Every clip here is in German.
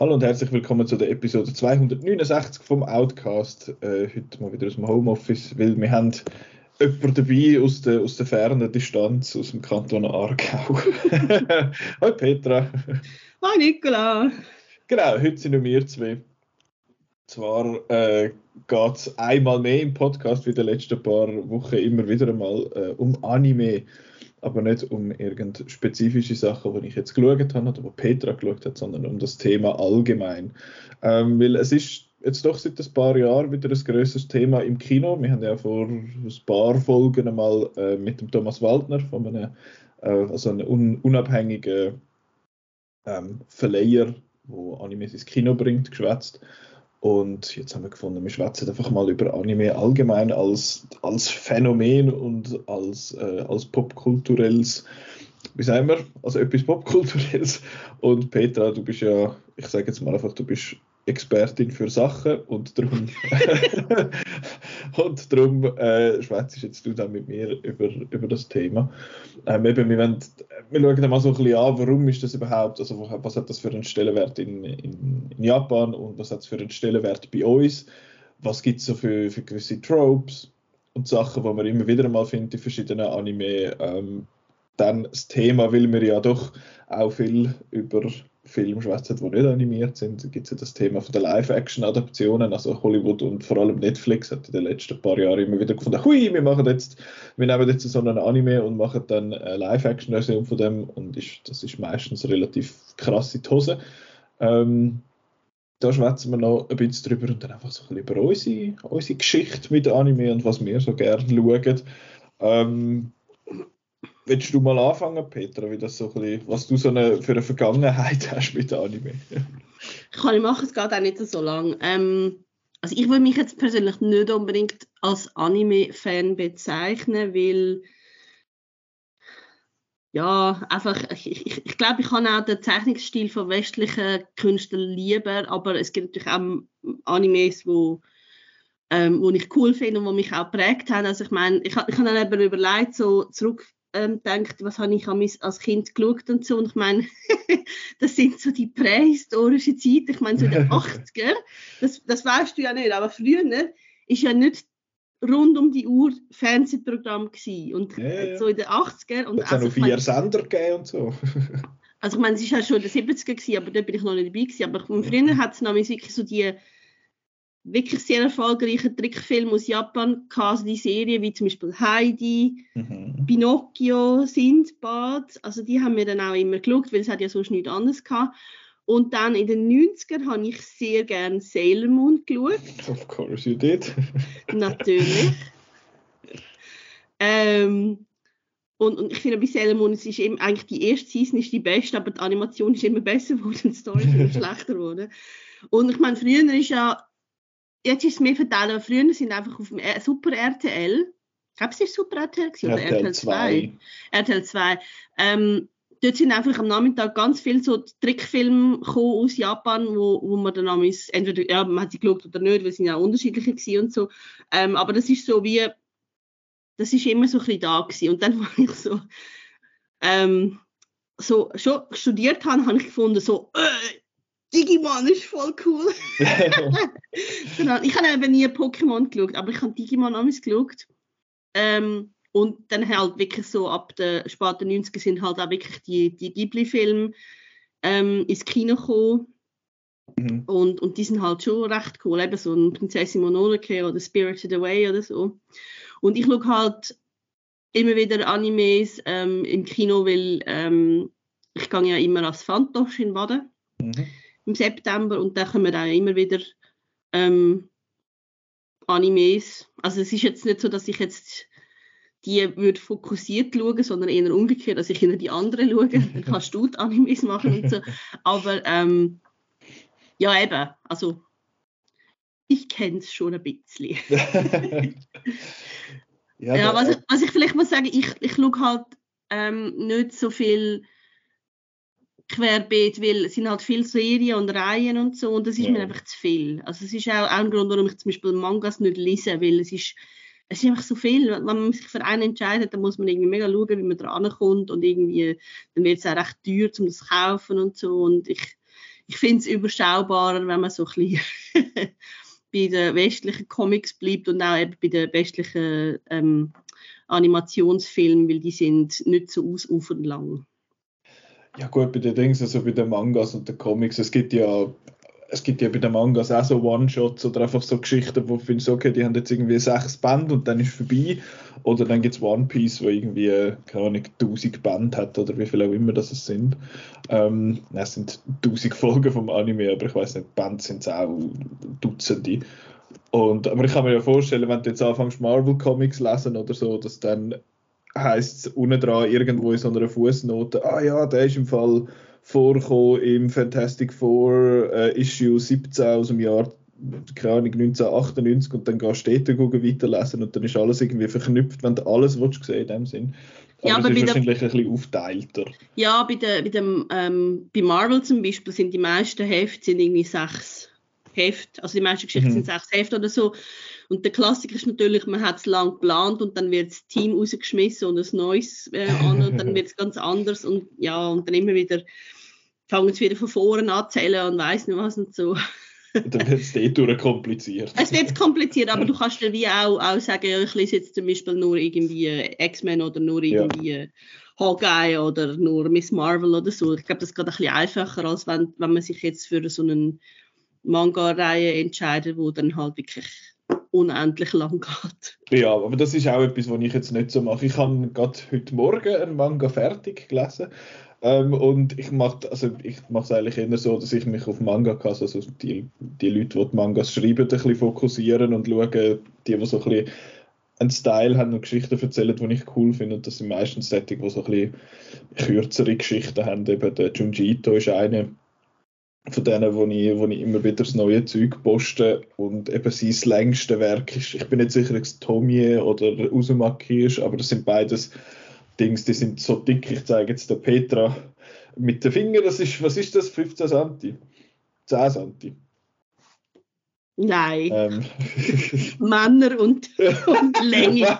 Hallo und herzlich willkommen zu der Episode 269 vom Outcast. Äh, heute mal wieder aus dem Homeoffice, weil wir haben jemanden dabei aus der, aus der fernen Distanz, aus dem Kanton Aargau. Hallo Petra. Hallo Nicola. Genau, heute sind nur wir zwei. Zwar äh, geht es einmal mehr im Podcast wie in den letzten paar Wochen immer wieder einmal äh, um Anime aber nicht um irgendeine spezifische Sachen, die ich jetzt geschaut habe oder wo Petra geschaut hat, sondern um das Thema allgemein. Ähm, weil es ist jetzt doch seit ein paar Jahren wieder ein größeres Thema im Kino. Wir haben ja vor ein paar Folgen einmal äh, mit dem Thomas Waldner von einem, äh, also einem un unabhängigen ähm, Verleiher, der Animes ins Kino bringt, geschwätzt. Und jetzt haben wir gefunden, wir schwätzen einfach mal über Anime allgemein als, als Phänomen und als, äh, als popkulturelles, wie sagen wir, also etwas popkulturelles. Und Petra, du bist ja, ich sage jetzt mal einfach, du bist Expertin für Sachen und darum, und darum äh, jetzt du dann mit mir über, über das Thema. Ähm, eben, wir, wollen, wir schauen dann mal so ein bisschen an, warum ist das überhaupt, also was hat das für einen Stellenwert in, in, in Japan und was hat es für einen Stellenwert bei uns, was gibt es so für, für gewisse Tropes und Sachen, die man immer wieder mal findet in verschiedenen Anime. Ähm, dann das Thema, weil wir ja doch auch viel über Filme schwätzen, die nicht animiert sind, gibt es ja das Thema von der Live-Action-Adaptionen. Also Hollywood und vor allem Netflix hat in den letzten paar Jahren immer wieder gefunden, hui, wir machen jetzt, wir nehmen jetzt so einen Anime und machen dann eine Live-Action-Version von dem und ist, das ist meistens relativ krass in die Hose. Ähm, da schwätzen wir noch ein bisschen drüber und dann einfach so ein bisschen über unsere, unsere Geschichte mit Anime und was wir so gerne schauen. Ähm, Willst du mal anfangen, Petra, wie das so ein bisschen, was du so eine, für eine Vergangenheit hast mit Anime? Kann ich machen, es geht auch nicht so lang. Ähm, also ich würde mich jetzt persönlich nicht unbedingt als Anime-Fan bezeichnen, weil ja, einfach, ich, ich, ich glaube, ich kann auch den Zeichnungsstil von westlichen Künstlern lieber, aber es gibt natürlich auch Animes, wo ähm, wo ich cool finde und wo mich auch prägt haben. Also ich meine, ich, ich habe dann eben überlegt, so zurück ähm, denkt, was habe ich als Kind geschaut und so. Und ich meine, das sind so die prähistorischen Zeiten, ich meine so in den 80er, das, das weißt du ja nicht, aber früher ist ja nicht rund um die Uhr Fernsehprogramm gewesen. Und ja, ja. so in den 80er. Und es also, noch vier meine, Sender gegeben und so. also ich meine, es war ja schon in den 70er gewesen, aber da bin ich noch nicht dabei gewesen. Aber früher hat es noch wirklich so die wirklich sehr erfolgreichen Trickfilme aus Japan gehabt, die Serien wie zum Beispiel Heidi, mhm. Pinocchio, Sindbad, also die haben wir dann auch immer geschaut, weil es hat ja sonst nichts anderes gehabt. Und dann in den 90ern habe ich sehr gerne Sailor Moon geschaut. Of course you did. Natürlich. ähm, und, und ich finde bei Sailor Moon, es ist eben, eigentlich die erste Season ist die beste, aber die Animation ist immer besser geworden, die Story ist immer schlechter geworden. Und ich meine, früher ist ja jetzt ist es mehr verteilt, früher sind einfach auf dem Super RTL, ich glaube, es ist Super RTL gewesen, oder RTL 2. RTL 2. Ähm, dort sind einfach am Nachmittag ganz viele so Trickfilme aus Japan, wo, wo man dann entweder, ja, man hat sie geschaut oder nicht, weil sie ja unterschiedliche gewesen und so. Ähm, aber das ist so wie, das ist immer so ein bisschen da gewesen. Und dann, war ich so, ähm, so schon studiert habe, habe ich gefunden, so, äh, Digimon ist voll cool. genau. Ich habe eben nie Pokémon geschaut, aber ich habe Digimon damals geschaut. Ähm, und dann halt wirklich so ab den späten 90er sind halt auch wirklich die, die Ghibli-Filme ähm, ins Kino gekommen. Mhm. Und, und die sind halt schon recht cool, eben so ein Prinzessin Mononoke oder Spirited Away oder so. Und ich schaue halt immer wieder Animes ähm, im Kino, weil ähm, ich gehe ja immer als Fantosch in Baden. Mhm im September und da kommen auch immer wieder ähm, Animes. Also es ist jetzt nicht so, dass ich jetzt die würde fokussiert schauen, sondern eher umgekehrt, dass ich in die anderen schaue. Dann kannst du die Animes machen und so. Aber ähm, ja, eben, also ich kenne es schon ein bisschen. ja, ja was, ich, was ich vielleicht muss sagen, ich, ich schaue halt ähm, nicht so viel querbeet, weil es sind halt viele Serien und Reihen und so und das ist Ja. mir einfach zu viel. Also es ist auch, auch ein Grund, warum ich zum Beispiel Mangas nicht lese, weil es ist, es ist einfach so viel. Wenn man sich für einen entscheidet, dann muss man irgendwie mega schauen, wie man dran kommt und irgendwie, dann wird es auch recht teuer, um das zu kaufen und so und ich, ich finde es überschaubarer, wenn man so ein bisschen bei den westlichen Comics bleibt und auch eben bei den westlichen ähm, Animationsfilmen, weil die sind nicht so ausufernd lang. Ja gut, bei den Dings, also bei den Mangas und den Comics, es gibt ja, es gibt ja bei den Mangas auch so One-Shots oder einfach so Geschichten, wo du findest, okay, die haben jetzt irgendwie sechs Band und dann ist vorbei. Oder dann gibt es One Piece, wo irgendwie, keine Ahnung, 1000 Band hat oder wie viel auch immer das es sind. Ähm, es sind 1000 Folgen vom Anime, aber ich weiß nicht, Band sind es auch Dutzende. Und, aber ich kann mir ja vorstellen, wenn du jetzt anfängst Marvel Comics lesen oder so, dass dann heißt es unten dran irgendwo in so einer Fußnote, ah ja, der ist im Fall vorgekommen im Fantastic Four äh, Issue 17 aus dem Jahr keine Ahnung, 1998 und dann gehst du dort weiterlesen und dann ist alles irgendwie verknüpft, wenn du alles willst, sehen in dem Sinn. Aber, Ja, aber es ist der- wahrscheinlich ein bisschen aufteilter. Ja, bei, der, bei, dem, ähm, bei Marvel zum Beispiel sind die meisten Hefte sind irgendwie sechs Hefte. Also die meisten Geschichten Mhm. sind sechs Hefte oder so. Und der Klassiker ist natürlich, man hat es lang geplant und dann wird das Team rausgeschmissen und ein neues äh, an und dann wird es ganz anders und ja, und dann immer wieder fangen sie wieder von vorne an zu zählen und weiss nicht was und so. Dann wird es dort kompliziert. Es wird kompliziert, aber du kannst dir wie auch, auch sagen, ja, ich lese jetzt zum Beispiel nur irgendwie X-Men oder nur Ja. irgendwie äh, Hawkeye oder nur Miss Marvel oder so. Ich glaube, das geht ein bisschen einfacher, als wenn, wenn man sich jetzt für so eine Manga-Reihe entscheidet, wo dann halt wirklich unendlich lang geht. Ja, aber das ist auch etwas, was ich jetzt nicht so mache. Ich habe gerade heute Morgen einen Manga fertig gelesen. Ähm, und ich mache also es eigentlich eher so, dass ich mich auf Mangakas, also die, die Leute, die die Mangas schreiben, ein bisschen fokussieren und schauen, die, die so ein bisschen einen Style haben und Geschichten erzählen, die ich cool finde. Und das sind meistens solche, die so ein bisschen kürzere Geschichten haben. Eben der Junji Ito ist eine von denen, wo ich, wo ich immer wieder das neue Zeug poste und eben sein längste Werk ist, ich bin nicht sicher, ob es Tomie oder Uzumaki ist, aber das sind beides Dings, die sind so dick, ich zeige jetzt der Petra mit den Fingern, das ist, was ist das, 15 Santi? 10 Santi. Nein, Ähm. Männer und, und Länge.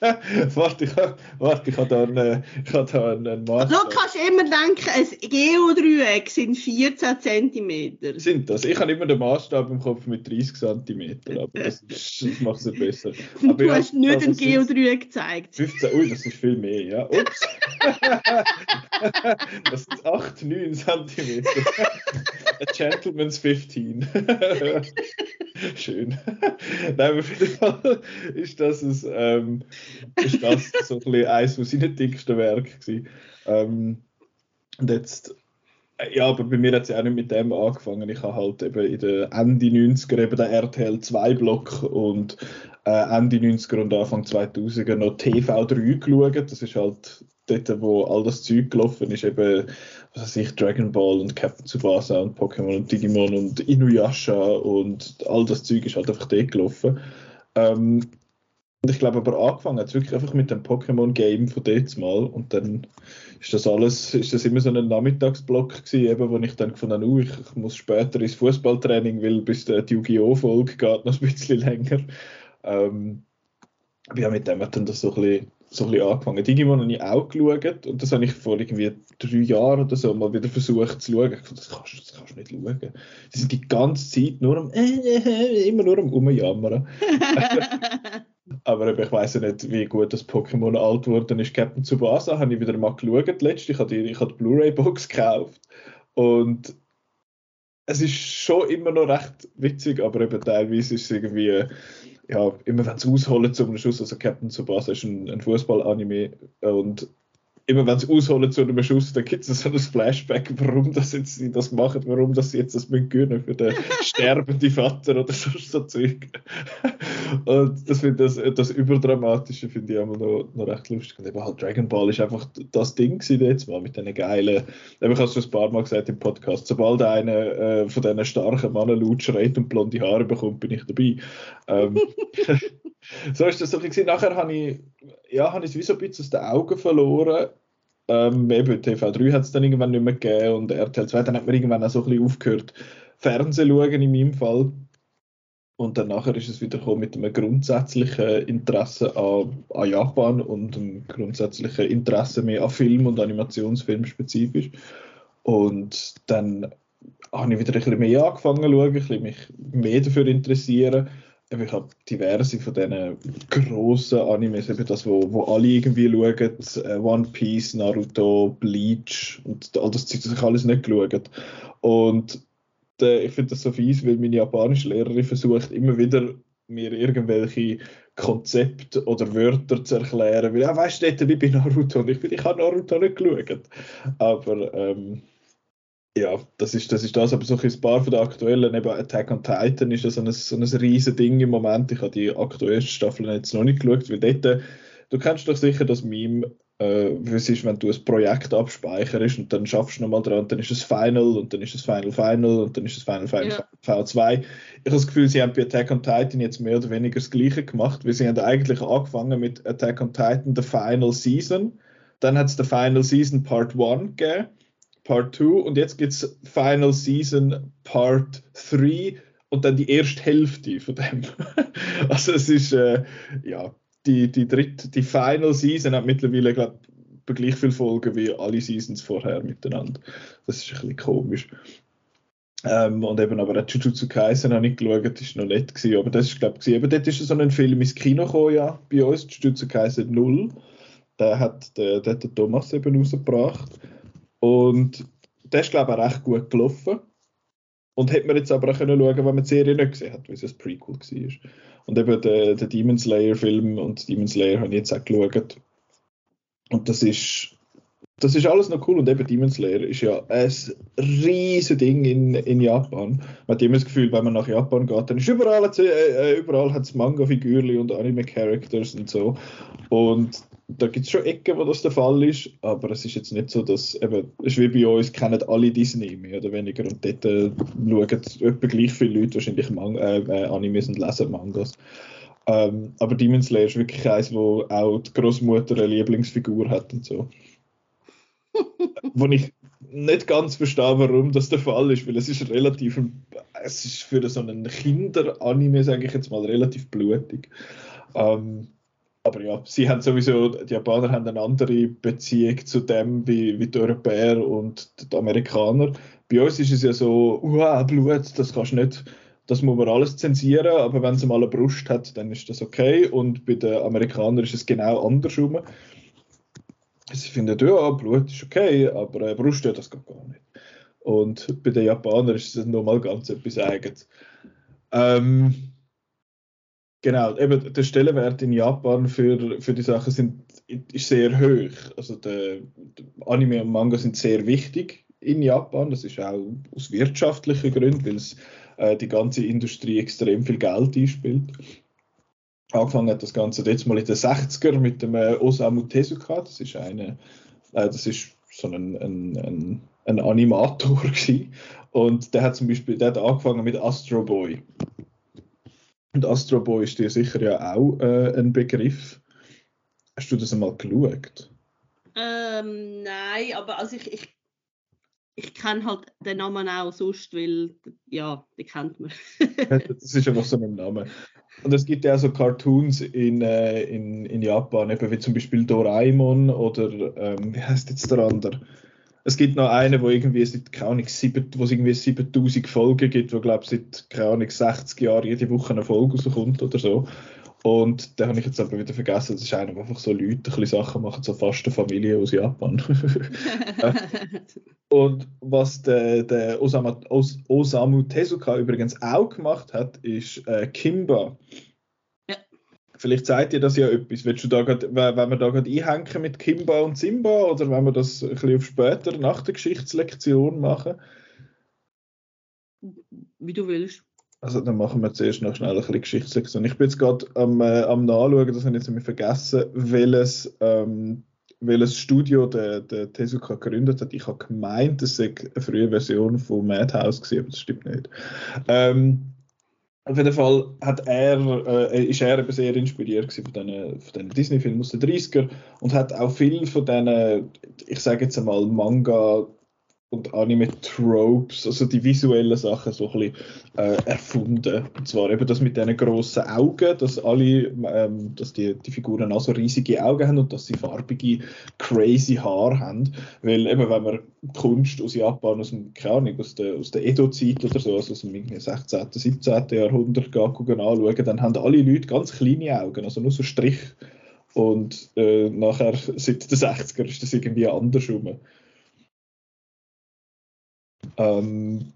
warte, ich habe warte, ich habe da einen, ich habe da einen Du Maßstab. kannst immer denken, ein Geodreieck sind 14 cm. Sind das? Ich habe immer den Maßstab im Kopf mit 30 cm, aber das, das macht es nicht besser. Du Aber ja, hast nicht also ein es Geodreieck gezeigt. 15, ui, das ist viel mehr, ja. Ups. das sind 8, 9 cm. A gentleman's 15. Schön. Nein, auf jeden Fall ist das, ein, ähm, ist das so ein bisschen eines von seinen dicksten Werken. Ähm, und jetzt, äh, ja, aber bei mir hat es ja auch nicht mit dem angefangen. Ich habe halt eben in den Ende 90er eben den RTL 2 Block und äh, Ende 90er und Anfang 2000er noch TV3 geschaut. Das ist halt dort, wo all das Zeug gelaufen ist, eben, was ich, Dragon Ball und Captain Tsubasa und Pokémon und Digimon und Inuyasha und all das Zeug ist halt einfach dort gelaufen. Ähm, und ich glaube aber angefangen hat es wirklich einfach mit dem Pokémon-Game von dort mal und dann ist das alles, ist das immer so ein Nachmittagsblock gewesen, eben, wo ich dann gefunden habe, uh, ich, muss später ins Fußballtraining, weil bis die Yu-Gi-Oh! Folge geht noch ein bisschen länger. Ähm, ja, mit dem dann das so ein bisschen, so ein bisschen angefangen. Digimon habe ich auch geschaut und das habe ich vor irgendwie drei Jahren oder so mal wieder versucht zu schauen. Ich dachte, Das kannst, das kannst du nicht schauen. Die sind die ganze Zeit nur am, immer nur am Rumjammern. Aber ich weiß ja nicht, wie gut das Pokémon alt geworden ist. Captain Tsubasa habe ich wieder mal geschaut letztens. Ich habe die, ich habe die Blu-ray-Box gekauft. Und es ist schon immer noch recht witzig, aber eben teilweise ist es irgendwie, ja, immer wenn sie ausholen zum Schuss, also Captain Tsubasa ist ein, ein Fußball-Anime. Und immer wenn sie ausholen zu einem Schuss, dann gibt es so ein Flashback, warum das jetzt sie das machen, warum das sie jetzt das müssen gönnen für den sterbenden Vater oder so, so Zeug. Und das finde das, das Überdramatische finde ich immer noch, noch recht lustig. Und eben halt Dragon Ball ist einfach das Ding gewesen jetzt mal mit diesen geilen, eben, ich habe es schon ein paar Mal gesagt im Podcast, sobald einer äh, von diesen starken Mannen laut schreit und blonde Haare bekommt, bin ich dabei. Ähm, so ist das so bisschen. Nachher habe ich, ja, habe ich es wie so ein bisschen aus den Augen verloren. Ähm, eben TV3 hat es dann irgendwann nicht mehr gegeben und RTL 2, dann hat man irgendwann auch so ein bisschen aufgehört, Fernsehen schauen in meinem Fall. Und dann nachher ist es wieder mit einem grundsätzlichen Interesse an, an, Japan und einem grundsätzlichen Interesse mehr an Film und Animationsfilm spezifisch. Und dann habe ich wieder ein bisschen mehr angefangen zu schauen, ein bisschen mich mehr dafür interessieren. Ich habe diverse von diesen grossen Animes, eben das, wo, wo alle irgendwie schauen, äh, One Piece, Naruto, Bleach und all das Zeug, das ich alles nicht geschaut. Und äh, ich finde das so fies, weil meine japanische Lehrerin versucht immer wieder mir irgendwelche Konzepte oder Wörter zu erklären, weil, ja, weißt du, wie bei Naruto und ich, ich habe Naruto nicht geschaut. Aber ähm, ja, das ist, das ist das, aber so ein paar von den aktuellen, eben Attack on Titan ist ja so ein, so ein riesen Ding im Moment. Ich habe die aktuellen Staffeln jetzt noch nicht geschaut, weil dort, du kennst doch sicher das Meme, äh, es ist, wenn du ein Projekt abspeicherst und dann schaffst du nochmal dran, und dann ist es Final und dann ist es Final Final und dann ist es Final Final ja. V2. Ich habe das Gefühl, sie haben bei Attack on Titan jetzt mehr oder weniger das Gleiche gemacht, weil sie haben eigentlich angefangen mit Attack on Titan, The Final Season. Dann hat es The Final Season Part 1 gegeben, Part 2 und jetzt gibt es Final Season Part 3 und dann die erste Hälfte von dem. also es ist, äh, ja, die, die dritte, die Final Season hat mittlerweile, glaube ich, gleich viele Folgen wie alle Seasons vorher miteinander. Das ist ein bisschen komisch. Ähm, und eben aber Jujutsu Kaisen habe ich geschaut, das war noch nett gewesen, aber das ist glaube ich, eben dort ist so ein Film ins Kino gekommen, ja, bei uns, Jujutsu Kaisen 0. Der hat der, der, der Thomas eben rausgebracht und der ist glaube ich recht gut gelaufen. Und hätte man jetzt aber auch können schauen, wenn man die Serie nicht gesehen hat, weil es ein Prequel war. Und eben der, der Demon Slayer-Film und Demon Slayer habe ich jetzt auch geschaut. Und das ist, das ist alles noch cool. Und eben Demon Slayer ist ja ein riesiges Ding in, in Japan. Man hat immer das Gefühl, wenn man nach Japan geht, dann ist überall, äh, äh überall hat es Manga-Figürchen und Anime-Characters und so. Und da gibt es schon Ecken, wo das der Fall ist, aber es ist jetzt nicht so, dass eben, es ist wie bei uns, kennen alle Disney mehr oder weniger und dort äh, schauen etwa gleich viele Leute wahrscheinlich Man äh, äh, Animes und lesen Mangas. Ähm, aber Demon Slayer ist wirklich eins, wo auch die Großmutter eine Lieblingsfigur hat und so. wo ich nicht ganz verstehe, warum das der Fall ist, weil es ist relativ, es ist für so einen Kinder-Anime, sage ich jetzt mal, relativ blutig. Ähm, aber ja, sie haben sowieso, die Japaner haben eine andere Beziehung zu dem wie, wie die Europäer und die Amerikaner. Bei uns ist es ja so, uah, Blut, das kannst du nicht, das muss man alles zensieren, aber wenn es mal eine Brust hat, dann ist das okay. Und bei den Amerikanern ist es genau andersrum. Sie finden, ja, Blut ist okay, aber äh, Brust, ja, das geht gar nicht. Und bei den Japanern ist es nochmal ganz etwas Eigenes. Ähm, Genau, eben der Stellenwert in Japan für, für die Sachen sind, ist sehr hoch. Also der, der Anime und Manga sind sehr wichtig in Japan. Das ist auch aus wirtschaftlichen Gründen, weil es äh, die ganze Industrie extrem viel Geld einspielt. Angefangen hat das Ganze jetzt mal in den 60er mit dem äh, Osamu Tezuka. Das ist eine, äh, das ist so ein, ein, ein, ein Animator gewesen. Und der hat zum Beispiel, der hat angefangen mit Astro Boy. Und Astro Boy ist dir sicher ja auch äh, ein Begriff. Hast du das einmal geschaut? Ähm, nein, aber also ich, ich, ich kenne halt den Namen auch sonst, weil, ja, den kennt man. das ist einfach so ein Name. Und es gibt ja auch so Cartoons in, äh, in, in Japan, eben wie zum Beispiel Doraemon oder, ähm, wie heißt jetzt der andere? Es gibt noch einen, wo irgendwie seit, Ahnung, sieben, wo es irgendwie 7000 Folgen gibt, wo, glaube ich, seit, Ahnung, 60 Jahren jede Woche eine Folge rauskommt oder so. Und den habe ich jetzt aber wieder vergessen. Das ist einer, wo einfach so Leute ein bisschen Sachen machen, so fast eine Familie aus Japan. und was der, der Osamu, Osamu Tezuka übrigens auch gemacht hat, ist äh, Kimba. Vielleicht zeigt dir das ja etwas. Willst du da grad, wenn wir da gerade einhängen mit Kimba und Simba oder wenn wir das ein bisschen auf später nach der Geschichtslektion machen? Wie du willst. Also dann machen wir zuerst noch schnell ein bisschen Geschichtslektion. Ich bin jetzt gerade am, äh, am Nachschauen, das habe ich jetzt vergessen, welches, ähm, welches Studio der, der Tezuka gegründet hat. Ich habe gemeint, das sei eine frühe Version von Madhouse gewesen, aber das stimmt nicht. Ähm, auf jeden Fall hat er, äh, ist er eben sehr inspiriert von diesen, von Disney-Filmen aus den 30er und hat auch viel von diesen, ich sage jetzt einmal, Manga und Anime-Tropes, also die visuellen Sachen so ein bisschen äh, erfunden. Und zwar eben das mit diesen grossen Augen, dass alle, ähm, dass die, die Figuren auch so riesige Augen haben und dass sie farbige, crazy Haare haben. Weil eben, wenn man Kunst aus Japan, aus dem, keine Ahnung, aus der, aus der Edo-Zeit oder so, also aus dem 16., 17. Jahrhundert anschauen, dann haben alle Leute ganz kleine Augen, also nur so Strich. Und äh, nachher, seit den 60er, ist das irgendwie andersrum. Ähm,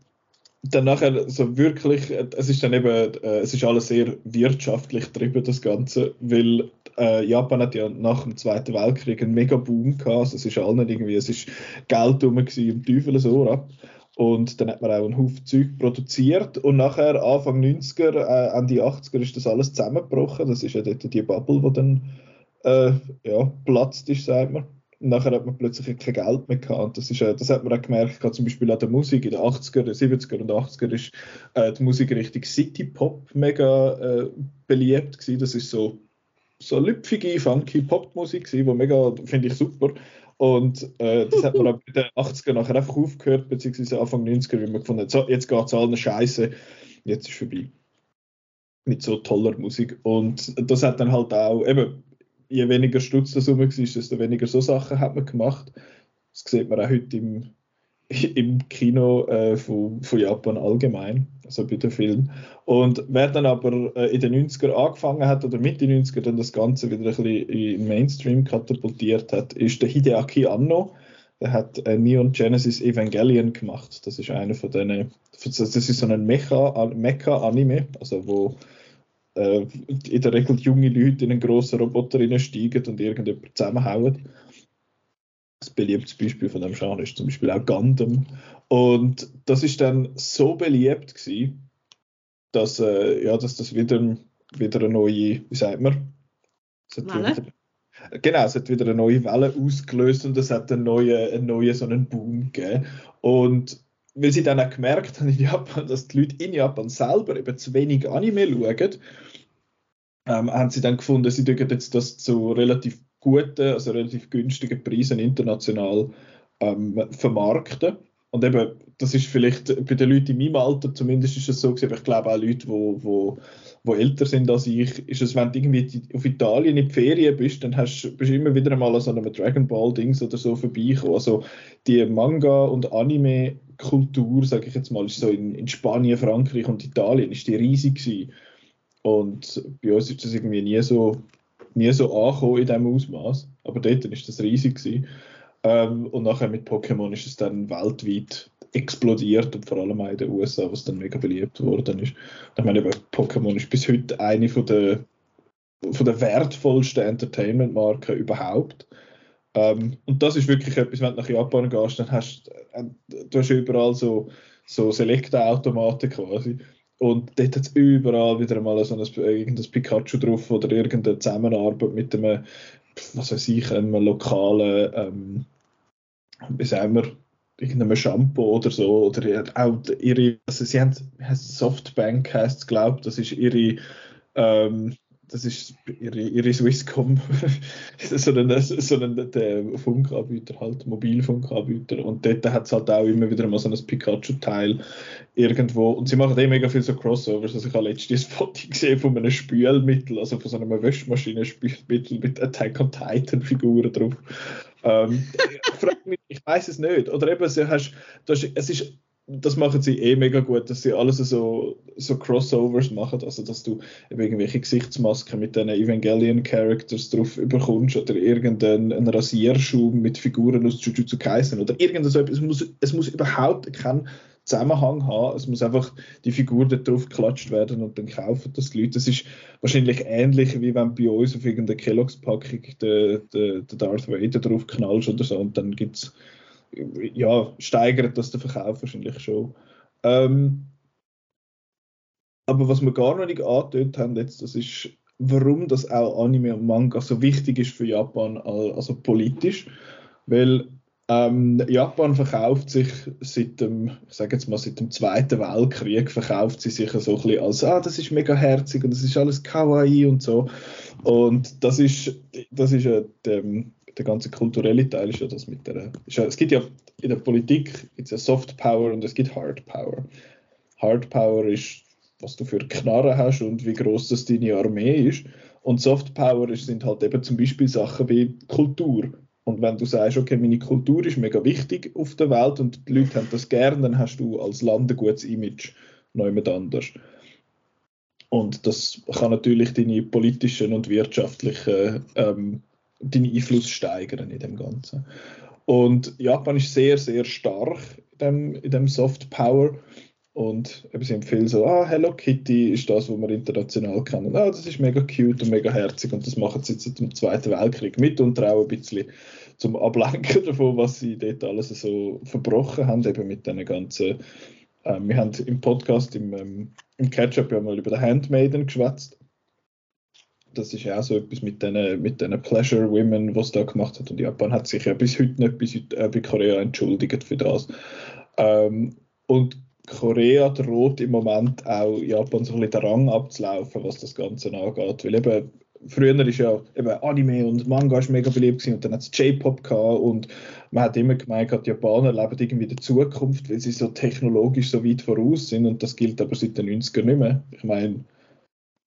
dann nachher so wirklich, es ist dann eben, äh, es ist alles sehr wirtschaftlich getrieben, das Ganze, weil äh, Japan hat ja nach dem Zweiten Weltkrieg einen mega Boom gehabt, also es ist allen irgendwie, es ist Geld rum im Teufel so ab. Und dann hat man auch einen Haufen Zeug produziert und nachher Anfang 90er, äh, Ende 80er ist das alles zusammengebrochen. Das ist ja dort die Bubble, die dann äh, ja, platzt ist, sagt man nachher hat man plötzlich kein Geld mehr gehabt. Und das, ist, äh, das hat man auch gemerkt, gerade zum Beispiel an der Musik. In den 80er, 70er und 80er ist äh, die Musik Richtung City Pop mega äh, beliebt gewesen. Das ist so, so lüpfige, funky Popmusik gewesen, die mega, finde ich, super. Und äh, das hat man aber in den 80er nachher einfach aufgehört, beziehungsweise Anfang 90er, wie man gefunden hat, so, jetzt geht es allen Scheiße, jetzt ist es vorbei. Mit so toller Musik. Und das hat dann halt auch, eben, je weniger Stutz das rum war, desto weniger so Sachen hat man gemacht. Das sieht man auch heute im, im Kino äh, von, von Japan allgemein, also bei den Filmen. Und wer dann aber äh, in den 90er angefangen hat oder mit den 90er dann das Ganze wieder ein bisschen in Mainstream katapultiert hat, ist der Hideaki Anno. Der hat äh, Neon Genesis Evangelion gemacht. Das ist einer von denen, das ist so ein Mecha-Anime, also wo äh, in der Regel junge Leute in einen grossen Roboter steigen und irgendjemand zusammenhauen. Das beliebtes Beispiel von dem Genre ist zum Beispiel auch Gundam. Und das ist dann so beliebt gewesen, dass, äh, ja, dass das wieder, wieder eine neue, wie sagt man? Wieder, genau, es hat wieder eine neue Welle ausgelöst und es hat einen neuen, einen neuen so einen Boom gegeben. Und weil sie dann auch gemerkt haben in Japan, dass die Leute in Japan selber eben zu wenig Anime schauen, ähm, haben sie dann gefunden, sie dürfen jetzt das zu relativ guten, also relativ günstigen Preisen international ähm, vermarkten. Und eben, das ist vielleicht bei den Leuten in meinem Alter, zumindest ist es so gewesen, aber ich glaube auch Leute, wo, wo, wo älter sind als ich, ist es, wenn du irgendwie auf Italien in die Ferien bist, dann hast, bist du immer wieder mal an so einem Dragon Ball Dings oder so vorbeikommen. Also die Manga- und Anime-Kultur, sage ich jetzt mal, ist so in, in Spanien, Frankreich und Italien, ist die riesig gewesen. Und bei uns ist das irgendwie nie so, nie so angekommen in diesem Ausmaß. Aber dort ist das riesig gewesen. Ähm, und nachher mit Pokémon ist es dann weltweit explodiert und vor allem auch in den USA, was dann mega beliebt worden ist. Ich meine, Pokémon ist bis heute eine von der, von der wertvollsten Entertainment-Marken überhaupt. Ähm, und das ist wirklich etwas, wenn du nach Japan gehst, dann hast äh, du hast überall so, so Selekta-Automaten quasi. Und dort hat es überall wieder mal so ein, irgendein Pikachu drauf oder irgendeine Zusammenarbeit mit einem, was weiß ich, einem lokalen, ähm, wie sagen wir, irgendeinem Shampoo oder so. Oder auch ihre, also sie haben, Softbank heißt es, glaube ich, das ist ihre, ähm, das ist ihre, ihre Swisscom, so ein, so ein Funkanbieter, halt Mobilfunkanbieter. Und dort hat es halt auch immer wieder mal so ein Pikachu-Teil irgendwo. Und sie machen eh mega viel so Crossovers. Also ich habe letztens ein Foto gesehen von einem Spülmittel, also von so einem Waschmaschinen-Spülmittel mit Attack on Titan-Figuren drauf. Ähm, ich ich weiß es nicht. Oder eben, du hast, du hast, es ist das machen sie eh mega gut, dass sie alles so, so Crossovers machen, also dass du irgendwelche Gesichtsmasken mit den Evangelion-Characters drauf überkommst oder irgendeinen Rasierschuh mit Figuren aus Jujutsu Kaisen oder irgendwas. Es muss, es muss überhaupt keinen Zusammenhang haben. Es muss einfach die Figur da drauf geklatscht werden und dann kaufen das die Leute. Das ist wahrscheinlich ähnlich, wie wenn bei uns auf irgendeiner Kelloggs-Packung der Darth Vader drauf knallst oder so und dann gibt es ja, steigert das den Verkauf wahrscheinlich schon. Ähm, aber was wir gar noch nicht angetönt haben jetzt, das ist, warum das auch Anime und Manga so wichtig ist für Japan, also politisch. Weil Ähm, Japan verkauft sich seit dem, ich sage jetzt mal seit dem Zweiten Weltkrieg, verkauft sie sich so ein bisschen als, ah, das ist mega herzig und das ist alles kawaii und so. Und das ist, das ist der, der ganze kulturelle Teil ist ja das mit der, ja, es gibt ja in der Politik gibt's ja Soft Power und es gibt Hard Power. Hard Power ist, was du für Knarren hast und wie groß das deine Armee ist. Und Soft Power sind halt eben zum Beispiel Sachen wie Kultur und wenn du sagst, okay, meine Kultur ist mega wichtig auf der Welt und die Leute haben das gern, dann hast du als Land ein gutes Image, noch jemand anders. Und das kann natürlich deine politischen und wirtschaftlichen ähm, deinen Einfluss steigern in dem Ganzen. Und Japan ist sehr, sehr stark in dem, in dem Soft Power. Und eben, sie empfehlen so, ah, Hello Kitty ist das, was wir international kennen. Ah, das ist mega cute und mega herzig und das machen sie jetzt seit dem Zweiten Weltkrieg mit und auch ein bisschen zum Ablenken davon, was sie dort alles so verbrochen haben, eben mit diesen ganzen. Äh, wir haben im Podcast, im, ähm, im Catch-up ja mal über den Handmaiden geschwätzt. Das ist ja auch so etwas mit diesen mit den Pleasure Women, was da gemacht hat. Und Japan hat sich ja bis heute nicht bis äh, bei Korea entschuldigt für das. Ähm, und Korea droht im Moment auch Japan so ein bisschen den Rang abzulaufen, was das Ganze angeht. Weil eben, früher ist ja eben Anime und Manga ist mega beliebt gewesen, und dann hat es J-Pop gehabt und man hat immer gemeint, die Japaner leben irgendwie in der Zukunft, weil sie so technologisch so weit voraus sind und das gilt aber seit den 90ern nicht mehr. Ich meine,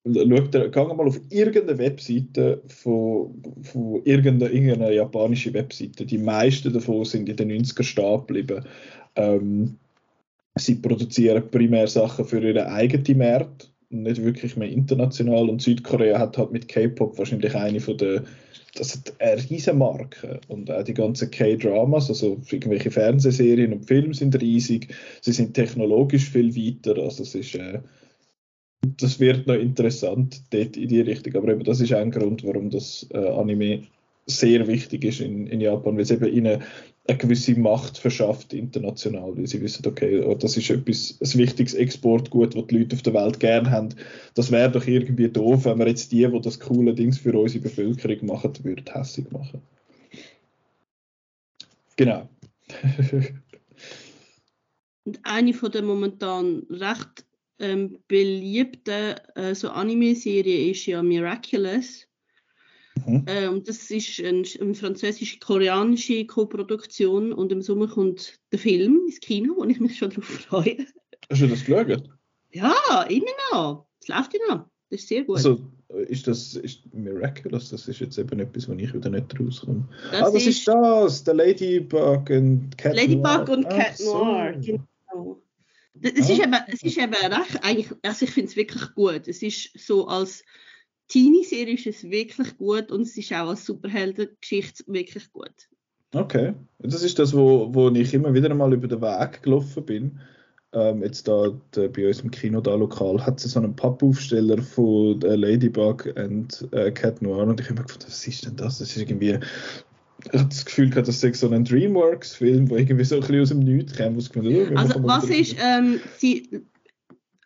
Schau, geh mal auf irgendeine Webseite von, von irgendeiner, irgendeiner japanischen Webseite. Die meisten davon sind in den 90er stehen geblieben. Ähm, sie produzieren primär Sachen für ihre eigenen Märkte, nicht wirklich mehr international. Und Südkorea hat halt mit K-Pop wahrscheinlich eine von der das hat eine riesige Marke und auch die ganzen K-Dramas, also irgendwelche Fernsehserien und Filme sind riesig, sie sind technologisch viel weiter, also es ist, äh, das wird noch interessant dort in die Richtung, aber eben das ist ein Grund, warum das äh, Anime sehr wichtig ist in, in Japan, weil es eben ihnen eine gewisse Macht verschafft international, weil sie wissen, okay, oh, das ist etwas, ein wichtiges Exportgut, das die Leute auf der Welt gerne haben. Das wäre doch irgendwie doof, wenn wir jetzt die, die das coole Dings für unsere Bevölkerung machen, würden hässlich machen. Genau. Und eine von der momentan recht ähm, beliebten äh, so Anime-Serien ist ja Miraculous. Mhm. Ähm, das ist eine, eine französisch-koreanische Koproduktion und im Sommer kommt der Film ins Kino, und ich mich schon darauf freue. Hast du das geschaut? Ja, immer noch. Es läuft ja noch. Das ist sehr gut. Also, ist das ist Miraculous? Das ist jetzt eben etwas, wo ich wieder nicht rauskomme. Das ah, das ist, ist das, der Ladybug und Cat Ladybug Noir. und Cat Noir, so. genau. Das ist eben, es ist eben recht, eigentlich, also ich finde es wirklich gut. Es ist so als Teenie-Serie ist es wirklich gut und es ist auch als Superheldengeschichte wirklich gut. Okay, das ist das, wo, wo ich immer wieder mal über den Weg gelaufen bin. Ähm, jetzt da der, bei uns im Kino da lokal hat es so einen Pappaufsteller von äh, Ladybug und äh, Cat Noir und ich habe mir gedacht, was ist denn das? Das ist irgendwie ich habe das Gefühl gehabt, das ist so ein Dreamworks-Film, der irgendwie so ein bisschen aus dem Nichts kommt. Was oh, also was ist, ähm, sie,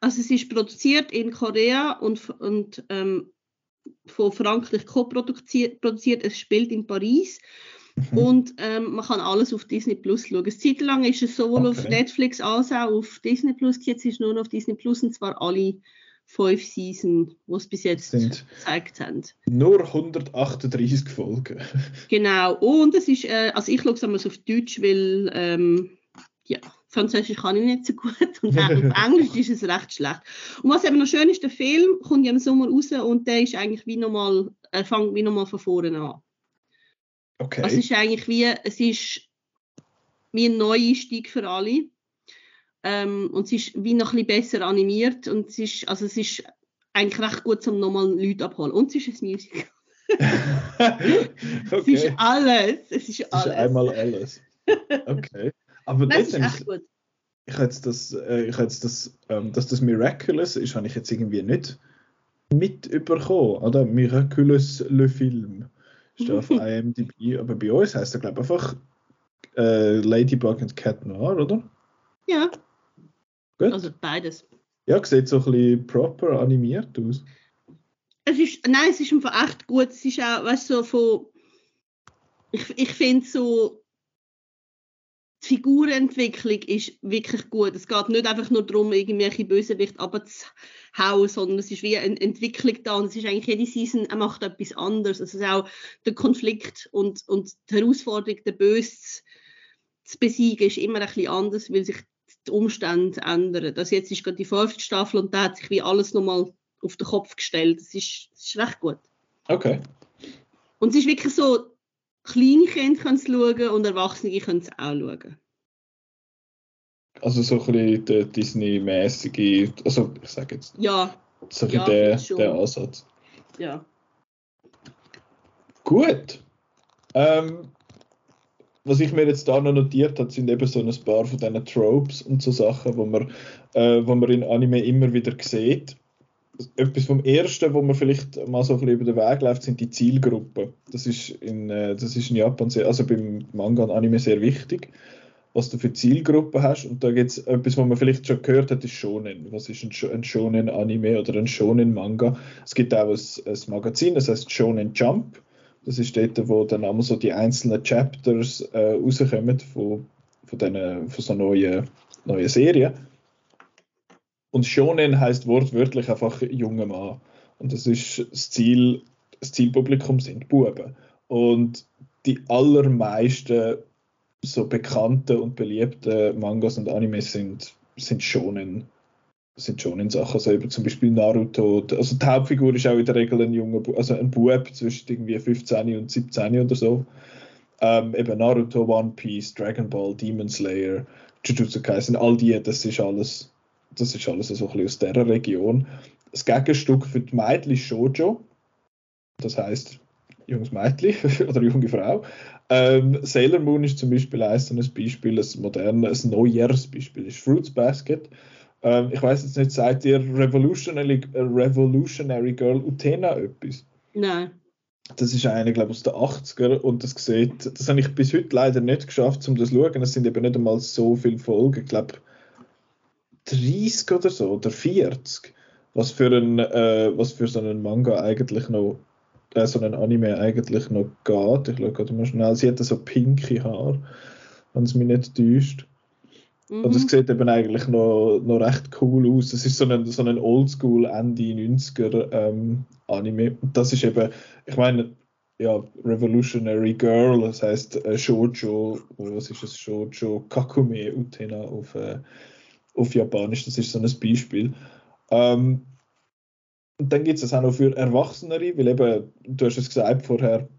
also es ist produziert in Korea und, und ähm, von Frankreich co-produziert, produziert. es spielt in Paris mhm. und ähm, man kann alles auf Disney Plus schauen. Eine Zeit lang ist es sowohl okay. auf Netflix als auch auf Disney Plus, jetzt ist es nur noch auf Disney Plus und zwar alle fünf Season, die es bis jetzt sind gezeigt haben. Nur 138 Folgen. genau, und es ist, äh, also ich schaue es auf Deutsch, weil ähm, ja, Französisch kann ich nicht so gut und auf Englisch ist es recht schlecht. Und was eben noch schön ist, der Film kommt ja im Sommer raus und der ist eigentlich wie nochmal, er fängt wie nochmal von vorne an. Okay. Also es ist eigentlich wie, es ist wie ein Neueinstieg für alle. Ähm, und es ist wie noch ein bisschen besser animiert und es ist, also es ist eigentlich recht gut, um nochmal Leute abholen. Und es ist ein Musical. okay. Es ist alles. Es ist alles. Es ist einmal alles. Okay. Aber das ist echt gut. Ich jetzt das, äh, ich jetzt das, ähm, dass das Miraculous ist, habe ich jetzt irgendwie nicht mit überkommen, oder? Miraculous le Film. Ist auf IMDb, aber bei uns heißt er, glaube ich, einfach äh, Ladybug und Cat Noir, oder? Ja. Gut. Also beides. Ja, sieht so ein bisschen proper animiert aus. Es ist, nein, es ist einfach echt gut. Es ist auch, weißt du, so von. Ich, ich finde so. die Figurenentwicklung ist wirklich gut. Es geht nicht einfach nur darum, irgendwelche Bösewicht abzuhauen, sondern es ist wie eine Entwicklung da und es ist eigentlich jede Season, er macht etwas anderes. Also es ist auch der Konflikt und, und die Herausforderung, der Böse zu besiegen, ist immer ein bisschen anders, weil sich die Umstände ändern. Das jetzt ist gerade die fünfte Staffel und da hat sich wie alles nochmal auf den Kopf gestellt. Das ist, das ist recht gut. Okay. Und es ist wirklich so, kleine Kinder können es schauen und Erwachsene können es auch schauen. Also so ein bisschen der Disney-mäßige, also ich sage jetzt, Ja, so ein Ja, bisschen der, der Ansatz. ja. Gut. Ähm, was ich mir jetzt da noch notiert habe, sind eben so ein paar von diesen Tropes und so Sachen, wo man, äh, wo man in Anime immer wieder sieht. Etwas vom Ersten, wo man vielleicht mal so ein bisschen über den Weg läuft, sind die Zielgruppen. Das ist in, äh, das ist in Japan, sehr, also beim Manga und Anime sehr wichtig, was du für Zielgruppen hast. Und da gibt es etwas, was man vielleicht schon gehört hat, ist Shonen. Was ist ein, ein Shonen-Anime oder ein Shonen-Manga? Es gibt auch ein, ein Magazin, das heißt Shonen Jump. Das ist dort, wo dann einmal so die einzelnen Chapters äh, rauskommen von, von, diesen, von so neuen, neuen Serien. Und Shonen heißt wortwörtlich einfach junger Mann. Und das ist das Ziel, das Zielpublikum sind Buben. Und die allermeisten so bekannten und beliebten Mangas und Animes sind, sind Shonen sind schon in Sachen, also zum Beispiel Naruto, also die Hauptfigur ist auch in der Regel ein junger, also ein Bub zwischen irgendwie 15 und 17 oder so. Ähm, eben Naruto, One Piece, Dragon Ball, Demon Slayer, Jujutsu Kaisen, all die, das ist alles, das ist alles so ein bisschen aus dieser Region. Das Gegenstück für die Mädchen ist Shoujo, das heißt junges Mädchen oder junge Frau. Ähm, Sailor Moon ist zum Beispiel ein Beispiel, ein modernes, ein Neujahrsbeispiel ist Fruits Basket. Ähm, ich weiß jetzt nicht, sagt ihr Revolutionary, Revolutionary Girl Utena etwas? Nein. Das ist eine, glaube ich, aus den 80er und das sieht, das habe ich bis heute leider nicht geschafft, um das zu schauen. Es sind eben nicht einmal so viele Folgen, ich glaube 30 oder so oder 40, was für, ein, äh, was für so einen Manga eigentlich noch, äh, so einen Anime eigentlich noch geht. Ich schaue gerade mal schnell, sie hat so pinke Haare, wenn es mich nicht täuscht. Und es Mhm. sieht eben eigentlich noch, noch recht cool aus. Es ist so ein, so ein Oldschool Ende 90er ähm, Anime. Das ist eben, ich meine, ja, Revolutionary Girl, das heißt äh, Shoujo, was ist es? Shoujo Kakume Utena auf, äh, auf Japanisch, das ist so ein Beispiel. Ähm, und dann gibt es das auch noch für Erwachsenere, weil eben, du hast es gesagt vorher,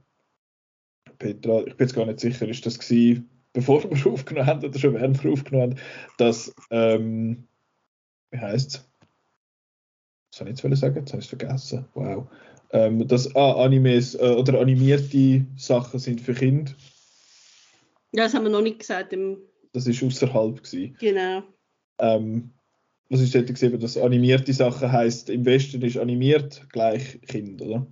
Petra, ich bin jetzt gar nicht sicher, ist das gewesen, bevor wir aufgenommen haben oder schon während wir aufgenommen haben, dass, ähm, wie heißt es? Was soll ich jetzt wollen sagen? Jetzt habe ich es vergessen. Wow. Ähm, dass ah, Animes äh, oder animierte Sachen sind für Kinder. Ja, das haben wir noch nicht gesagt. Im, Das ist außerhalb gewesen. genau. Ähm, was ist dort gesehen, dass animierte Sachen heißt im Westen ist animiert gleich Kind, oder?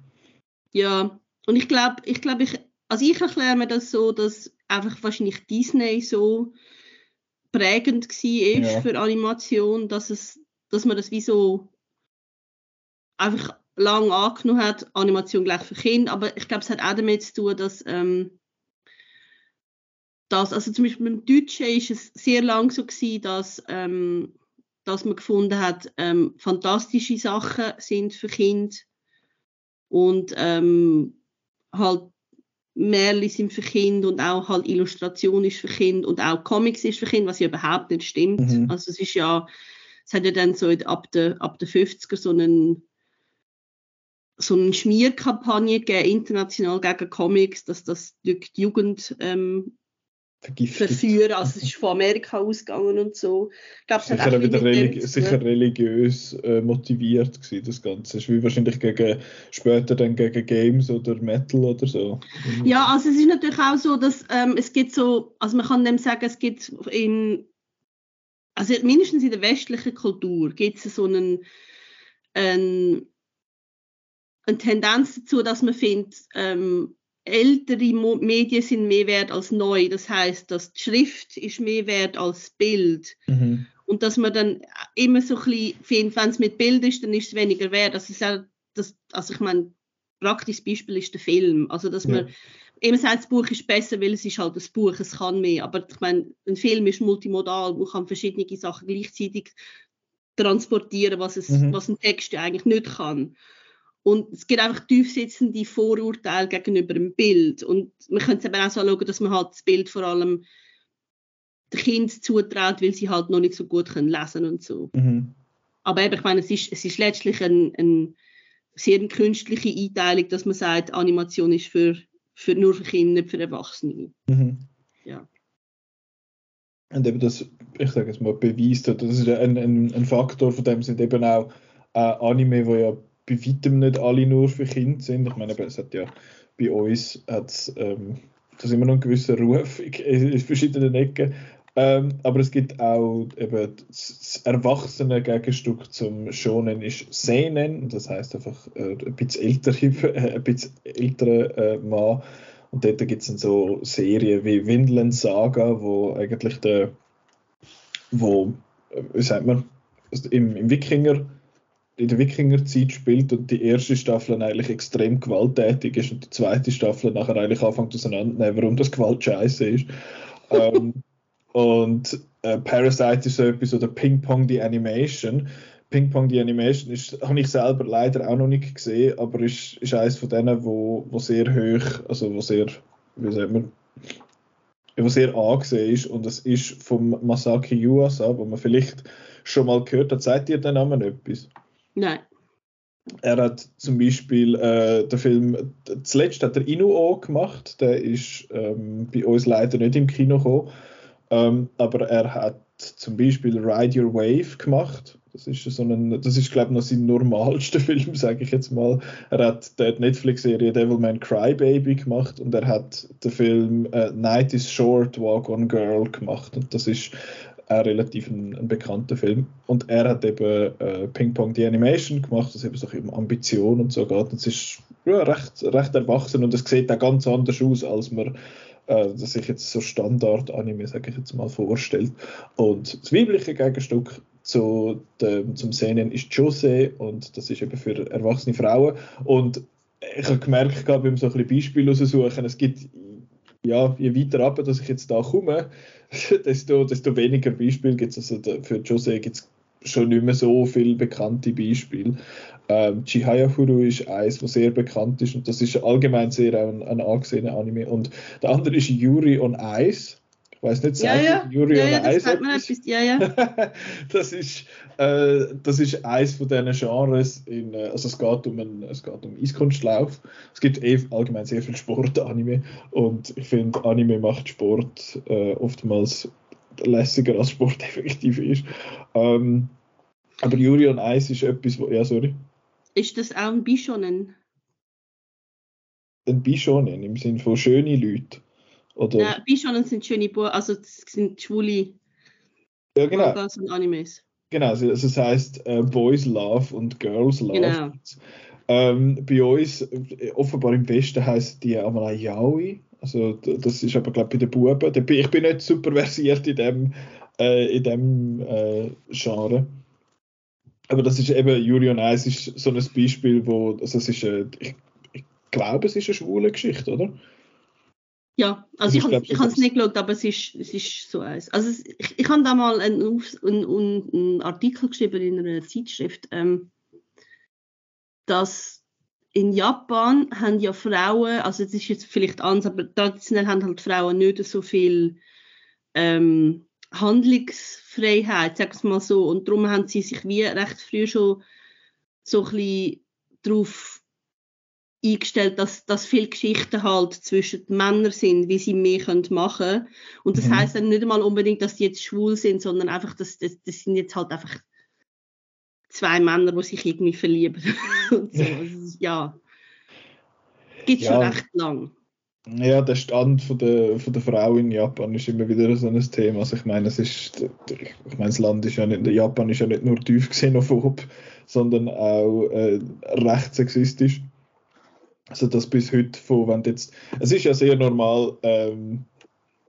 Ja, und ich glaube, ich glaube, ich, also ich erkläre mir das so, dass einfach wahrscheinlich Disney so prägend war Ja. für Animation, dass es, dass man das wie so einfach lang angenommen hat, Animation gleich für Kinder, aber ich glaube, es hat auch damit zu tun, dass ähm, dass, also zum Beispiel beim Deutschen ist es sehr lang so gewesen, dass, ähm, dass man gefunden hat, ähm, fantastische Sachen sind für Kinder und ähm, halt Märchen sind für Kinder und auch halt Illustration ist für Kinder und auch Comics ist für Kinder, was ja überhaupt nicht stimmt. Mhm. Also es ist ja, es hat ja dann so ab den ab der 50er so einen so eine Schmierkampagne gegeben, international gegen Comics, dass das die Jugend ähm, Vergiftet. verführen. Also es ist von Amerika ausgegangen und so. Ich glaube, es hat Sicher, wieder dem religi sicher religiös äh, motiviert gewesen, das Ganze. Ist wie wahrscheinlich gegen, später dann gegen Games oder Metal oder so. Ja, also es ist natürlich auch so, dass ähm, es gibt so, also man kann dem sagen, es gibt in, also mindestens in der westlichen Kultur gibt es so einen, einen, eine Tendenz dazu, dass man findet, ähm, ältere Mo Medien sind mehr wert als neu. Das heißt, dass die Schrift ist mehr wert als Bild. Mhm. Und dass man dann immer so ein bisschen findet, wenn es mit Bild ist, dann ist es weniger wert. Das ist auch, das, also ich meine, praktisches Beispiel ist der Film. Also dass Ja. man, eben sagt, das Buch ist besser, weil es ist halt das Buch, es kann mehr. Aber ich meine, ein Film ist multimodal, man kann verschiedene Sachen gleichzeitig transportieren, was, es, mhm. was ein Text eigentlich nicht kann. Und es gibt einfach tiefsitzende Vorurteile gegenüber dem Bild. Und man könnte es eben auch so schauen, dass man halt das Bild vor allem den Kind zutraut, weil sie halt noch nicht so gut können lesen und so. Mhm. Aber eben, ich meine, es ist, es ist letztlich ein, ein sehr eine künstliche Einteilung, dass man sagt, Animation ist für, für nur für Kinder, nicht für Erwachsene. Mhm. Ja. Und eben das, ich sage es mal, beweist, das ist ein, ein, ein Faktor, von dem sind eben auch äh, Anime, wo ja bei weitem nicht alle nur für Kinder sind. Ich meine, es hat ja bei uns ähm, das immer noch einen gewissen Ruf in, verschiedenen Ecken. Ähm, aber es gibt auch eben das erwachsene Gegenstück zum Shonen ist Seinen, das heißt einfach äh, ein bisschen ältere, äh, ein bisschen ältere äh, Mann. Und dort gibt es dann so Serien wie Windland Saga, wo eigentlich der, wo, äh, wie sagt man, im, im Wikinger in der Wikingerzeit spielt und die erste Staffel eigentlich extrem gewalttätig ist und die zweite Staffel nachher eigentlich anfängt auseinanderzunehmen, warum das Gewalt scheiße ist. ähm, und äh, Parasite ist so etwas oder Ping Pong die Animation. Ping Pong die Animation ist, habe ich selber leider auch noch nicht gesehen, aber ist, ist eines von denen, wo, wo sehr hoch, also wo sehr, wie sagt man, wo sehr angesehen ist und es ist vom Masaki Yuasa, wo man vielleicht schon mal gehört hat. Seid ihr den Namen etwas? Nein. Er hat zum Beispiel äh, den Film, zuletzt hat er Inuo gemacht, der ist ähm, bei uns leider nicht im Kino gekommen, ähm, aber er hat zum Beispiel Ride Your Wave gemacht. Das ist so ist glaube ich noch sein normalster Film, sage ich jetzt mal. Er hat die Netflix-Serie Devilman Crybaby gemacht und er hat den Film äh, Night is Short, Walk on Girl gemacht und das ist auch relativ ein, ein, bekannter Film. Und er hat eben äh, Ping Pong die Animation gemacht, das eben so um Ambition und so geht. Es ist ja, recht, recht erwachsen und es sieht auch ganz anders aus, als man äh, sich jetzt so Standard-Anime, sage ich jetzt mal, vorstellt. Und das weibliche Gegenstück zu dem, zum Szenen ist Jose und das ist eben für erwachsene Frauen. Und ich habe gemerkt, beim so ein bisschen Beispiel raussuchen, es gibt ja, je weiter ab, dass ich jetzt da komme, desto, desto weniger Beispiele gibt es. Also für Jose gibt es schon nicht mehr so viele bekannte Beispiele. Ähm, Chihayafuru ist eins, was sehr bekannt ist und das ist allgemein sehr ein, ein angesehener Anime. Und der andere ist Yuri on Ice. Ich weiß nicht, sagt ja, ja. Yuri ja, on ja, Ice das man etwas. Ja, ja. das, ist, äh, das ist eins von diesen Genres. In, äh, also es geht, um einen, es geht um Eiskunstlauf. Es gibt eh allgemein sehr viel Sport-Anime und ich finde, Anime macht Sport äh, oftmals lässiger als Sport effektiv ist. Ähm, aber Yuri on Ice ist etwas, wo, ja, sorry. Ist das auch ein Bishonen? Ein Bishonen im Sinne von schöne Leute? Oder? Ja, Bishonen sind schöne Buch, also das sind schwule ja, genau. Mangas und Animes. Genau, also das heißt äh, Boys Love und Girls Love. Genau. Ähm, bei uns, äh, offenbar im Westen heißt die einmal Yaoi. Also das ist aber glaube ich bei den Buben. Ich bin nicht super versiert in dem, äh, in dem äh, Genre. Aber das ist eben, Julian Eis ist so ein Beispiel, wo, also es ist, äh, ich, ich glaube, es ist eine schwule Geschichte, oder? Ja, also ich, ich habe es nicht geschaut, aber es ist, es ist so eins. Also es, ich, ich habe da mal einen, einen, einen, Artikel geschrieben in einer Zeitschrift, ähm, dass in Japan haben ja Frauen, also das ist jetzt vielleicht anders, aber traditionell haben halt Frauen nicht so viel ähm, Handlungsfreiheit, sag es mal so. Und darum haben sie sich wie recht früh schon so ein bisschen darauf eingestellt, dass, dass viele Geschichten halt zwischen den Männern sind, wie sie mehr machen können. Und das mhm. heißt dann nicht einmal unbedingt, dass die jetzt schwul sind, sondern einfach, dass das, das sind jetzt halt einfach zwei Männer, die sich irgendwie verlieben. und so. Also, ja. Gibt ja. schon recht lang. Ja, der Stand von der, von der Frau in Japan ist immer wieder so ein Thema. Also ich meine, es ist, ich meine, das Land ist ja nicht, Japan ist ja nicht nur tief xenophob, sondern auch äh, recht sexistisch. Also das bis heute von, wenn jetzt, es ist ja sehr normal, ähm,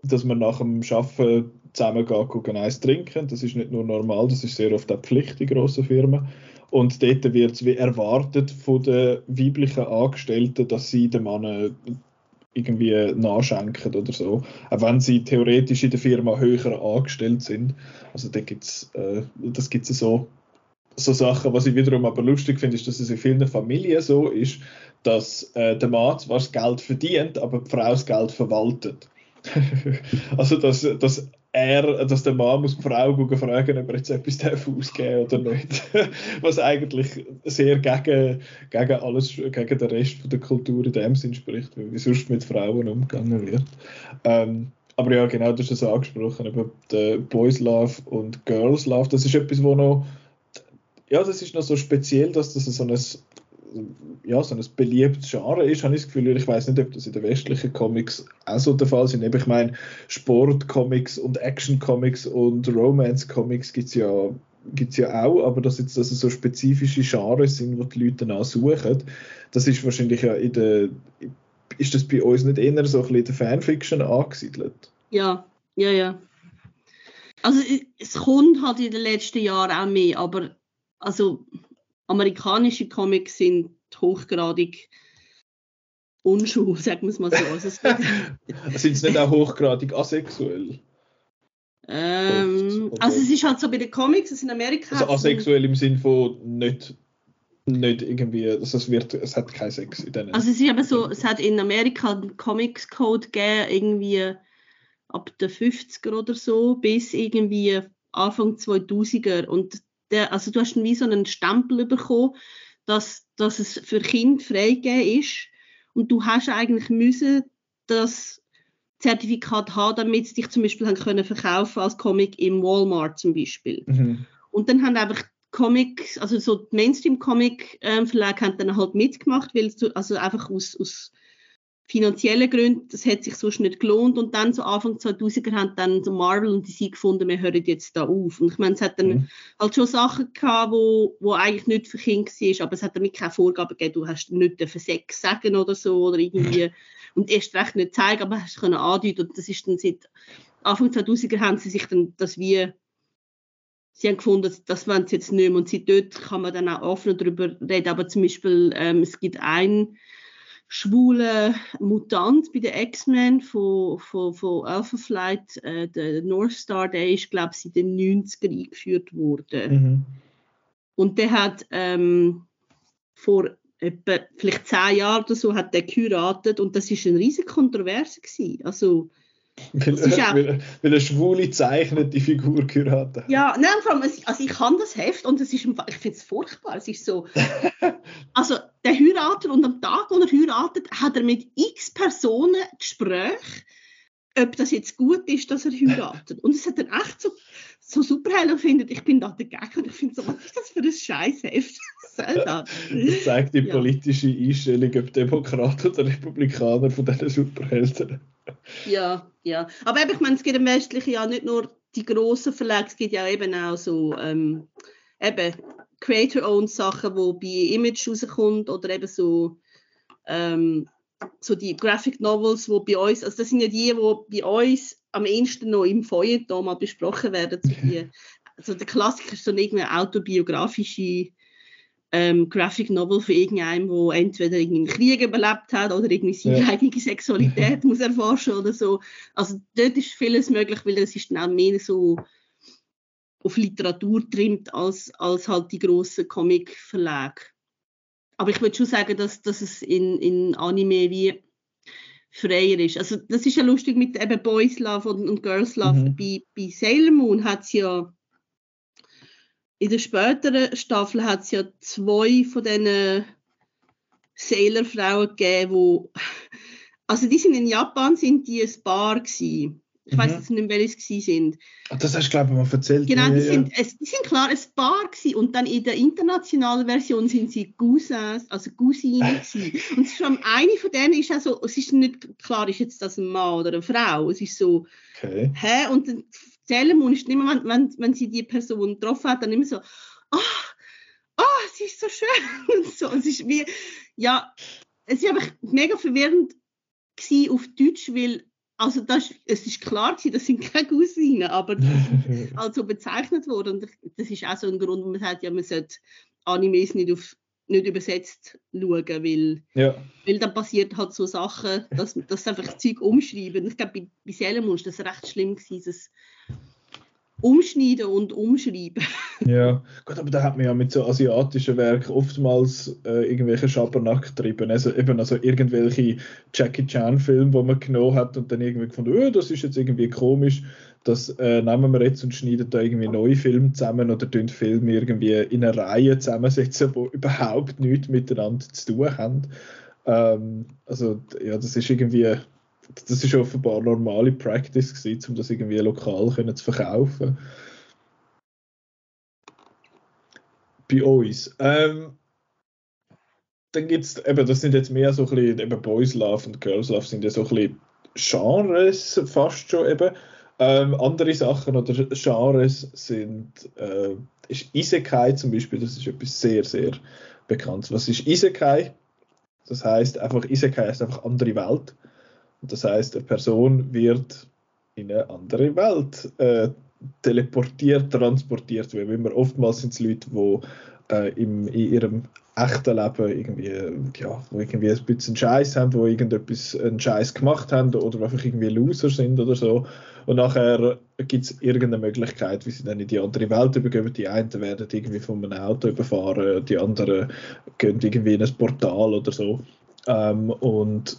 dass man nach dem Arbeiten zusammen gucken, Eis trinken. Das ist nicht nur normal, das ist sehr oft auch Pflicht in grossen Firmen. Und dort wird es wie erwartet von den weiblichen Angestellten, dass sie den Mann irgendwie nachschenken oder so. Auch wenn sie theoretisch in der Firma höher angestellt sind. Also da gibt's, äh, das gibt es so, so Sachen. Was ich wiederum aber lustig finde, ist, dass es in vielen Familien so ist, dass äh, der Mann zwar das Geld verdient, aber die Frau das Geld verwaltet. also dass, dass er, dass der Mann muss die Frau fragen, ob er jetzt etwas darf ausgeben oder nicht. Was eigentlich sehr gegen, gegen alles, gegen den Rest von der Kultur in dem Sinn spricht, wie sonst mit Frauen umgegangen wird. Ähm, aber ja, genau, du hast es angesprochen, über Boys Love und Girls Love. Das ist etwas, wo noch, ja, das ist noch so speziell, dass das so ein ja, so ein beliebtes Genre ist, habe ich das Gefühl. Ich weiß nicht, ob das in den westlichen Comics auch so der Fall ist. Ich meine, Sport-Comics und Action-Comics und Romance-Comics gibt es ja, gibt's ja auch, aber dass jetzt dass es so spezifische Genres sind, wo die Leute danach suchen, das ist wahrscheinlich ja in der. Ist das bei uns nicht eher so ein bisschen in der Fanfiction angesiedelt? Ja, ja, ja. Also es kommt halt in den letzten Jahren auch mehr, aber also amerikanische Comics sind hochgradig unschul, sagen wir es mal so. Also sind sie nicht auch hochgradig asexuell? Ähm, also es ist halt so bei den Comics, es in Amerika. Also asexuell im Sinn von nicht, nicht irgendwie, also es, wird, es hat keinen Sex in denen. Also es ist eben so, es hat in Amerika einen Comics Code gegeben, irgendwie ab den 50er oder so bis irgendwie Anfang 2000er und der, also du hast wie so einen Stempel bekommen, dass, dass es für Kinder freigegeben ist und du hast eigentlich müssen das Zertifikat haben, damit sie dich zum Beispiel haben können verkaufen als Comic im Walmart zum Beispiel. Mhm. Und dann haben einfach Comics, also so Mainstream-Comic-Verlage ähm, haben dann halt mitgemacht, weil du, also einfach aus, aus finanziellen Gründen, das hat sich sonst nicht gelohnt. Und dann so Anfang 2000er haben dann so Marvel und DC gefunden, wir hören jetzt da auf. Und ich meine, es hat dann mhm. halt schon Sachen gehabt, wo, wo eigentlich nicht für Kinder war, aber es hat damit keine Vorgaben gegeben, du hast nicht für Sex sagen oder so oder irgendwie und erst recht nicht zeigen, aber hast können andeuten. Und das ist dann seit Anfang 2000er haben sie sich dann das wie sie haben gefunden, das wollen sie jetzt nicht mehr. Und seit dort kann man dann auch offen darüber reden, aber zum Beispiel ähm, es gibt ein schwulen Mutant bei den X-Men von, von, von Alpha Flight, äh, der North Star, der ist, glaube ich, in den 90er eingeführt worden. Mhm. Und der hat ähm, vor etwa, vielleicht zehn Jahren oder so, hat der geheiratet und das ist eine riesige Kontroverse gewesen. Also, weil, auch, weil, weil eine schwule zeichnete Figur geheiratet hat. Ja, nein, vor allem, also ich kann das Heft und es ist, ich finde es furchtbar. Es ist so, also der heiratet und am Tag, wo er heiratet, hat er mit x Personen Gespräche, ob das jetzt gut ist, dass er heiratet. Und es hat dann echt so, so Superhelden findet, ich bin da dagegen und ich finde so, was ist das für ein Scheißheft? das zeigt die politische Einstellung, ob Demokraten oder Republikaner von diesen Superhelden. Ja, ja. Aber eben, ich meine, es gibt im westlichen ja nicht nur die grossen Verlage, es gibt ja eben auch so ähm, eben Creator-owned Sachen, wo bei Image rauskommt oder eben so ähm, so die Graphic Novels, wo bei uns, also das sind ja die, wo bei uns am ehesten noch im Feuilleton mal besprochen werden. So die, also der Klassiker ist so eine autobiografische ähm, Graphic Novel für irgendeinen, der entweder einen Krieg überlebt hat oder irgendwie seine ja. eigene Sexualität muss erforschen oder so. Also dort ist vieles möglich, weil das ist dann auch mehr so auf Literatur trimmt als, als halt die grossen Comic-Verlage. Aber ich würde schon sagen, dass, dass es in, in Anime wie freier ist. Also das ist ja lustig mit eben Boys Love und, und Girls Love. Mhm. Bei, bei Sailor Moon hat es ja in der späteren Staffel hat es ja zwei von diesen Sailor-Frauen gegeben, wo also die sind in Japan sind die ein Paar gewesen. Ich mhm. weiß jetzt nicht, welche es sind. Das hast du, glaube ich, mal erzählt. Genau, die, ja, sind, Es, die sind klar ein Paar gewesen. und dann in der internationalen Version sind sie Cousins, also Cousinen gewesen. Und schon eine von denen ist auch so, es ist nicht klar, ist jetzt das ein Mann oder eine Frau. Es ist so, okay. hä? Und dann Sailor ist immer, wenn, wenn, wenn sie die Person getroffen hat, dann immer so, ah, oh, oh, sie ist so schön. Und so. Es ist wie, ja, es ist einfach mega verwirrend auf Deutsch, weil also das, es ist klar das sind keine Cousinen, aber die sind also bezeichnet worden. Und das ist auch so ein Grund, wo man sagt, ja, man sollte Animes nicht auf nicht übersetzt schauen, weil, Ja. weil dann passiert halt so Sachen, dass, dass einfach Zeug umschreiben. Ich glaube, bei, bei Sailor ist das recht schlimm gewesen, das Umschneiden und Umschreiben. Ja, gut, aber da hat man ja mit so asiatischen Werken oftmals äh, irgendwelche Schabernack getrieben. Also eben also irgendwelche Jackie Chan-Filme, die man genommen hat und dann irgendwie gefunden, oh, das ist jetzt irgendwie komisch, das äh, nehmen wir jetzt und schneiden da irgendwie neue Filme zusammen oder tun Filme irgendwie in eine Reihe zusammensetzen, die überhaupt nichts miteinander zu tun haben. Ähm, also ja, das ist irgendwie, das ist offenbar normale Practice gewesen, um das irgendwie lokal können zu verkaufen. Bei uns. Ähm, dann gibt es, eben, das sind jetzt mehr so ein bisschen, eben Boys Love und Girls Love sind ja so ein bisschen Genres fast schon eben. Ähm, andere Sachen oder Genres sind, äh, ist Isekai zum Beispiel, das ist etwas sehr, sehr bekannt. Was ist Isekai? Das heißt einfach, Isekai heißt einfach andere Welt. Das heißt, eine Person wird in eine andere Welt äh, teleportiert, transportiert, weil immer oftmals sind es Leute, die äh, im, in ihrem echten Leben irgendwie, ja, wo irgendwie ein bisschen Scheiß haben, wo irgendetwas einen Scheiß gemacht haben oder einfach irgendwie Loser sind oder so. Und nachher gibt es irgendeine Möglichkeit, wie sie dann in die andere Welt übergeben. Die einen werden irgendwie von einem Auto überfahren, die anderen gehen irgendwie in ein Portal oder so. Ähm, und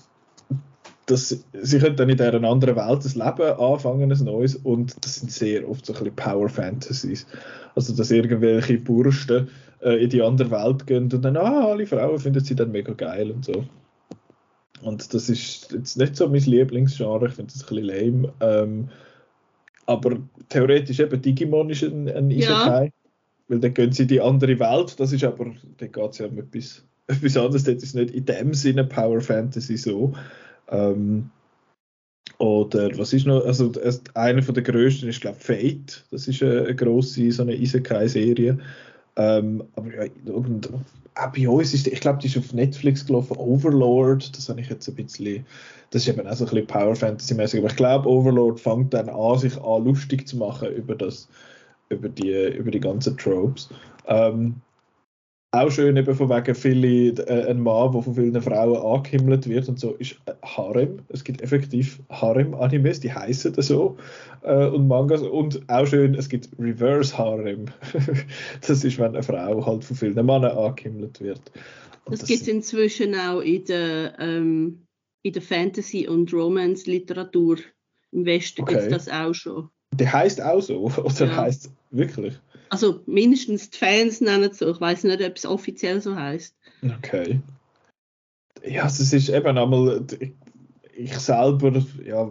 das, sie können dann in dieser anderen Welt ein Leben anfangen, ein neues, und das sind sehr oft so ein bisschen Power Fantasies. Also, dass irgendwelche Bursten äh, in die andere Welt gehen und dann, ah, alle Frauen finden sie dann mega geil und so. Und das ist jetzt nicht so mein Lieblingsgenre, ich finde das ein bisschen lame. Ähm, aber theoretisch eben Digimon ist ein, ein Isekai, ja. weil dann gehen sie in die andere Welt, das ist aber, da geht es ja um etwas, etwas anderes, das ist nicht in dem Sinne Power Fantasy so. Ähm, oder was ist noch, also einer von der größten ist glaube Fate, das ist eine, eine grosse so eine Isekai-Serie. Ähm, aber ja, und auch bei uns ist, ich glaube, die ist auf Netflix gelaufen, Overlord, das habe ich jetzt ein bisschen, das ist eben auch so ein bisschen Power Fantasy-mäßig, aber ich glaube, Overlord fängt dann an, sich an lustig zu machen über das, über die, über die ganzen Tropes. Ähm, auch schön eben von wegen viele, äh, ein Mann, der von vielen Frauen angehimmelt wird und so, ist Harem. Es gibt effektiv Harem-Animes, die heißen so äh, und Mangas. Und auch schön, es gibt Reverse Harem. das ist, wenn eine Frau halt von vielen Männern angehimmelt wird. Das, das gibt es inzwischen auch in der, ähm, in der Fantasy- und Romance-Literatur. Im Westen okay. gibt es das auch schon. Der heißt auch so, oder ja. heißt wirklich? Also mindestens die Fans nennen es so. Ich weiß nicht, ob es offiziell so heißt. Okay. Ja, es ist eben einmal. Ich, ich selber ja,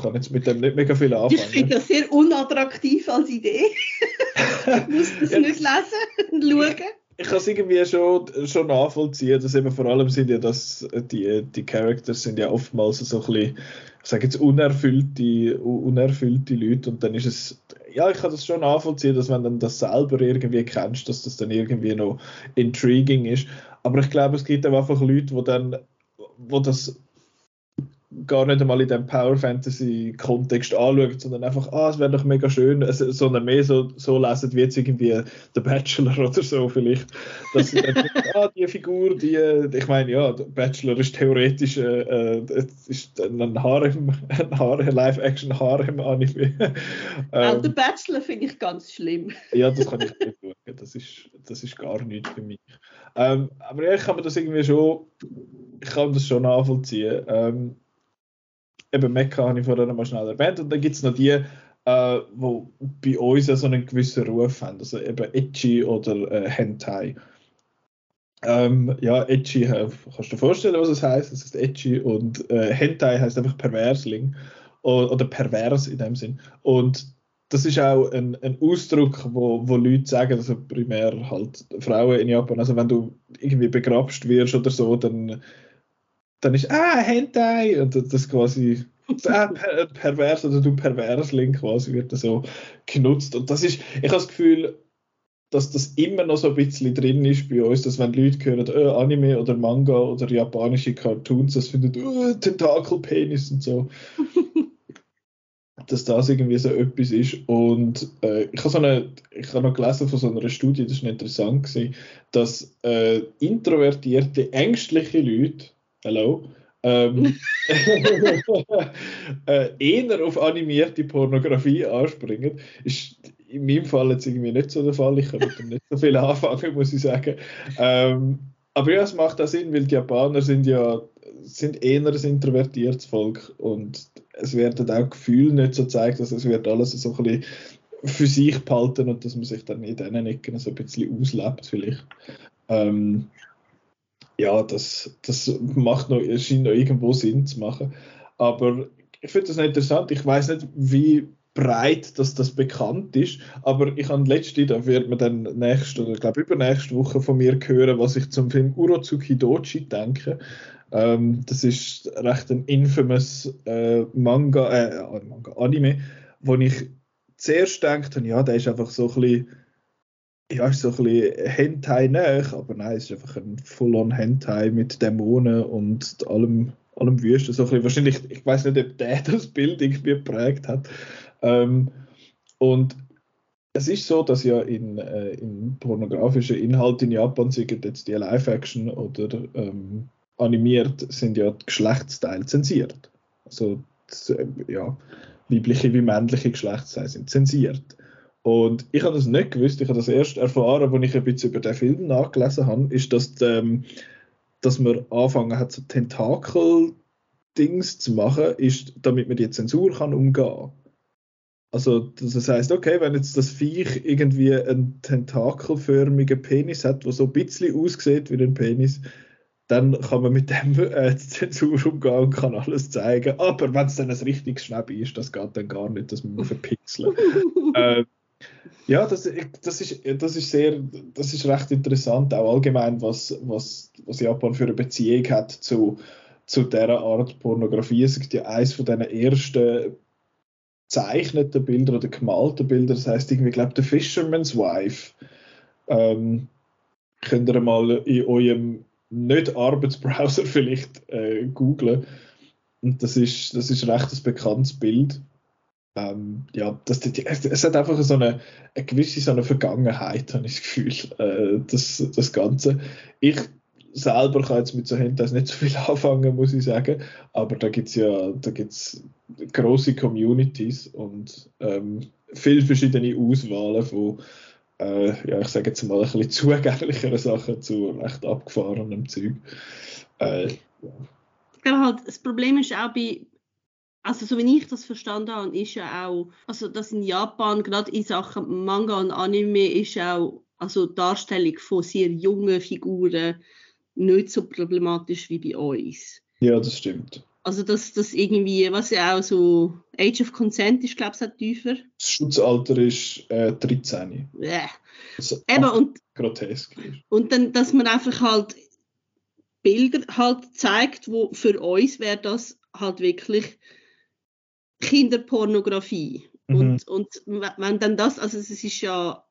kann jetzt mit dem nicht mega viel anfangen. Ich finde das sehr unattraktiv als Idee. ich muss das ja, nicht lesen und schauen. Ich kann es irgendwie schon, schon nachvollziehen, dass eben vor allem sind ja das, die, die Characters sind ja oftmals so ein bisschen, sage jetzt unerfüllte, unerfüllte Leute und dann ist es ja, ich kann das schon nachvollziehen, dass wenn du das selber irgendwie kennst, dass das dann irgendwie noch intriguing ist. Aber ich glaube, es gibt einfach Leute, die dann, wo das gar nicht einmal in dem Power Fantasy Kontext anschauen, sondern einfach, ah, es wäre doch mega schön, sondern mehr so, so lesen wie jetzt irgendwie The Bachelor oder so vielleicht. Dass sie dann, ah, die Figur, die, ich meine, ja, The Bachelor ist theoretisch äh, ist ein Harem, ein Harem, Live-Action-Harem-Anime. ähm, The Bachelor finde ich ganz schlimm. ja, das kann ich nicht schauen. Das ist, das ist gar nichts für mich. Ähm, aber ja, ich kann mir das irgendwie schon, ich kann das schon nachvollziehen. Ähm, eben Mecca habe ich vorhin mal schnell erwähnt und dann gibt es noch die, äh, wo bei uns so einen gewissen Ruf haben, also eben Etchi oder äh, Hentai. Ähm, ja, Etchi, äh, kannst du dir vorstellen, was es heißt? Es ist Etchi und äh, Hentai heißt einfach Perversling oder, pervers in dem Sinn. Und das ist auch ein, ein Ausdruck, wo, wo Leute sagen, also primär halt Frauen in Japan, also wenn du irgendwie begrapscht wirst oder so, dann dann ist, ah, Hentai, und das quasi, ah, per, pervers oder du Perversling quasi wird das so genutzt. Und das ist, ich habe das Gefühl, dass das immer noch so ein bisschen drin ist bei uns, dass wenn Leute hören, oh, Anime oder Manga oder japanische Cartoons, das finden, oh, Tentakelpenis und so. dass das irgendwie so etwas ist. Und äh, ich habe so eine, ich habe noch gelesen von so einer Studie, das war interessant gewesen, dass äh, introvertierte, ängstliche Leute, hello, ähm, äh, eher auf animierte Pornografie anspringen. Ist in meinem Fall jetzt irgendwie nicht so der Fall. Ich kann mit dem nicht so viel anfangen, muss ich sagen. Ähm, aber ja, es macht auch Sinn, weil die Japaner sind ja sind eher ein introvertiertes Volk und es werden auch Gefühle nicht so gezeigt, dass es wird alles so ein bisschen für sich behalten und dass man sich dann in diesen Ecken so ein bisschen auslebt vielleicht. Ähm, ja, das, das macht noch, scheint noch irgendwo Sinn zu machen. Aber ich finde das interessant. Ich weiß nicht, wie breit, dass das bekannt ist. Aber ich habe letzte, da wird man dann nächste oder glaube übernächste Woche von mir hören, was ich zum Film Urotsuki Dochi denke. Ähm, das ist recht ein infamous äh, Manga, äh, Manga, Anime, wo ich zuerst habe, ja, der ist einfach so ein bisschen, ja, ist so ein bisschen Hentai nach, aber nein, es ist einfach ein Full-on Hentai mit Dämonen und allem, allem Wüsten. So ein bisschen, wahrscheinlich, ich weiß nicht, ob der das Bild irgendwie geprägt hat. Ähm, und es ist so, dass ja in, äh, in pornografischen Inhalten in Japan sind jetzt die Live-Action oder ähm, animiert, sind ja die Geschlechtsteile zensiert. Also äh, ja, weibliche wie männliche Geschlechtsteile sind zensiert. Und ich habe das nicht gewusst, ich habe das erst erfahren, als ich ein bisschen über den Film nachgelesen habe, ist, dass, ähm, dass man anfangen hat, so Tentakel-Dings zu machen, ist, damit man die Zensur kann umgehen kann. Also das heißt, okay, wenn jetzt das Viech irgendwie einen tentakelförmigen Penis hat, der so ein bisschen aussieht wie ein Penis, dann kann man mit dem äh, Zensur umgehen und kann alles zeigen. Aber wenn es dann ein richtiges Schnäbi ist, das geht dann gar nicht, das muss man verpixeln. äh, ja, das, das, ist, das ist sehr, das ist recht interessant, auch allgemein, was, was, was Japan für eine Beziehung hat zu, zu dieser Art Pornografie. Es gibt ja eines von diesen ersten gezeichneten Bilder oder gemalten Bilder, das heißt irgendwie, ich glaube, The Fisherman's Wife. Ähm, könnt ihr mal in eurem nicht Arbeitsbrowser vielleicht äh, googlen. Und das ist, das ist recht ein bekanntes Bild. Ähm, ja, das, es hat einfach so eine, eine gewisse so eine Vergangenheit, habe ich das Gefühl, äh, das, das Ganze. Ich selber kann jetzt mit so Hentais nicht so viel anfangen, muss ich sagen. Aber da gibt es ja da gibt's große Communities und ähm, viele verschiedene Auswahlen von, äh, ja, ich sage jetzt mal, ein bisschen zugänglicheren Sachen zu recht abgefahrenem Zeug. Äh, ja. Halt, das Problem ist auch bei, also so wie ich das verstanden habe, ist ja auch, also dass in Japan gerade in Sachen Manga und Anime ist auch, also Darstellung von sehr jungen Figuren nicht so problematisch wie bei uns. Ja, das stimmt. Also dass das irgendwie, was ja auch so Age of Consent ist, glaube ich, auch tiefer. Das Schutzalter ist äh, 13. Ja. Eben, und, grotesk Und dann, dass man einfach halt Bilder halt zeigt, wo für uns wäre das halt wirklich Kinderpornografie. Mhm. Und, und wenn dann das, also es ist ja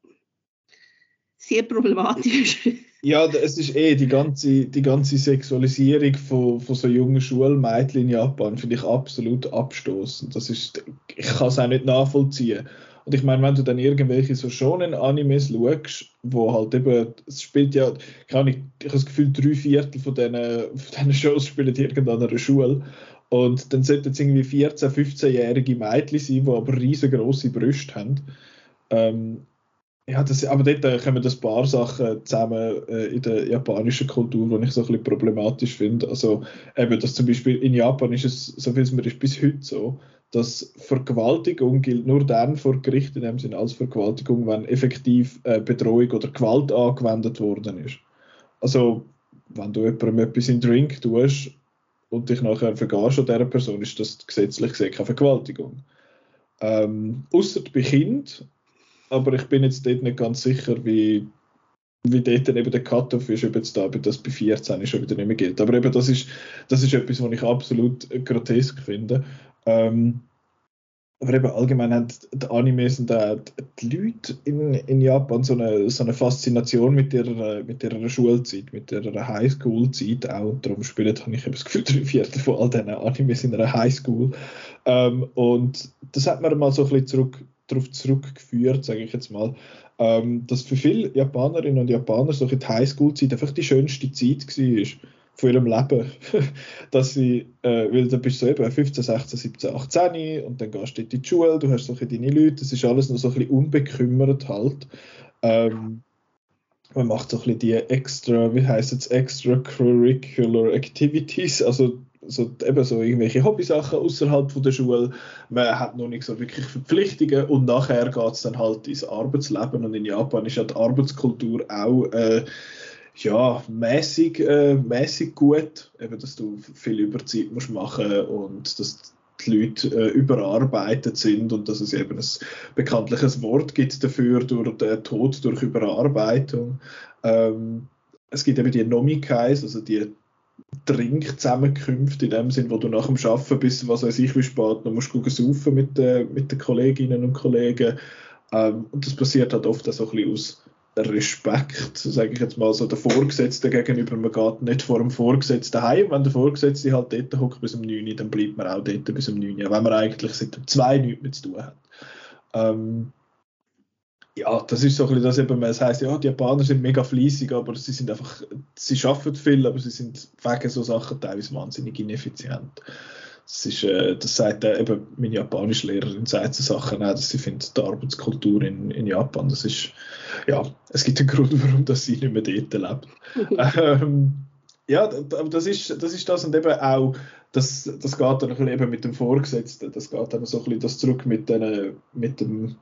sehr problematisch. Ja, es ist eh die ganze, die ganze Sexualisierung von, von so jungen Schulmädchen in Japan finde ich absolut abstoßend. Das ist, ich kann es auch nicht nachvollziehen. Und ich meine, wenn du dann irgendwelche so schonen Animes schaust, wo halt eben, es spielt ja, kann ich, ich habe das Gefühl, drei Viertel von diesen, von diesen Shows spielen irgendwann an einer Schule. Und dann sollten es irgendwie 14-, 15-jährige Mädchen sein, die aber riesengroße Brüste haben. Ähm, ja, das, aber dort äh, kommen ein paar Sachen zusammen äh, in der japanischen Kultur, die ich so ein bisschen problematisch finde. Also eben, dass zum Beispiel in Japan ist es, so viel es mir ist, bis heute so, dass Vergewaltigung gilt nur dann vor Gericht in dem Sinne als Vergewaltigung, wenn effektiv äh, Bedrohung oder Gewalt angewendet worden ist. Also wenn du jemandem etwas in Drink tust und dich nachher vergehst an dieser Person, ist das gesetzlich gesehen keine Vergewaltigung. Ähm, Außer bei Kind aber ich bin jetzt dort nicht ganz sicher, wie, wie dort eben der Cut-Off ist, ob jetzt da ob das bei 14 schon wieder nicht mehr gilt. Aber eben, das ist, das ist etwas, was ich absolut grotesk finde. Ähm, aber eben allgemein haben die Animes und auch die Leute in, in Japan so eine, so eine Faszination mit ihrer, mit ihrer Schulzeit, mit ihrer Highschool-Zeit auch. Darum spielen, habe ich das Gefühl, drei Viertel von all diesen Animes in einer Highschool. Ähm, und das hat man mal so ein bisschen zurück, darauf zurückgeführt, sage ich jetzt mal, ähm, dass für viele Japanerinnen und Japaner so die Highschool-Zeit einfach die schönste Zeit war von ihrem Leben. dass sie, äh, weil da bist du eben 15, 16, 17, 18 und dann gehst du in die Schule, du hast so deine Leute, das ist alles noch so ein bisschen unbekümmert halt. Ähm, man macht so ein bisschen die extra, wie heißt es, extracurricular activities, also so, eben so irgendwelche Hobbysachen außerhalb der Schule. Man hat noch nicht so wirklich Verpflichtungen und nachher geht es dann halt ins Arbeitsleben und in Japan ist ja die Arbeitskultur auch äh, ja, mäßig, äh, mäßig gut, eben, dass du viel Überzeit musst machen und dass die Leute äh, überarbeitet sind und dass es eben ein bekanntliches Wort gibt dafür, durch den Tod durch Überarbeitung. Ähm, es gibt eben die Nomikais, also die Trinkzusammenkünfte in dem Sinn, wo du nach dem Arbeiten bis, was weiß ich, wie spät noch musst du saufen mit, äh, mit den Kolleginnen und Kollegen. Ähm, und das passiert halt oft auch so ein bisschen aus Respekt, sage ich jetzt mal, so der Vorgesetzten gegenüber. Man geht nicht vor dem Vorgesetzten heim. Wenn der Vorgesetzte halt dort hockt bis um 9 Uhr, dann bleibt man auch dort bis um 9 Uhr, wenn man eigentlich seit um 2 nichts mehr zu tun hat. Ähm, ja, das ist so ein bisschen das eben, es heisst, ja, die Japaner sind mega fleissig, aber sie sind einfach, sie schaffen viel, aber sie sind wegen so Sachen teilweise wahnsinnig ineffizient. Das, ist, äh, das sagt äh, eben meine japanische Lehrerin, sagt so Sachen auch, dass sie findet, die Arbeitskultur in, in Japan, das ist, ja, es gibt einen Grund, warum dass sie nicht mehr dort lebt. ähm, ja, das ist, das ist das und eben auch, das, das geht dann ein bisschen eben mit dem Vorgesetzten, das geht dann so ein bisschen das zurück mit, den, mit dem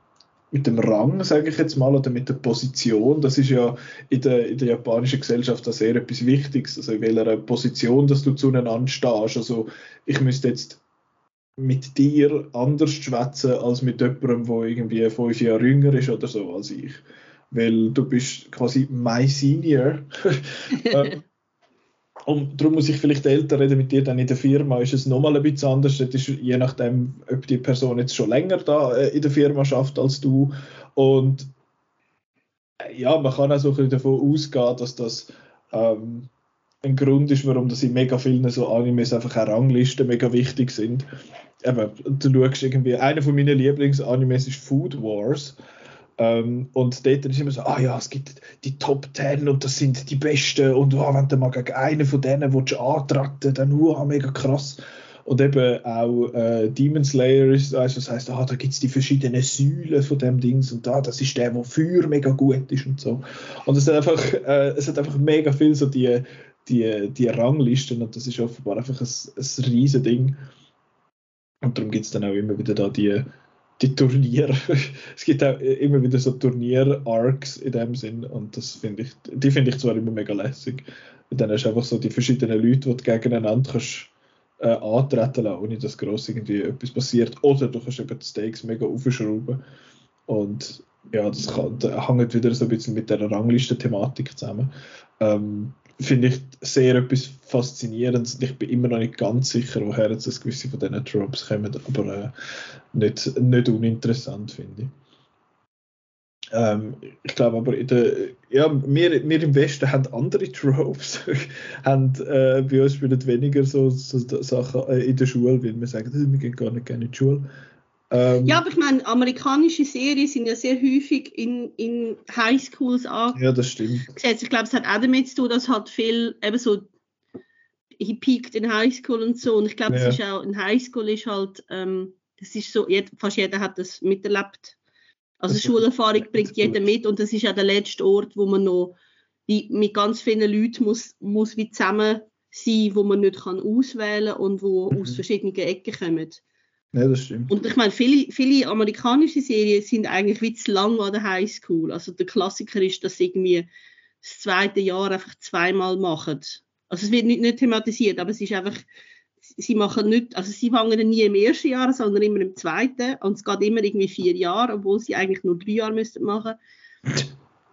mit dem Rang, sage ich jetzt mal, oder mit der Position. Das ist ja in der, in der japanischen Gesellschaft auch sehr etwas Wichtiges. Also in welcher Position, dass du zueinander stehst. Also ich müsste jetzt mit dir anders schwätzen als mit jemandem, der irgendwie fünf Jahre jünger ist oder so als ich. Weil du bist quasi my senior. Und darum muss ich vielleicht älter reden mit dir dann in der Firma, ist es nochmal ein bisschen anders. Das ist je nachdem, ob die Person jetzt schon länger da äh, in der Firma schafft als du. Und äh, ja, man kann auch so davon ausgehen, dass das ähm, ein Grund ist, warum das in mega vielen so Animes einfach auch Ranglisten mega wichtig sind. Eben, du schaust irgendwie, einer von meinen Lieblingsanimes ist Food Wars. Ähm, und dort ist immer so, ah ja, es gibt die Top 10 und das sind die Besten und oh, wenn du mal gegen einen von denen willst antreten dann oh, mega krass. Und eben auch äh, Demon Slayer ist, weißt, was heißt, ah, da gibt es die verschiedenen Säulen von dem Dings und da, das ist der, der Feuer mega gut ist und so. Und es hat einfach, äh, es hat einfach mega viel so die, die, die Ranglisten und das ist offenbar einfach ein, ein riesen Ding. Und darum gibt es dann auch immer wieder da die, die Turniere. es gibt auch immer wieder so Turnier-Arcs in dem Sinn und das finde ich, die finde ich zwar immer mega lässig. Und dann hast du einfach so die verschiedenen Leute, die du gegeneinander kannst, äh, antreten lassen, ohne dass gross irgendwie etwas passiert. Oder du kannst eben die Stakes mega aufschrauben. Und ja, das, das hängt wieder so ein bisschen mit der Ranglisten-Thematik zusammen. Ähm, finde ich sehr etwas Faszinierendes. Ich bin immer noch nicht ganz sicher, woher jetzt das gewisse von diesen Tropes kommen, aber äh, nicht, nicht uninteressant, finde ich. Ähm, ich glaube aber, in der, ja, wir, wir im Westen haben andere Tropes. haben, äh, bei uns spielen weniger so, so Sachen äh, in der Schule, weil wir sagen, wir gehen gar nicht gerne in die Schule. Ähm, ja, aber ich meine, amerikanische Serien sind ja sehr häufig in, in Highschools angesetzt. Ja, das stimmt. Ich glaube, es hat auch damit zu tun, dass halt viel eben so he peaked in Highschool und so. Und ich glaube, ja. es ist auch in Highschool ist halt, ähm, das ist so, fast jeder hat das miterlebt. Also das Schulerfahrung bringt jeder mit und das ist ja der letzte Ort, wo man noch die, mit ganz vielen Leuten muss, muss wie zusammen sein, wo man nicht kann auswählen und wo mhm. aus verschiedenen Ecken kommen. Ja, das stimmt. Und ich meine, viele, viele amerikanische Serien sind eigentlich wie zu lang an der Highschool. Also der Klassiker ist, dass sie irgendwie das zweite Jahr einfach zweimal machen. Also es wird nicht, nicht thematisiert, aber es ist einfach, sie machen nicht, also sie fangen nie im ersten Jahr, sondern immer im zweiten und es geht immer irgendwie vier Jahre, obwohl sie eigentlich nur drei Jahre müssten machen.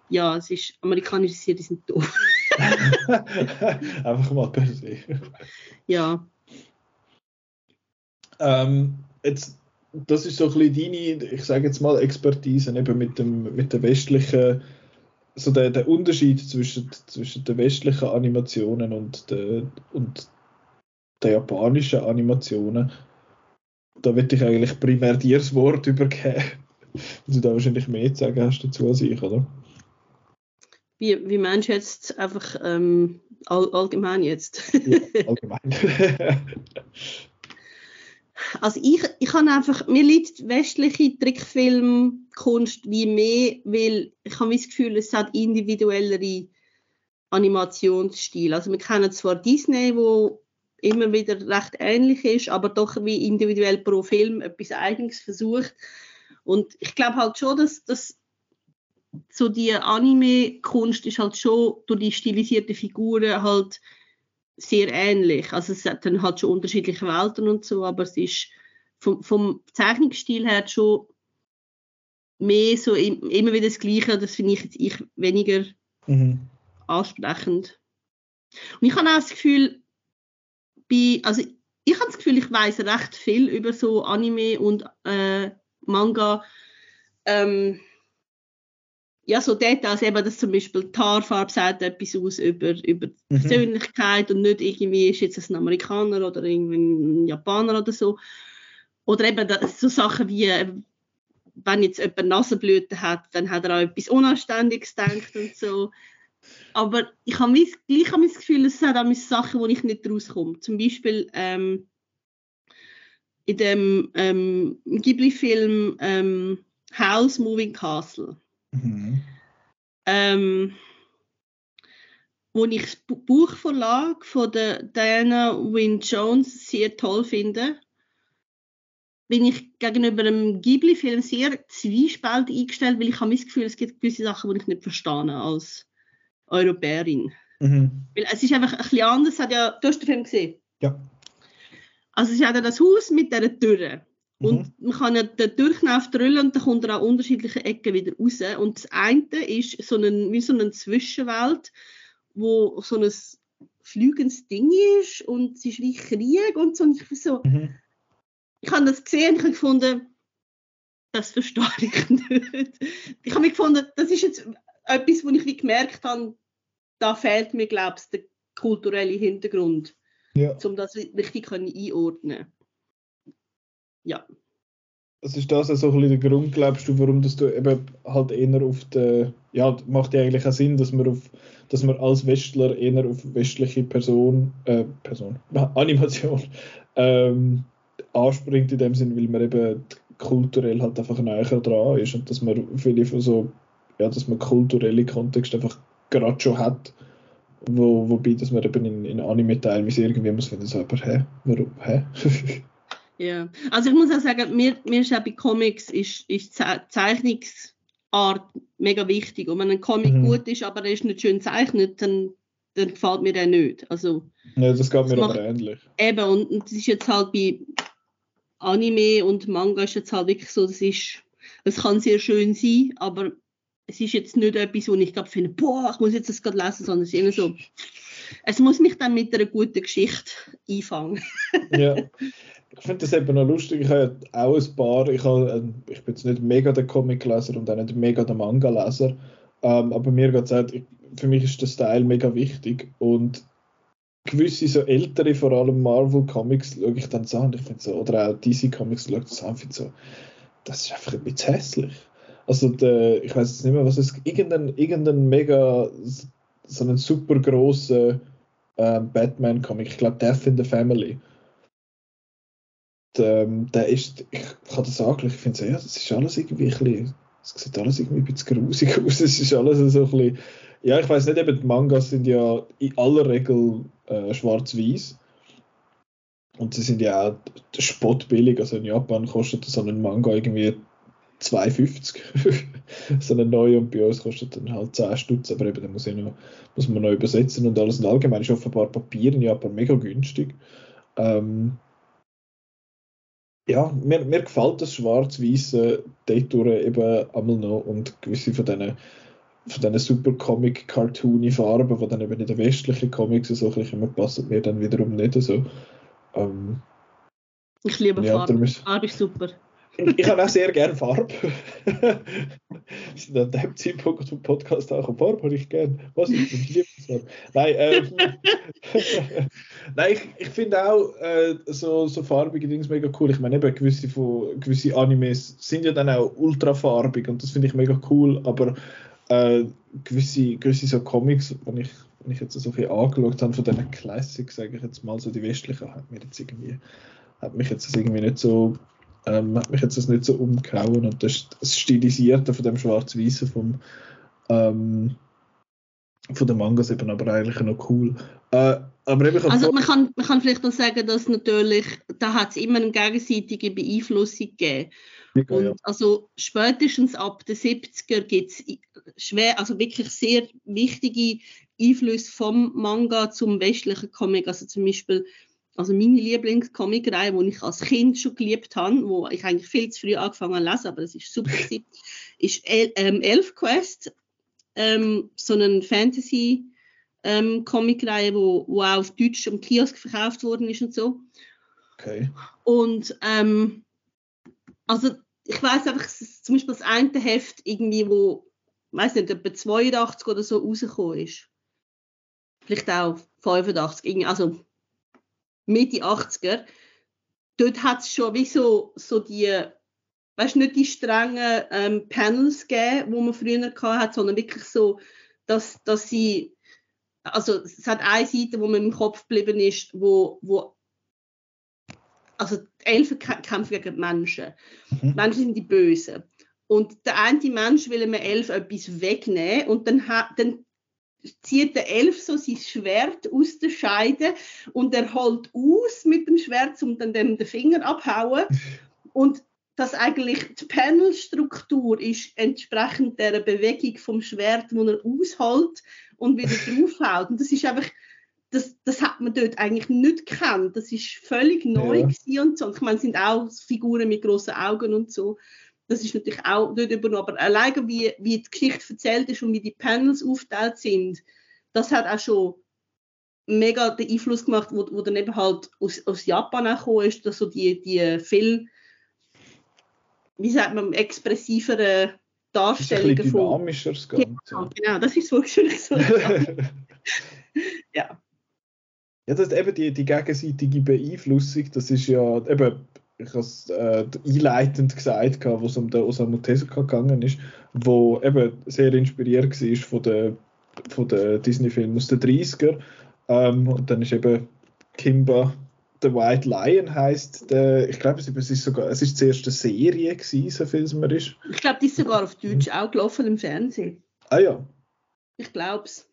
Ja, es ist, amerikanische Serien sind doof. einfach mal per se. Ja. Ähm, jetzt, das ist so ein bisschen deine, ich sage jetzt mal, Expertise eben mit, dem, mit der westlichen, so der, der Unterschied zwischen, zwischen den westlichen Animationen und der, und der japanischen Animationen. da würde ich eigentlich primär dir das Wort übergeben. Und du da wahrscheinlich mehr zu sagen hast dazu als ich, oder? Wie, wie meinst du jetzt einfach ähm, all, allgemein jetzt? ja, allgemein. also ich, ich habe einfach, mir liegt westliche Trickfilmkunst wie mehr, weil ich habe das Gefühl, es hat individuellere Animationsstil. Also wir kennen zwar Disney, wo immer wieder recht ähnlich ist, aber doch wie individuell pro Film etwas Eigenes versucht. Und ich glaube halt schon, dass, dass so die Anime-Kunst ist halt schon durch die stilisierten Figuren halt sehr ähnlich. Also es hat dann halt schon unterschiedliche Welten und so, aber es ist vom, vom Zeichnungsstil her schon mehr so immer wieder das Gleiche. Das finde ich jetzt ich weniger mhm. ansprechend. Und ich habe auch das Gefühl, bei, also ich habe das Gefühl, ich weiß recht viel über so Anime und äh, Manga. Ähm, ja, so Details, eben, dass zum Beispiel die Haarfarbe sagt etwas aus über, über die mhm. Persönlichkeit und nicht irgendwie ist jetzt ein Amerikaner oder irgendwie ein Japaner oder so. Oder eben so Sachen wie, wenn jetzt jemand Nasenblüten hat, dann hat er auch etwas Unanständiges gedacht und so. Aber ich habe gleich habe das Gefühl, es sind auch Sachen, wo ich nicht rauskomme. Zum Beispiel ähm, in dem ähm, Ghibli-Film ähm, House Moving Castle Mhm. Ähm, ich das Buchverlag von der Diana Wynne Jones sehr toll finde, bin ich gegenüber einem Ghibli-Film sehr zwiespältig eingestellt, weil ich habe das Gefühl, es gibt gewisse Sachen, die ich nicht verstehe als Europäerin. Mhm. Weil es ist einfach ein bisschen anders. Hat ja, du hast den Film gesehen? Ja. Also es hat ja das Haus mit dieser Türe. Und mhm. man kann ja den Durchlauf drüllen und dann kommt er an unterschiedlichen Ecken wieder raus. Und das eine ist so ein, wie so eine Zwischenwelt, wo so ein flügendes Ding ist und es ist wie Krieg und so. Und ich, so mhm. ich habe das gesehen und ich habe gefunden, das verstehe ich nicht. Ich habe mir gefunden, das ist jetzt etwas, wo ich wie gemerkt habe, da fehlt mir, glaube ich, der kulturelle Hintergrund, ja. um das richtig einordnen ja. Das ist das also ein bisschen der Grund, glaubst du, warum dass du eben halt eher auf der, ja, macht ja eigentlich auch Sinn, dass man auf, dass man als Westler eher auf westliche Person, äh, Person, Animation ähm, anspringt in dem Sinn, weil man eben kulturell halt einfach näher dran ist und dass man viele von so, ja, dass man kulturelle Kontext einfach gerade schon hat, wo, wobei, dass man eben in, in Anime teilweise irgendwie muss finden, so, aber hä, warum, hä? Ja, also ich muss auch sagen, mir, mir ist auch bei Comics ist, ist Zeichnungsart mega wichtig. Und wenn ein Comic mhm. gut ist, aber er ist nicht schön gezeichnet, dann, dann gefällt mir der nicht. Also, ja, das geht mir macht, aber ähnlich. Eben, und, und das ist jetzt halt bei Anime und Manga ist jetzt halt wirklich so, das ist, es kann sehr schön sein, aber es ist jetzt nicht etwas, wo ich glaube finde, boah, ich muss jetzt das gerade lesen, sondern es ist immer so, es muss mich dann mit einer guten Geschichte einfangen. ja. Ich finde das eben noch lustig. Ich habe auch ein paar. Ich, habe, ähm, ich bin jetzt nicht mega der Comic-Leser und auch nicht mega der Manga-Leser. Ähm, aber mir geht es für mich ist der Style mega wichtig. Und gewisse so ältere, vor allem Marvel-Comics, schaue ich dann so an. Ich finde so, oder auch DC-Comics schaue ich das an. finde so, das ist einfach ein bisschen hässlich. Also, der, ich weiß jetzt nicht mehr, was es. Irgendein, irgendein mega, so einen super großen äh, Batman-Comic. Ich glaube, Death in the Family ähm, der ist, ich kann das sagen, ich finde ja, das ist alles irgendwie ein bisschen, es sieht alles irgendwie ein bisschen grusig aus, es ist alles so ein bisschen, ja, ich weiß nicht, eben die Mangas sind ja in aller Regel äh, schwarz-weiß. Und sie sind ja auch spottbillig, also in Japan kostet so ein Manga irgendwie 2,50 so eine neue und bei uns kostet dann halt 10 Stutz, aber eben, da muss, muss man noch übersetzen und alles. Und allgemein ist offenbar Papier in Japan mega günstig. Ähm, ja, mir, mir gefällt das schwarz-weiße Daytouren eben einmal noch und gewisse von diesen von diesen super Comic-Cartoony Farben, die dann eben in den westlichen Comics so ein bisschen passen mir dann wiederum nicht so. Ähm, ich liebe ja, Farben, Farbe ist super. Ich habe auch sehr gerne Farbe. An dem Zeitpunkt zum Podcast auch Farbe habe ich gerne. Was ist denn Lieblingsfarbe? Nein, ähm, Nein ich, ich finde auch äh, so, so farbige Dinge mega cool. Ich meine, eben gewisse, von, gewisse Animes sind ja dann auch ultrafarbig und das finde ich mega cool, aber äh, gewisse, gewisse so Comics, wenn ich, wenn ich jetzt so viel angeschaut habe von diesen Classics, sage ich jetzt mal so die westlichen, hat mir jetzt irgendwie hat mich jetzt irgendwie nicht so ähm, hat mich jetzt das nicht so umgehauen und das, das Stilisierte von dem Schwarz-Weißen vom ähm, von den Mangas eben aber eigentlich noch cool. Äh, aber eben, also man kann, man kann vielleicht noch sagen, dass natürlich, da hat es immer eine gegenseitige Beeinflussung gegeben. Ja, und ja. also spätestens ab den 70er gibt es schwer, also wirklich sehr wichtige Einflüsse vom Manga zum westlichen Comic. Also zum Beispiel also meine Lieblingscomicreihe, die ich als Kind schon geliebt habe, wo ich eigentlich viel zu früh angefangen habe zu lesen, aber es ist super ist El ähm, Elf Quest, ähm, so eine Fantasy ähm, Comicreihe, wo, wo auch auf Deutsch am Kiosk verkauft worden ist und so. Okay. Und ähm, also ich weiß einfach, zum Beispiel das eine Heft irgendwie, wo, weiß nicht, etwa 82 oder so rausgekommen ist. Vielleicht auch 85, also Mitte 80er, dort hat es schon wie so, so die, weißt nicht die strengen ähm, Panels gegeben, wo man früher hatte, sondern wirklich so, dass, dass sie, also es hat eine Seite, wo mir im Kopf geblieben ist, wo, wo also die Elfen kämpfen gegen die Menschen. Mhm. Menschen sind die Bösen. Und der eine Mensch will einem Elf etwas wegnehmen und dann, dann zieht der Elf so sein Schwert aus der Scheide und er holt aus mit dem Schwert, um dann dem den Finger abhauen. Und dass eigentlich die Panelstruktur ist entsprechend der Bewegung vom Schwert, wo er ausholt und wieder draufhaut. Und das ist einfach, das, das hat man dort eigentlich nicht gekannt. Das ist völlig neu ja. und so. Ich meine, es sind auch Figuren mit großen Augen und so. Das ist natürlich auch dort übernommen. Aber alleine wie, wie die Geschichte erzählt ist und wie die Panels aufgeteilt sind, das hat auch schon mega den Einfluss gemacht, wo, wo dann eben halt aus, aus Japan auch gekommen ist, dass so die, die viel, wie sagt man, expressiveren Darstellungen das ist ein dynamischer das Ganze. Genau, genau, das ist wirklich so. ja. Ja, das ist eben die, die gegenseitige Beeinflussung, das ist ja eben ich habe es äh, einleitend gesagt, wo es um den Osamu Tezuka gegangen ist, wo eben sehr inspiriert war von den, von den Disney-Filmen aus den 30er. Ähm, und dann ist eben Kimba The White Lion heißt der, ich glaube, es ist sogar, es ist die erste Serie gewesen, so viel es mir ist. Ich glaube, die ist sogar auf Deutsch auch gelaufen im Fernsehen. Ah ja. Ich glaube es.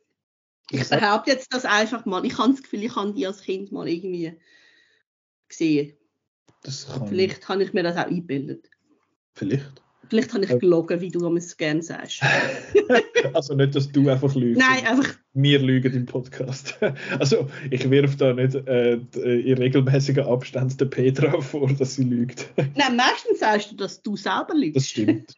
Ich behaupte jetzt das einfach mal. Ich habe das Gefühl, ich habe die als Kind mal irgendwie gesehen. Vielleicht habe ich mir das auch eingebildet. Vielleicht. Vielleicht habe ich gelogen, wie du es gerne sagst. also nicht, dass du einfach lügst. Nein, einfach. Wir lügen im Podcast. also ich wirf da nicht äh, in regelmäßigen Abständen der Petra vor, dass sie lügt. Nein, meistens sagst du, dass du selber lügst. Das stimmt.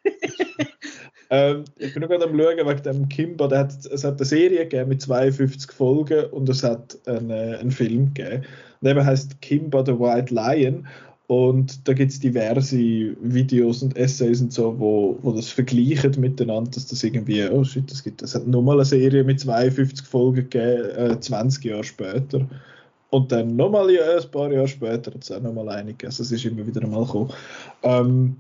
ähm, ich bin noch gerade am schauen wegen dem Kimba. Der hat, es hat eine Serie gegeben mit 52 Folgen und es hat einen, einen Film gegeben. Und eben heißt Kimba the White Lion. Und da gibt es diverse Videos und Essays und so, wo, wo das vergleichen miteinander, dass das irgendwie, oh shit, das gibt, es hat nochmal eine Serie mit 52 Folgen gegeben, äh, 20 Jahre später. Und dann nochmal ja, ein paar Jahre später hat es auch nochmal gegeben. Also es ist immer wieder einmal gekommen. Ähm,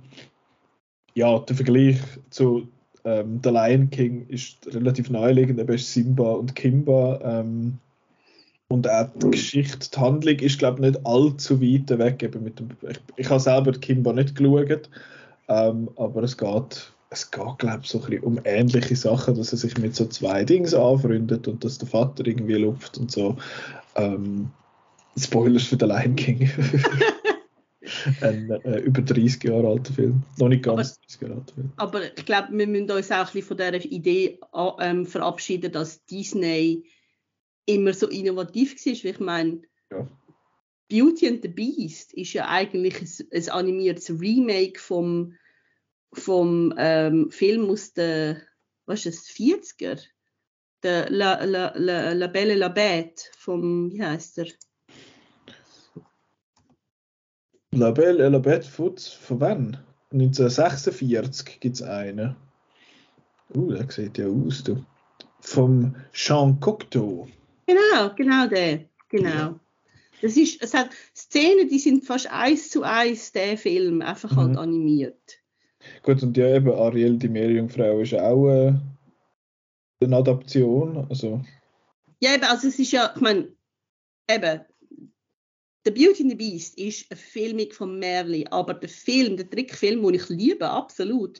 ja, der Vergleich zu ähm, The Lion King ist relativ naheliegend, eben ist Simba und Kimba. Ähm, und auch die Geschichte, die Handlung ist, glaube ich, nicht allzu weit weg. Eben mit dem, ich, ich habe selber Kimba nicht geschaut, ähm, aber es geht, es geht, glaube ich, so ein bisschen um ähnliche Sachen, dass er sich mit so zwei Dingen anfreundet und dass der Vater irgendwie lupft und so. Ähm, Spoilers für den Lion King. ein äh, über 30 Jahre alter Film. Noch nicht ganz aber, 30 Jahre alter Film. Aber ich glaube, wir müssen uns auch ein bisschen von dieser Idee ähm, verabschieden, dass Disney immer so innovativ war. Weil ich meine, ja. Beauty and the Beast ist ja eigentlich ein, ein animiertes Remake vom, vom ähm, Film aus den was ist das, 40er. Der La, La, La, La Belle La Bête vom, wie heißt der? La Belle et la Bête von, von wann? 1946 gibt es einen. Uh, der sieht ja aus, du. Vom Jean Cocteau. Genau, genau der. Genau. Das ist, es hat Szenen, die sind fast eins zu eins der Film, einfach halt mhm. animiert. Gut, und ja, eben Ariel, die Meerjungfrau, ist auch äh, eine Adaption. Also. Ja, eben, also es ist ja, ich meine, eben, The Beauty and the Beast ist eine Filmung von Merli, aber der Film, der Trickfilm, den ich liebe, absolut,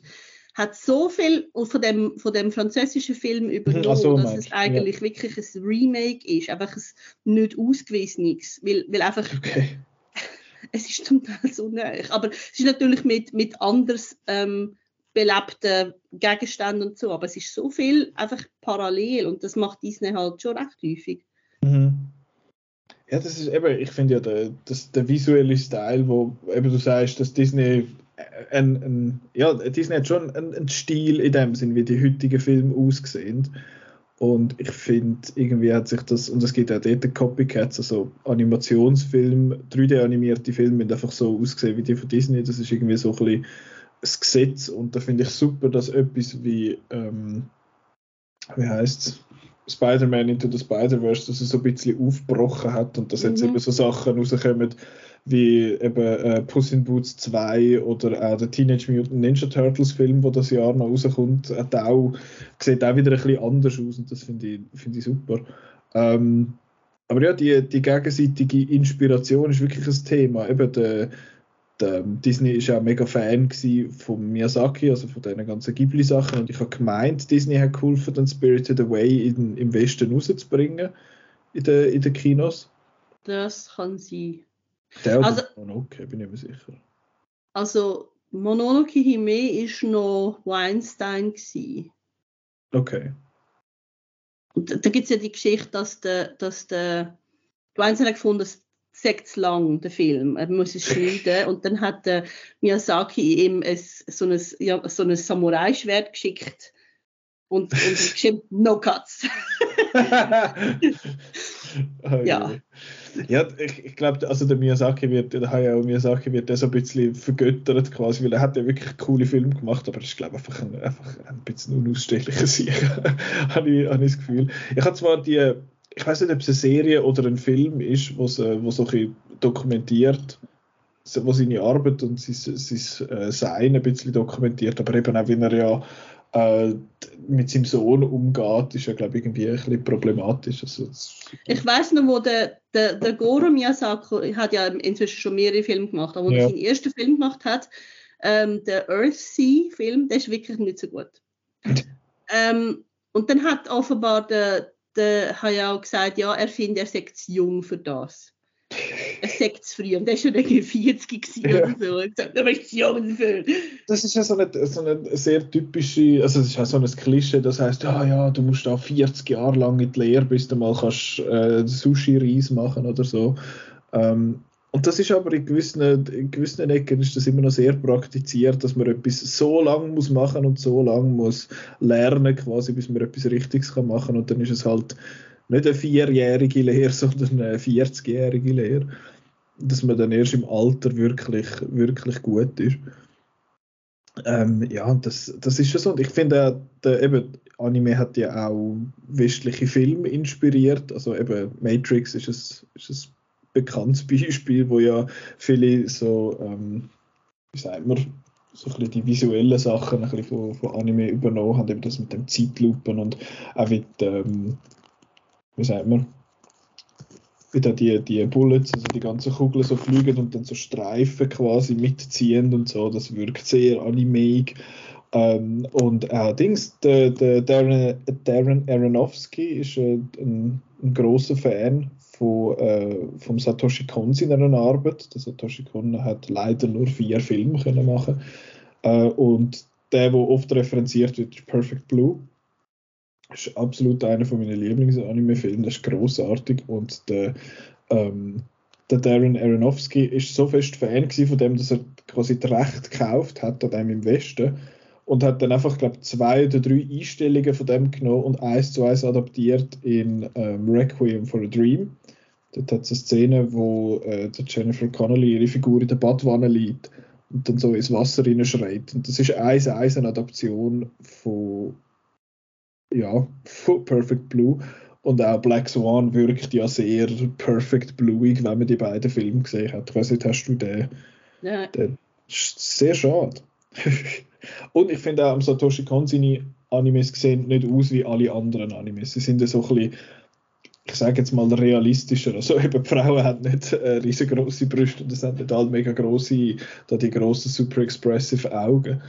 hat so viel von dem, von dem französischen Film übernommen, so, dass es eigentlich ja. wirklich ein Remake ist, einfach ein nicht ausgewiesenes, weil, weil einfach okay. es ist zum Teil so näher, aber es ist natürlich mit, mit anders ähm, belebten Gegenständen und so, aber es ist so viel einfach parallel und das macht Disney halt schon recht häufig. Mhm. Ja, das ist eben, ich finde ja, der, das, der visuelle Style, wo eben du sagst, dass Disney ein, ein, ja, Disney hat schon einen, Stil in dem Sinn, wie die heutigen Filme aussehen. Und ich finde, irgendwie hat sich das, und es gibt auch dort Copycats, also Animationsfilme, 3D-animierte Filme, die einfach so aussehen wie die von Disney. Das ist irgendwie so ein bisschen das Gesetz. Und da finde ich super, dass etwas wie, ähm, wie heißt es? Spider-Man Into the Spider-Verse, dass es so ein bisschen aufgebrochen hat und dass mhm. jetzt eben so Sachen rauskommen, wie eben äh, Puss in Boots 2 oder auch der Teenage Mutant Ninja Turtles Film, der das Jahr noch rauskommt, hat auch, sieht auch wieder ein bisschen anders aus und das finde ich, find ich super. Ähm, aber ja, die, die gegenseitige Inspiration ist wirklich ein Thema. Eben der, der Disney ist auch mega Fan von Miyazaki, also von diesen ganzen Ghibli-Sachen. Und ich habe gemeint, Disney hat geholfen, den Spirited Away in, im Westen rauszubringen in den, in den Kinos. Das kann sein. Der also, Mononoke, bin ich mir sicher. Also Mononoke Hime ist noch Weinstein gewesen. Okay. Und da gibt es ja die Geschichte, dass der, dass der Weinstein hat gefunden, es sagt lang, der Film. Er muss es schneiden. und dann hat der Miyazaki ihm ein, so ein, ja, so ein Samurai-Schwert geschickt und, und geschrieben, no cuts. ja. Ja, ich, ich glaube, also der Miyazaki wird, der Hayao Miyazaki wird der so ein bisschen vergöttert quasi, weil er hat ja wirklich coole Filme gemacht, aber das ist glaube ich einfach ein, einfach ein bisschen unausstehlicher Sieg, habe ich, hab ich das Gefühl. Ich habe zwar die, ich weiß nicht, ob es eine Serie oder ein Film ist, wo so ein bisschen dokumentiert, wo seine Arbeit und sein, sein äh, Sein ein bisschen dokumentiert, aber eben auch, wenn er ja äh, mit seinem Sohn umgeht, ist ja, glaube ich, irgendwie ein bisschen problematisch. Also, ich weiß noch, wo der, der, der Goro Miyazaki hat ja inzwischen schon mehrere Filme gemacht, aber wo ja. er seinen ersten Film gemacht hat, ähm, der Earthsea-Film, der ist wirklich nicht so gut. ähm, und dann hat offenbar der, der Hayao gesagt, ja, er findet, er sei zu jung für das Sekt zu früh. Und der war schon irgendwie 40 ja. oder so. Und gesagt, du bist jung dafür. Das ist ja so eine, so eine sehr typische, also es ist ja so ein Klischee, das heißt, ja, ja, du musst da 40 Jahre lang in die Lehre, bis du mal kannst äh, Sushi-Reis machen oder so. Ähm, und das ist aber in gewissen, in gewissen Ecken ist das immer noch sehr praktiziert, dass man etwas so lang muss machen und so lang muss lernen quasi, bis man etwas Richtiges kann machen und dann ist es halt nicht eine vierjährige Lehre, sondern eine 40-jährige Lehre. Dass man dann erst im Alter wirklich, wirklich gut ist. Ähm, ja, das, das ist schon so. Und ich finde, der, eben, Anime hat ja auch westliche Filme inspiriert. Also eben Matrix ist ein, ist ein bekanntes Beispiel, wo ja viele so, ähm, wie sagt man, so ein bisschen die visuellen Sachen ein bisschen von, von Anime übernommen haben, eben das mit dem Zeitlupen und auch mit, ähm, wie sagt man, wie die, die Bullets, also die ganzen Kugeln so fliegen und dann so Streifen quasi mitziehen und so, das wirkt sehr animeig. Ähm, und allerdings, der, der Darren, Darren Aronofsky ist äh, ein, ein großer Fan von, äh, vom Satoshi Kon seiner Arbeit. Der Satoshi Kon hat leider nur vier Filme können machen äh, und der, der oft referenziert wird, ist Perfect Blue. Ist absolut einer von meinen Lieblings-Anime-Filmen, das ist großartig und der, ähm, der Darren Aronofsky ist so fest Fan von dem, dass er quasi das Recht gekauft hat an dem im Westen und hat dann einfach, glaube zwei oder drei Einstellungen von dem genommen und eins zu eins adaptiert in ähm, Requiem for a Dream. Dort hat es eine Szene, wo äh, Jennifer Connelly ihre Figur in der Badwanne liegt und dann so ins Wasser schreit. Und das ist eins eins eine Adaption von, ja, von Perfect Blue. Und auch Black Swan wirkt ja sehr perfect blueig, wenn man die beiden Filme gesehen hat. Ich weiß nicht, hast du den? Ja. den sehr schade. und ich finde auch am Satoshi Kon seine Animes sehen nicht aus wie alle anderen Animes. Sie sind ja so ein bisschen ich sage jetzt mal realistischer. Also eben, die Frauen haben nicht äh, riesengroße Brüste und das sind nicht halt mega große, da die grossen super expressive Augen.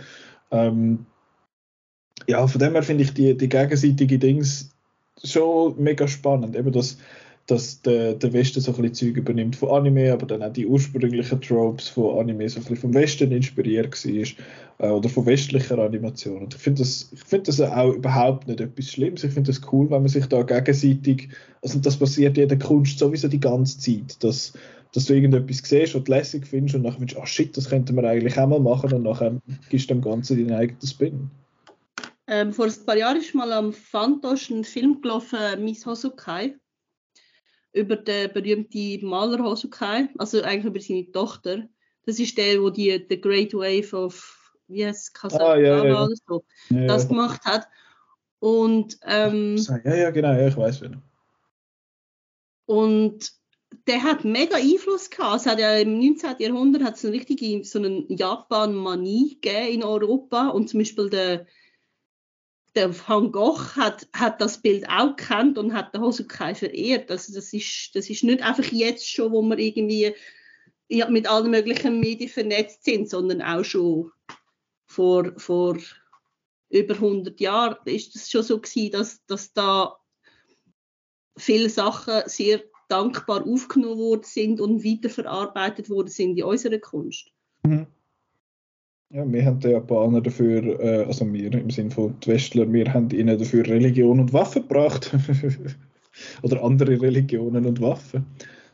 Ähm, ja, von dem her finde ich die, die gegenseitige Dings schon mega spannend. Eben, dass, dass der, der Westen so ein bisschen Zeug übernimmt von Anime, aber dann auch die ursprünglichen Tropes von Anime so ein bisschen vom Westen inspiriert war äh, oder von westlicher Animation. Und ich finde das, find das auch überhaupt nicht etwas Schlimmes. Ich finde das cool, wenn man sich da gegenseitig, also das passiert in der Kunst sowieso die ganze Zeit, dass, dass du irgendetwas siehst, du lässig findest und nachher denkst du, oh shit, das könnte man eigentlich auch mal machen und nachher gibst du dem Ganzen deinen eigenen Spin. Ähm, vor ein paar Jahren ist mal am Fantosch ein Film gelaufen, Miss Hosokai, über den berühmten Maler Hosokai, also eigentlich über seine Tochter. Das ist der, wo die The Great Wave of wie es Kasachstan ah, ja, ja. oder so, ja, das gemacht hat. Und ähm, ja, ja, genau, ja, ich weiß wieder. Und der hat mega Einfluss gehabt. Es hat ja im 19. Jahrhundert hat es eine richtige so eine Japan-Manie gegeben in Europa und zum Beispiel der der Van Gogh hat, hat das Bild auch gekannt und hat den Hosukai verehrt. Also das ist, das ist nicht einfach jetzt schon, wo wir irgendwie ja, mit allen möglichen Medien vernetzt sind, sondern auch schon vor, vor über 100 Jahren ist es schon so gewesen, dass, dass da viele Sachen sehr dankbar aufgenommen worden sind und weiterverarbeitet worden sind in unserer Kunst. Mhm. Ja, wir haben die Japaner dafür, äh, also wir im Sinne von die Westler, wir haben ihnen dafür Religion und Waffen gebracht. Oder andere Religionen und Waffen.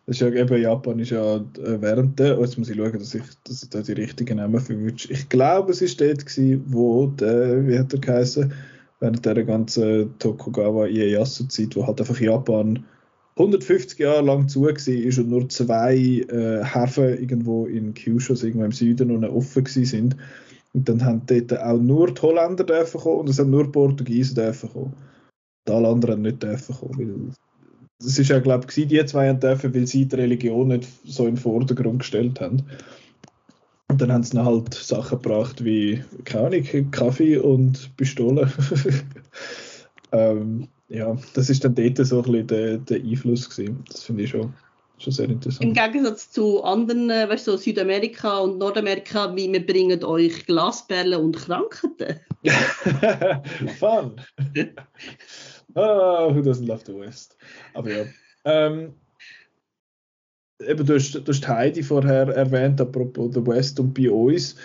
Das ist ja eben, Japan ist ja äh, während der, jetzt muss ich schauen, dass ich, dass ich da die richtigen Namen verwünsche. Ich glaube, es war dort, gewesen, wo der, wie hat er geheißen, während der ganzen Tokugawa Ieyasu-Zeit, wo halt einfach Japan 150 Jahre lang zu war und nur zwei äh, Häfen irgendwo in Kyushu, also irgendwo im Süden, noch offen sind. Und dann haben dort auch nur die Holländer dürfen kommen und es haben nur Portugiesen dürfen kommen. Und alle anderen nicht dürfen kommen, das ist ja, glaube ich, die zwei dürfen, weil sie die Religion nicht so den Vordergrund gestellt haben. Und dann haben sie dann halt Sachen gebracht wie, keine Ahnung, Kaffee und Pistolen. ähm, ja, das ist dann dort so ein bisschen der, der Einfluss gewesen. Das finde ich schon, schon sehr interessant. Im Gegensatz zu anderen, äh, weißt du, so Südamerika und Nordamerika, wie wir bringen euch Glasperlen und Krankheiten. Fun! Ah, who doesn't love the West? Aber ja. Ähm, eben, du hast, du hast Heidi vorher erwähnt, apropos The West und bei uns.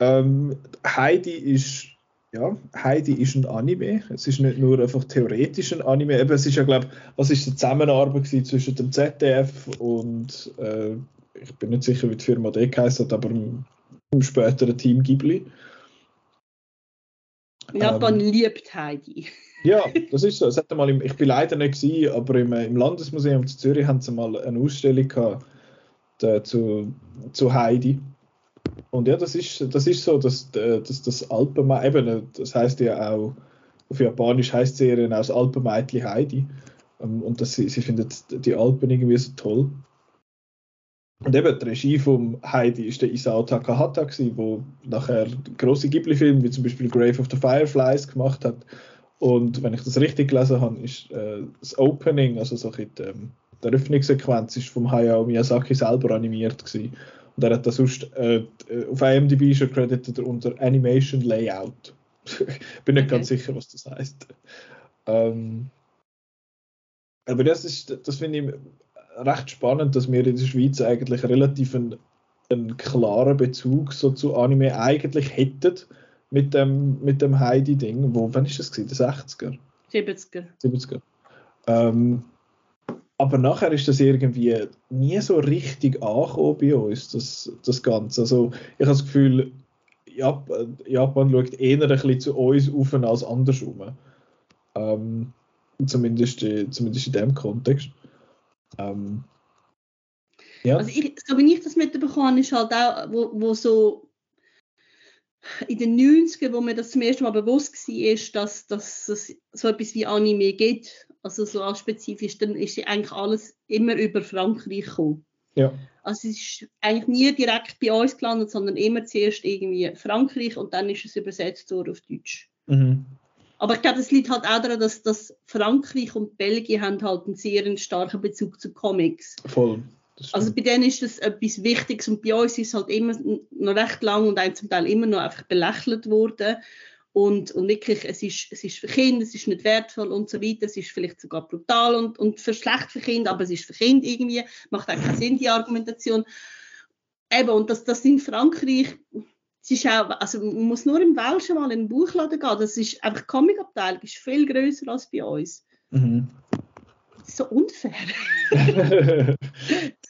Ähm, Heidi ist ja, Heidi ist ein Anime. Es ist nicht nur einfach theoretisch ein Anime. Eben, es ist ja, glaube was ist die Zusammenarbeit zwischen dem ZDF und äh, ich bin nicht sicher, wie die Firma D geheißen hat, aber im, im späteren Team Ghibli. Japan ähm, liebt Heidi. Ja, das ist so. Es hat mal im, ich bin leider nicht gewesen, aber im, im Landesmuseum zu Zürich haben sie mal eine Ausstellung gehabt äh, zu, zu Heidi. Und ja, das ist, das ist so, dass, äh, dass das Alpenmeitli, eben, das heißt ja auch, auf Japanisch heißt Serie auch das Alpenmeitli Heidi. Ähm, und das, sie, sie findet die Alpen irgendwie so toll. Und eben die Regie von Heidi ist der Isao Takahata, der nachher große Ghibli-Filme wie zum Beispiel Grave of the Fireflies gemacht hat und wenn ich das richtig gelesen habe, ist äh, das Opening, also so die, ähm, die Eröffnungssequenz, ist vom Hayao Miyazaki selber animiert gewesen. Und er hat das sonst äh, auf IMDb schon credited unter Animation Layout. Bin nicht okay. ganz sicher, was das heißt. Ähm, aber das ist, das finde ich recht spannend, dass wir in der Schweiz eigentlich relativ einen, einen klaren Bezug so zu Anime eigentlich hätten mit dem, mit dem Heidi-Ding. Wo, wann ist das gewesen? Der 60er? 70er. 70er. Ähm, aber nachher ist das irgendwie nie so richtig angekommen bei uns, das, das Ganze. Also ich habe das Gefühl, Japan, Japan schaut eher ein bisschen zu uns auf als andersrum. Ähm, zumindest, zumindest in dem Kontext. Ähm, Ja. Also ich, so wie ich das mitbekommen ist halt auch, wo, wo so in den 90ern, wo mir das zum ersten Mal bewusst war, dass, dass es so etwas wie Anime gibt, also so als spezifisch, dann ist eigentlich alles immer über Frankreich gekommen. Ja. Also es ist eigentlich nie direkt bei uns gelandet, sondern immer zuerst irgendwie Frankreich und dann ist es übersetzt worden auf Deutsch. Mhm. Aber ich glaube, das liegt halt auch daran, dass, dass Frankreich und Belgien haben halt einen sehr starken Bezug zu Comics. Voll. Also bei denen ist das etwas Wichtiges und bei uns ist es halt immer noch recht lang und ein zum Teil immer noch einfach belächelt worden. Und, und wirklich, es ist, es ist für Kinder, es ist nicht wertvoll und so weiter, es ist vielleicht sogar brutal und, und für schlecht für Kinder, aber es ist für Kinder irgendwie, macht auch keinen Sinn, die Argumentation. Eben, und das, das in Frankreich, es ist auch, also man muss nur im Welschen mal in den Buchladen gehen, das ist einfach, die Comic-Abteilung ist viel größer als bei uns. Mhm. So unfair.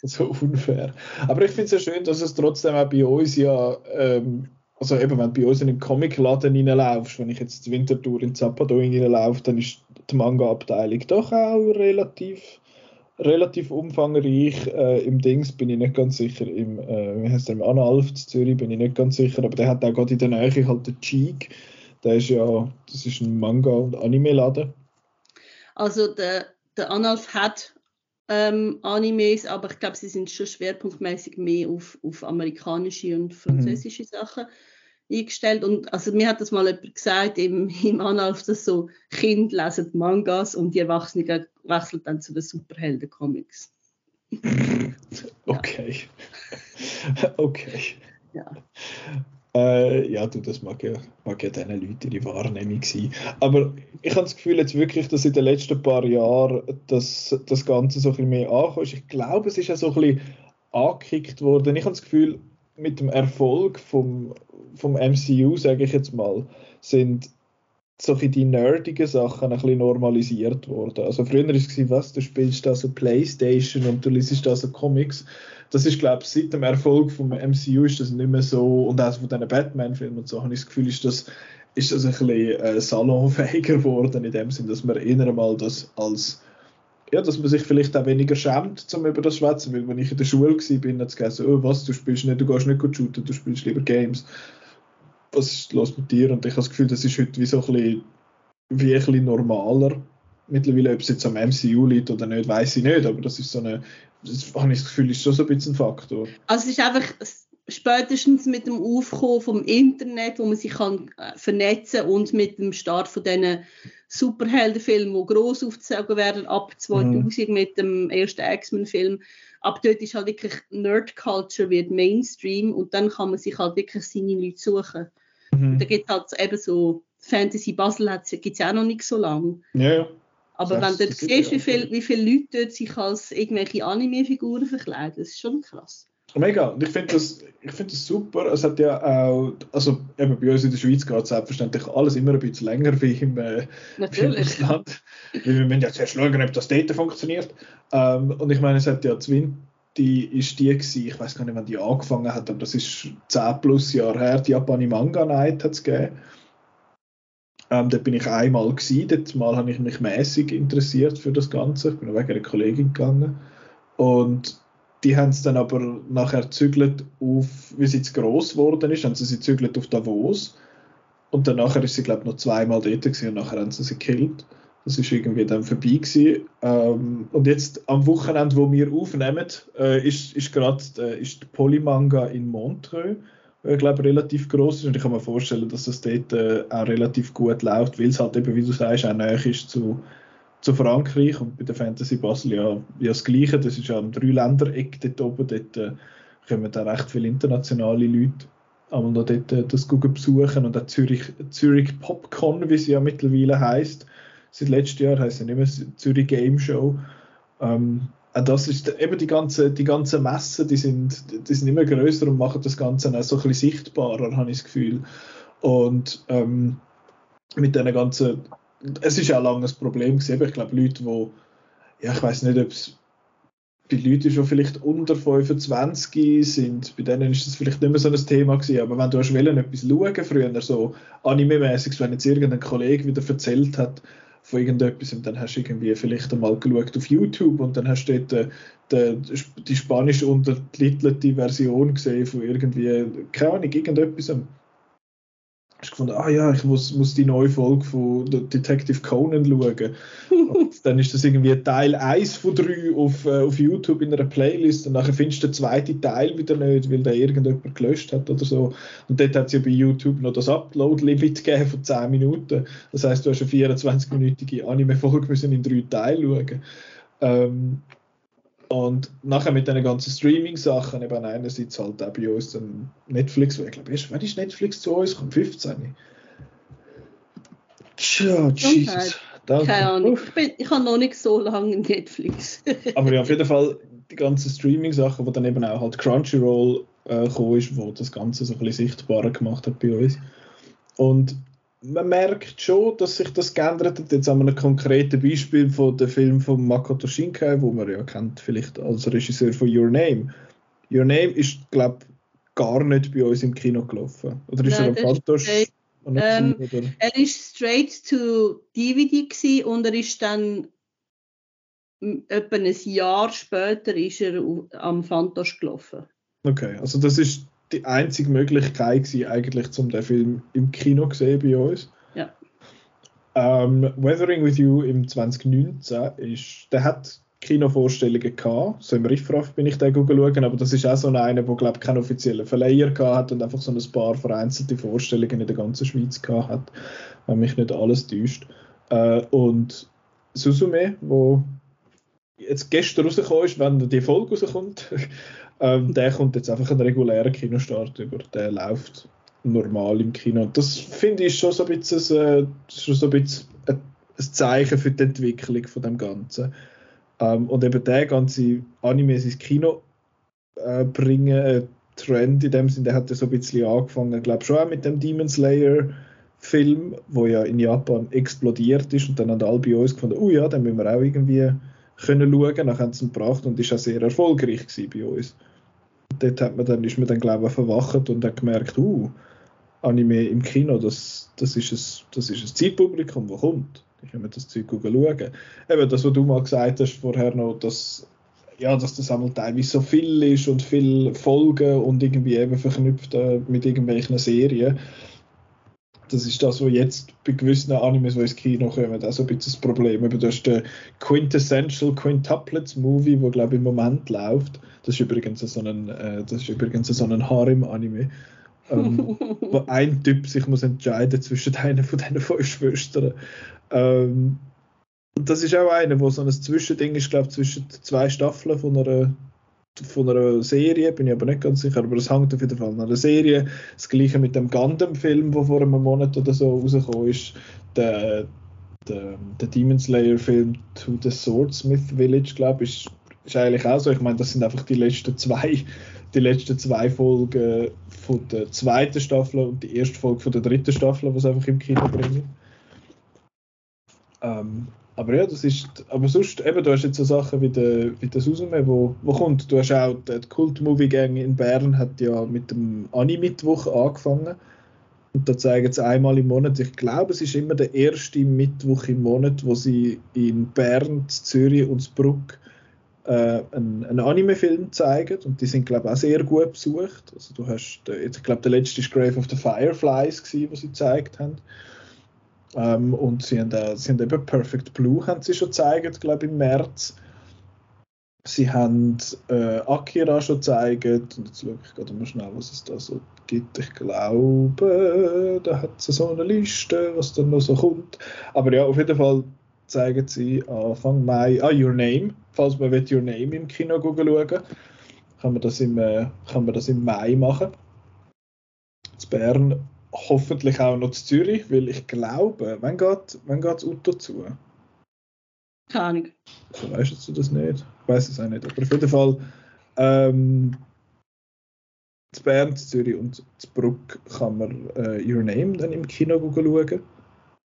so unfair. Aber ich finde es ja schön, dass es trotzdem auch bei uns ja, ähm, also eben, wenn du bei uns in den Comicladen reinlaufst, wenn ich jetzt die Wintertour in Zapadon reinlaufe, dann ist die Manga-Abteilung doch auch relativ relativ umfangreich. Äh, Im Dings bin ich nicht ganz sicher, im, äh, wie heißt der, im Analf Zürich bin ich nicht ganz sicher, aber der hat auch gerade in der Nähe halt den Cheek. Der ist ja, das ist ein Manga- und Anime-Laden. Also der, der Analf hat ähm, Animes, aber ich glaube, sie sind schon schwerpunktmäßig mehr auf, auf amerikanische und französische mhm. Sachen eingestellt. Und also mir hat das mal jemand gesagt im, im Analf, dass so Kinder lesen Mangas und die Erwachsenen wechseln dann zu den Superhelden-Comics. okay. okay. Ja. Äh, ja, du, das mag ja, mag ja diesen Leuten ihre Wahrnehmung sein. Aber ich habe das Gefühl jetzt wirklich, dass in den letzten paar Jahren das, das Ganze so ein bisschen mehr angekommen ist. Ich glaube, es ist ja so ein bisschen angekickt worden. Ich habe das Gefühl, mit dem Erfolg vom, vom MCU, sage ich jetzt mal, sind solche die nerdigen Sachen ein bisschen normalisiert worden. Also früher war es, was, du spielst da so Playstation und du liest da so Comics. Das ist, glaube ich, seit dem Erfolg vom MCU ist das nicht mehr so, und auch von diesen Batman-Filmen und so, habe ich das Gefühl, ist das, ist das ein bisschen äh, salonfähiger geworden, in dem Sinn, dass man eher mal das als ja, dass man sich vielleicht auch weniger schämt, um über das zu schwätzen, weil wenn ich in der Schule war, bin ich gesagt, oh, was, du spielst nicht, du gehst nicht gut shooten, du spielst lieber Games was ist los mit dir? Und ich habe das Gefühl, das ist heute wie so ein bisschen, wie ein bisschen normaler. Mittlerweile, ob es jetzt am MCU liegt oder nicht, weiß ich nicht, aber das ist so eine, das habe ich das Gefühl, ist schon so ein bisschen ein Faktor. Also es ist einfach spätestens mit dem Aufkommen vom Internet, wo man sich kann äh, vernetzen und mit dem Start von diesen Superheldenfilmen, die gross aufgezogen werden, ab 2000 mhm. mit dem ersten X-Men-Film, ab dort ist halt wirklich Nerd-Culture wird Mainstream und dann kann man sich halt wirklich seine Leute suchen. Mhm. Und da gibt halt eben so Fantasy Basel gibt es ja auch noch nicht so lange. Ja, ja. Aber das wenn du dort siehst, wie, viel, wie viele Leute dort sich als irgendwelche Anime-Figuren verkleiden, das ist schon krass. Mega. Und ich finde das, find das super. Es hat ja auch, also eben bei uns in der Schweiz geht es selbstverständlich alles immer ein bisschen länger wie im, äh, wie im Ausland. wir müssen ja zuerst schauen, ob das Data funktioniert. Ähm, und ich meine, es hat ja Zwin, die ist die gewesen, ich weiß gar nicht, wann die angefangen hat, aber das ist 10 plus Jahre her, die Japani Manga Night hat es gegeben. Ähm, dort bin ich einmal gewesen, dort mal habe ich mich mäßig interessiert für das Ganze. Ich bin wegen einer Kollegin gegangen. Und die haben es dann aber nachher zügelt auf, wie sie jetzt gross geworden ist, haben sie sie zügelt auf Davos. Und dann nachher ist sie, glaube ich, noch zweimal dort gewesen und nachher haben sie sie gekillt. Das ist irgendwie dann vorbei gewesen. Ähm, und jetzt am Wochenende, wo wir aufnehmen, äh, ist, ist gerade äh, Polymanga in Montreux, äh, glaube relativ groß ist. Und ich kann mir vorstellen, dass das dort äh, auch relativ gut läuft, weil es halt eben, wie du sagst, auch näher ist zu zu Frankreich und bei der Fantasy Basel ja, ja das Gleiche. Das ist ja ein Dreiländereck dort oben. Dort äh, kommen da recht viele internationale Leute einmal noch dort äh, das Google besuchen und auch Zürich, Zürich Popcon, wie sie ja mittlerweile heißt. Seit letztem Jahr heißt sie nicht mehr Zürich Game Show. Ähm, das ist eben die ganze, die ganze Messe, die sind, die sind immer größer und machen das Ganze auch so ein bisschen sichtbarer, habe ich das Gefühl. Und ähm, mit diesen ganzen es ist ja lange ein Problem gewesen. Ich glaube, Leute, die, ja, ich weiß nicht, ob es bei Leuten schon vielleicht unter 25 sind, bei denen ist das vielleicht nicht mehr so ein Thema gewesen. Aber wenn du hast wollen, etwas schauen früher, so anime-mäßig, wenn jetzt irgendein Kollege wieder erzählt hat von irgendetwas und dann hast du irgendwie vielleicht einmal geschaut auf YouTube und dann hast du dort äh, die, die spanisch untertitelte Version gesehen von irgendwie, keine Ahnung, irgendetwas hast gefunden, ah ja, ich muss, muss die neue Folge von Detective Conan schauen. dann ist das irgendwie Teil 1 von 3 auf, äh, auf YouTube in einer Playlist und nachher findest du den zweiten Teil wieder nicht, weil der irgendjemand gelöscht hat oder so. Und dort hat es ja bei YouTube noch das Upload-Limit gegeben von 10 Minuten. Das heißt, du hast eine 24-minütige Anime-Folge in drei Teilen schauen. Ähm, und nachher mit den ganzen Streaming-Sachen, eben einerseits halt auch bei uns dann Netflix, weil ich glaube, erst, wann ist Netflix zu uns? Kommt 15. Tja, Jesus. Danke. Keine Ahnung, ich, bin, ich habe noch nicht so lange Netflix. Aber ja, auf jeden Fall die ganzen Streaming-Sachen, wo dann eben auch halt Crunchyroll äh, gekommen ist, wo das Ganze so ein bisschen sichtbarer gemacht hat bei uns. Und man merkt schon, dass sich das geändert hat. Jetzt haben wir ein konkretes Beispiel von dem Film von Makoto Shinkai, wo man ja kennt, vielleicht als Regisseur von Your Name. Your Name ist, glaube ich, gar nicht bei uns im Kino gelaufen. Oder ist Nein, er am Fantosch? Ähm, er ist straight to DVD und er ist dann etwa ein Jahr später ist er am Fantosch gelaufen. Okay, also das ist die einzige Möglichkeit gewesen, eigentlich, um den Film im Kino zu sehen bei uns. Ja. Ähm, Weathering with You im 2019 ist, der hat Kinovorstellungen gehabt. So im Riffraff bin ich da schauen, aber das ist auch so einer, der glaube keinen offiziellen Verleiher gehabt hat und einfach so ein paar vereinzelte Vorstellungen in der ganzen Schweiz gehabt hat, wenn mich nicht alles täuscht. Äh, und Susume, wo jetzt gestern rausgekommen ist, wenn die Folge rauskommt, ähm, der kommt jetzt einfach einen regulären Kinostart über. Der läuft normal im Kino. Und das finde ich schon so ein bisschen, äh, schon so ein, bisschen ein, Zeichen für die Entwicklung von dem Ganzen. Ähm, und eben der ganze Anime ins Kino äh, bringen, äh, Trend in dem Sinne, der hat ja so ein bisschen angefangen, glaube schon auch mit dem Demon Slayer Film, wo ja in Japan explodiert ist und dann haben alle bei uns gefunden, oh ja, den müssen wir auch irgendwie können schauen, dann haben sie ihn gebracht und ist auch sehr erfolgreich bei uns dort hat man dann, ist man dann, glaube ich, verwacht und hat gemerkt, uh, Anime im Kino, das, das, ist, ein, das ist ein Zeitpublikum, das kommt. Ich kann mir das Zeug schauen. Eben das, was du mal gesagt hast vorher noch, dass, ja, dass das einmal teilweise so viel ist und viel Folgen und irgendwie eben verknüpft äh, mit irgendwelchen Serien das ist das, was jetzt bei gewissen Animes, die ins Kino kommen, auch so ein bisschen das Problem. Aber du hast den Quintessential Quintuplets Movie, der glaube ich im Moment läuft. Das ist übrigens so ein, äh, das ist übrigens so ein Harem-Anime. ähm, wo ein Typ sich muss entscheiden zwischen einer von diesen fünf Schwestern. Ähm, und das ist auch einer, wo so ein Zwischending ist, glaube ich, zwischen zwei Staffeln von einer von einer Serie, bin ich aber nicht ganz sicher, aber es hängt auf jeden Fall an einer Serie. Das gleiche mit dem Gundam-Film, der vor einem Monat oder so rausgekommen ist. Der, der, der Demon Slayer-Film To the Swordsmith Village, glaube ich, ist, ist eigentlich auch so. Ich meine, das sind einfach die letzten zwei, die letzten zwei Folgen von der zweiten Staffel und die erste Folge von der dritten Staffel, sie einfach im Kino bringen. Ähm, aber ja, das ist, aber sonst, eben, du hast jetzt so Sachen wie der, wie der Susume, wo, wo kommt. Du hast auch, die Kult-Movie-Gang in Bern hat ja mit dem Anime-Mittwoch angefangen. Und da zeigen sie einmal im Monat, ich glaube, es ist immer der erste Mittwoch im Monat, wo sie in Bern, Zürich und Bruck äh, einen, einen Anime-Film zeigen. Und die sind, glaube ich, auch sehr gut besucht. Also du hast, ich glaube, der letzte war Grave of the Fireflies, was sie gezeigt haben. Ähm, und sie haben, äh, sie haben eben Perfect Blue haben sie schon gezeigt, glaube ich, im März. Sie haben äh, Akira schon gezeigt. Und jetzt schaue ich gerade mal schnell, was es da so gibt. Ich glaube, da hat sie so eine Liste, was dann noch so kommt. Aber ja, auf jeden Fall zeigen sie Anfang Mai, ah, Your Name. Falls man will Your Name im Kino schauen kann man das im, äh, kann man das im Mai machen. In Bern hoffentlich auch noch zu Zürich, weil ich glaube, wann geht, wann geht das Auto zu? Keine Ahnung. Weißt du das nicht? Ich weiß es auch nicht. Aber auf jeden Fall ähm, zu Bern, zu Zürich und zu Bruck kann man äh, Your Name dann im Kino schauen.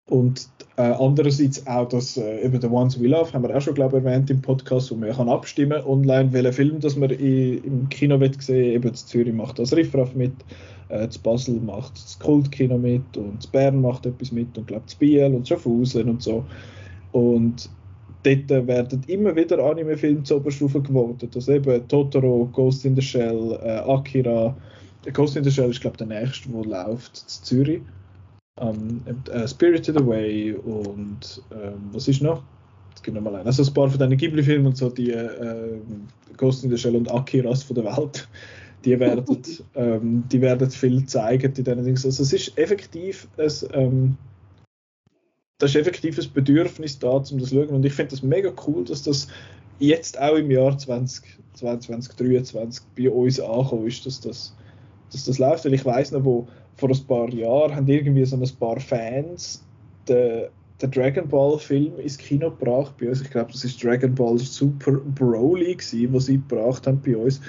Und äh, andererseits auch das äh, über The Ones We Love, haben wir auch schon, glaube ich, erwähnt im Podcast, wo man kann abstimmen online, welchen Film das man in, im Kino will sehen Eben das Zürich macht das Riffraff mit, äh, das Basel macht das Kultkino mit und das Bern macht etwas mit und das Biel und Schaffhausen und so. Und dort werden immer wieder Anime-Filme zur Oberstufe gewotet. Also eben Totoro, Ghost in the Shell, äh, Akira. Ghost in the Shell ist, glaube ich, der nächste, der läuft in Zürich. Um, ähm, uh, Spirited Away und ähm, was ist noch? Es gibt noch mal ein. Also ein paar von diesen Ghibli-Filmen und so, die äh, Ghost in the Shell und Akiras von der Welt, die werden, ähm, die werden viel zeigen in diesen Dingen. Also es ist effektiv ein, ähm, das ist effektiv ein Bedürfnis da, um das zu schauen. Und ich finde das mega cool, dass das jetzt auch im Jahr 2022, 2023 bei uns angekommen ist, dass das, dass das läuft. Weil ich weiß noch, wo vor ein paar Jahren haben irgendwie so ein paar Fans den, den Dragon Ball Film ins Kino gebracht bei uns. Ich glaube, das ist Dragon Ball Super Broly gewesen, was sie gebracht haben bei uns.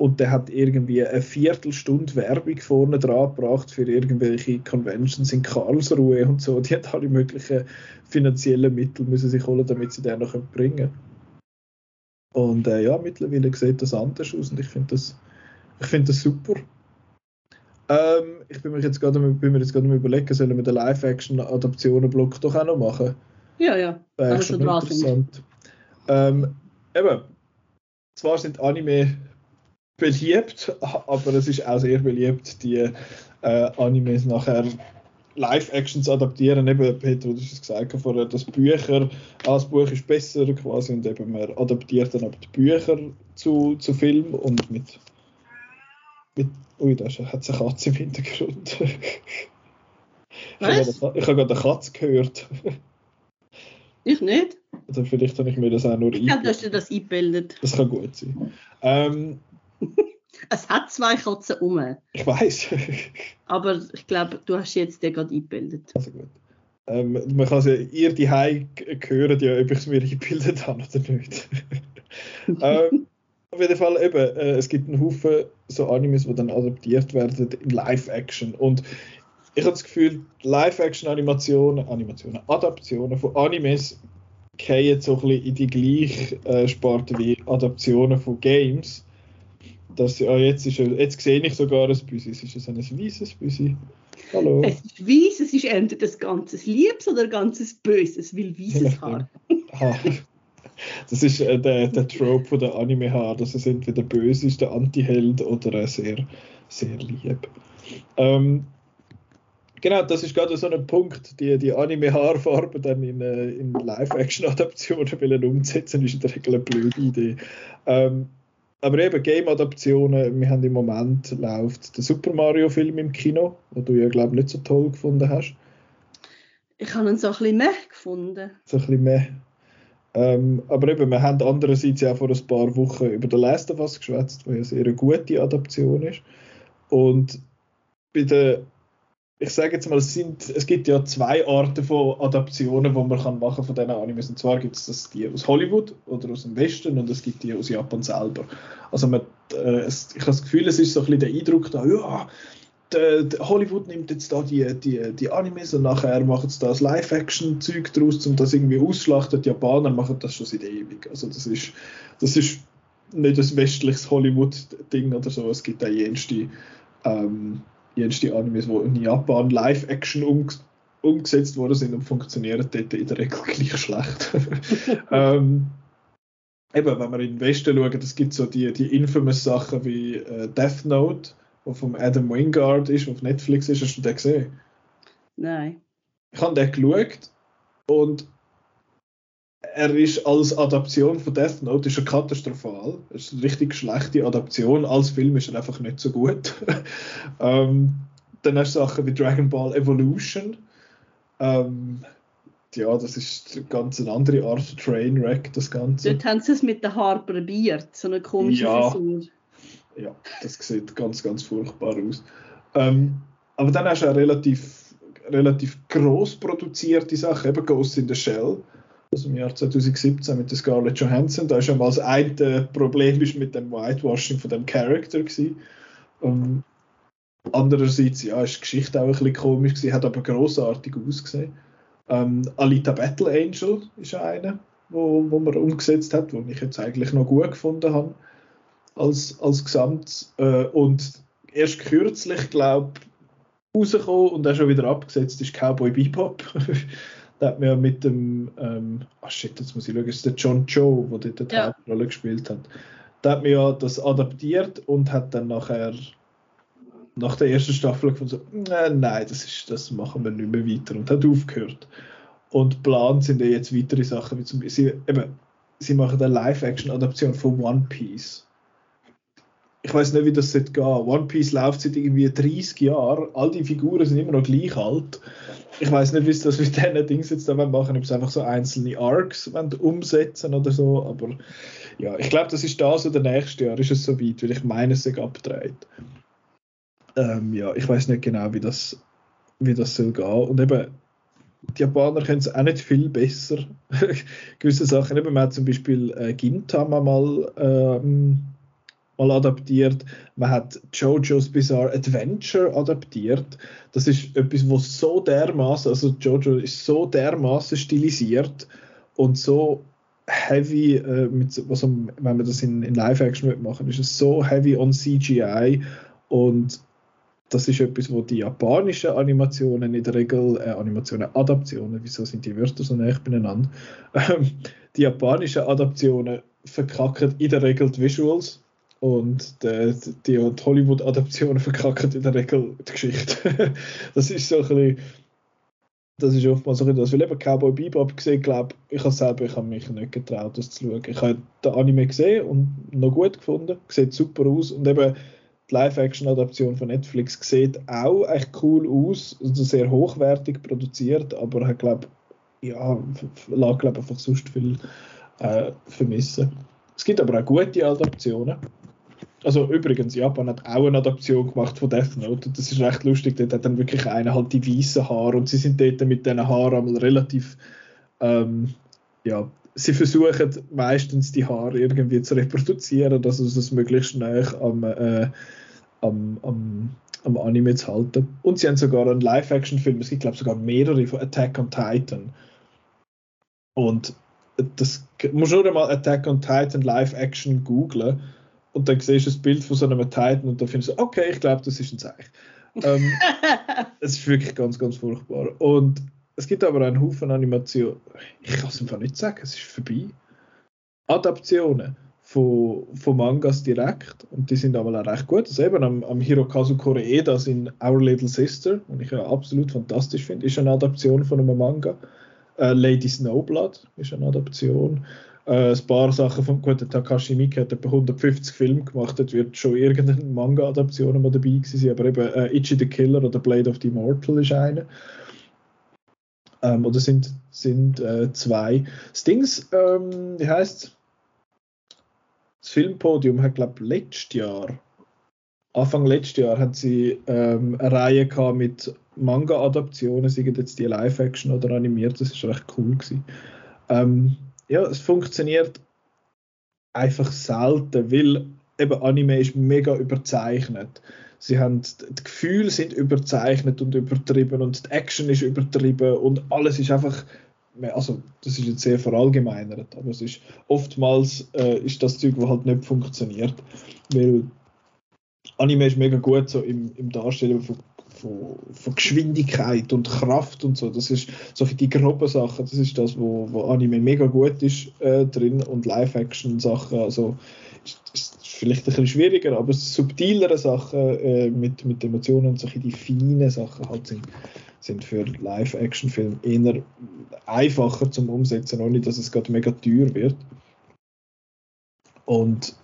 Und der hat irgendwie eine Viertelstunde Werbung vorne dran gebracht für irgendwelche Conventions in Karlsruhe und so. Die hat alle möglichen finanziellen Mittel müssen sich holen, damit sie den noch bringen können. Und äh, ja, mittlerweile sieht das anders aus und ich finde das, find das super. Ähm, ich bin mir jetzt gerade bin mir jetzt gerade überlegen, sollen wir den Live-Action-Adaptionen-Block doch auch noch machen? Ja, ja. Wäre schon interessant. Ähm, eben, zwar sind Anime beliebt, aber es ist auch sehr beliebt, die äh, Animes nachher Live-Actions adaptieren. Eben, Peter, du hast es gesagt vorher, dass Bücher, ah, das Buch ist besser quasi und eben man adaptiert dann aber die Bücher zu, zu Film und mit, mit Ui, da hat es eine Katze im Hintergrund. Ich habe gerade eine Katze gehört. Ich nicht. Also vielleicht habe ich mir das auch nur Ich glaube, du hast dir das eingebildet. Das kann gut sein. Ähm, es hat zwei Katzen um. Ich weiß. Aber ich glaube, du hast jetzt dir gerade eingebildet. Also gut. Ähm, man kann sie ihr die hören, ja, ob ich es mir eingebildet habe oder nicht. ähm, auf jeden Fall eben, äh, es gibt einen Haufen so Animes, die dann adaptiert werden in Live-Action. Und ich habe das Gefühl, Live-Action-Animationen, Animationen, Adaptionen von Animes gehen so ein bisschen in die gleiche äh, Sparte wie Adaptionen von Games. Das, ja, jetzt, ist, jetzt sehe ich sogar ein Büsi. Ist es ein weißes Büsi? Hallo. Es ist weiß, es ist entweder ein ganzes Liebes oder ein ganzes Böses, weil weißes Haar. Das ist äh, der, der Trope von der Anime haar, dass es entweder böse ist, der Anti-Held oder äh, sehr, sehr lieb. Ähm, genau, das ist gerade so ein Punkt, die, die Anime-Haarfarbe dann in, äh, in Live-Action-Adaptionen umsetzen, ist in der Regel eine blöde Idee. Ähm, aber eben Game-Adaptionen, wir haben im Moment läuft der Super Mario-Film im Kino, wo du ja, glaube ich, nicht so toll gefunden hast. Ich habe ihn so ein bisschen mehr gefunden. So ein bisschen mehr. Ähm, aber eben, wir haben andererseits ja vor ein paar Wochen über The Last of Us geschwätzt, was ja sehr eine gute Adaption ist. Und bei der, ich sage jetzt mal, es, sind, es gibt ja zwei Arten von Adaptionen, die man kann machen von diesen Animes. Und zwar gibt es die aus Hollywood oder aus dem Westen und es gibt die aus Japan selber. Also man, äh, es, ich habe das Gefühl, es ist so ein bisschen der Eindruck da, ja, der, der Hollywood nimmt jetzt da die, die, die Animes und nachher macht es da das Live-Action-Zeug draus, um das irgendwie ausschlachten. Die Japaner machen das schon seit ewig. Also das ist, das ist nicht ein westliches Hollywood-Ding oder so. Es gibt auch jenste, ähm, jenste Animes, die in Japan Live-Action um, umgesetzt worden sind und funktionieren dort in der Regel gleich schlecht. ähm, eben, wenn wir in den Westen schauen, es gibt so die, die infamous Sachen wie äh, Death Note, der vom Adam Wingard ist, der auf Netflix ist. Hast du den gesehen? Nein. Ich habe den geschaut und er ist als Adaption von Death Note ist er katastrophal. Es ist eine richtig schlechte Adaption. Als Film ist er einfach nicht so gut. ähm, dann hast du Sachen wie Dragon Ball Evolution. Ähm, ja, das ist eine ganz andere Art von Trainwreck, das Ganze. Dort haben sie es mit den Haaren probiert, so eine komische ja, Frisur ja, das sieht ganz, ganz furchtbar aus. Ähm, aber dann hast du auch relativ, relativ gross produzierte Sachen, eben Ghost in the Shell aus dem Jahr 2017 mit der Scarlett Johansson. Da ist mal das eine Problem ist mit dem Whitewashing von dem Charakter. Ähm, andererseits, ja, ist die Geschichte auch ein bisschen komisch gewesen, hat aber großartig ausgesehen. Ähm, Alita Battle Angel ist einer, wo, wo man umgesetzt hat, wo ich jetzt eigentlich noch gut gefunden habe als, als Gesamt. Äh, und erst kürzlich, glaube ich, rausgekommen und dann schon wieder abgesetzt ist Cowboy Bebop. da hat man ja mit dem, ähm, oh shit, jetzt muss ich schauen, ist der John Joe, der dort die ja. Hauptrolle gespielt hat. Da hat man ja das adaptiert und hat dann nachher nach der ersten Staffel gefunden, so, äh, nein, das, ist, das machen wir nicht mehr weiter und hat aufgehört. Und geplant sind ja jetzt weitere Sachen, wie zum Beispiel, sie, eben, sie machen eine Live-Action-Adaption von One Piece. Ich weiß nicht, wie das geht. One Piece läuft seit irgendwie 30 Jahren. All die Figuren sind immer noch gleich alt. Ich weiß nicht, wie sie das mit diesen Dings jetzt da machen, ob sie einfach so einzelne Arcs umsetzen oder so. Aber ja, ich glaube, das ist das oder nächstes Jahr ist es so weit, weil ich meine, es ist abgedreht. Ähm, ja, ich weiß nicht genau, wie das, wie das soll gehen. Und eben, die Japaner können es auch nicht viel besser. Gewisse Sachen, eben, man hat zum Beispiel äh, Gintama mal, ähm, mal adaptiert, man hat JoJo's Bizarre Adventure adaptiert. Das ist etwas, was so dermaßen, also JoJo ist so dermaßen stilisiert und so heavy, äh, mit, also, wenn wir das in, in Live-Action machen, ist es so heavy on CGI und das ist etwas, wo die japanischen Animationen in der Regel, äh, Animationen, Adaptionen, wieso sind die Wörter so näher beieinander? Ähm, die japanischen Adaptionen verkacken in der Regel die Visuals und die, die Hollywood-Adaptionen verkacken in der Regel die Geschichte. das ist so ein bisschen, das ist oftmals so ein bisschen weil eben Cowboy Bebop gesehen, glaube ich, habe selber, ich habe mich nicht getraut, das zu schauen. Ich habe den Anime gesehen und noch gut gefunden, sieht super aus und eben die Live-Action-Adaption von Netflix sieht auch echt cool aus, also sehr hochwertig produziert, aber hat glaube ja, lag glaube einfach sonst viel äh, vermissen. Es gibt aber auch gute Adaptionen. Also übrigens, Japan hat auch eine Adaption gemacht von Death Note. Das ist recht lustig. Dort hat dann wirklich einer halt die weißen Haare und sie sind dort mit diesen Haaren relativ ähm, ja, sie versuchen meistens die Haare irgendwie zu reproduzieren, dass es das möglichst schnell am, äh, am, am, am Anime zu halten. Und sie haben sogar einen Live-Action-Film, es gibt glaube sogar mehrere von Attack on Titan. Und das muss nur einmal Attack on Titan Live-Action googlen und dann siehst du das Bild von so einem Titan und dann findest du, okay, ich glaube, das ist ein Zeichen. ähm, es ist wirklich ganz, ganz furchtbar. Und es gibt aber einen Haufen Animationen. Ich kann es einfach nicht sagen, es ist vorbei. Adaptionen von, von Mangas direkt und die sind aber auch recht gut. Also eben am, am Hirokazu Koreeda in Our Little Sister, den ich ja absolut fantastisch finde, ist eine Adaption von einem Manga. Äh, Lady Snowblood ist eine Adaption. Äh, ein paar Sachen von gut, Takashi Miike hat etwa 150 Filme gemacht, dort wird schon irgendeine Manga-Adaption mal dabei gewesen aber eben äh, Ichi the Killer oder Blade of the Immortal ist eine. Ähm, oder sind, sind äh, zwei. Das Dings, ähm, wie heißt das Filmpodium hat, glaube ich, letztes Jahr, Anfang letztes Jahr, hat sie ähm, eine Reihe gehabt mit Manga-Adaptionen, seien jetzt die Live-Action oder animiert, das ist recht cool gewesen. Ähm, ja, es funktioniert einfach selten, weil eben Anime ist mega überzeichnet. Sie haben, die Gefühle sind überzeichnet und übertrieben und die Action ist übertrieben und alles ist einfach also das ist jetzt sehr verallgemeinert, aber es ist oftmals äh, ist das Zeug, was halt nicht funktioniert, weil Anime ist mega gut so im, im Darstellen von, von, von, Geschwindigkeit und Kraft und so. Das ist so die groben Sachen, das ist das, wo, wo Anime mega gut ist äh, drin und Live-Action-Sachen, also ist, ist vielleicht ein bisschen schwieriger, aber subtilere Sachen äh, mit, mit Emotionen und solche die feinen Sachen halt sind sind für Live-Action-Filme eher einfacher zum Umsetzen, ohne dass es gerade mega teuer wird. Und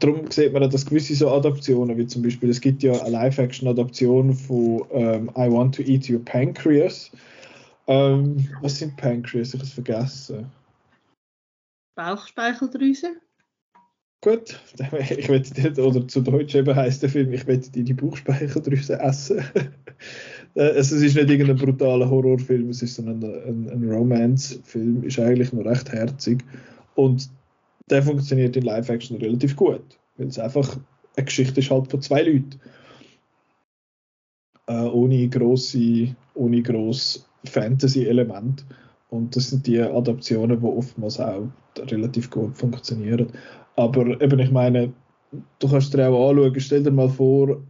darum sieht man, dass gewisse so Adaptionen, wie zum Beispiel, es gibt ja eine Live-Action-Adaption von ähm, I Want to Eat Your Pancreas. Ähm, was sind Pancreas? Ich habe es vergessen. Bauchspeicheldrüse? Gut, ich wette oder zu Deutsch eben heißt der Film, ich wette die Bauchspeicheldrüse essen. Äh, es ist nicht irgendein brutaler Horrorfilm, es ist so ein, ein, ein Romance-Film, ist eigentlich nur recht herzig. Und der funktioniert in Live-Action relativ gut, weil es einfach eine Geschichte ist halt von zwei Leuten. Äh, ohne grosse, ohne gross Fantasy-Element. Und das sind die Adaptionen, die oftmals auch relativ gut funktionieren. Aber eben, ich meine, du kannst dir auch anschauen, stell dir mal vor,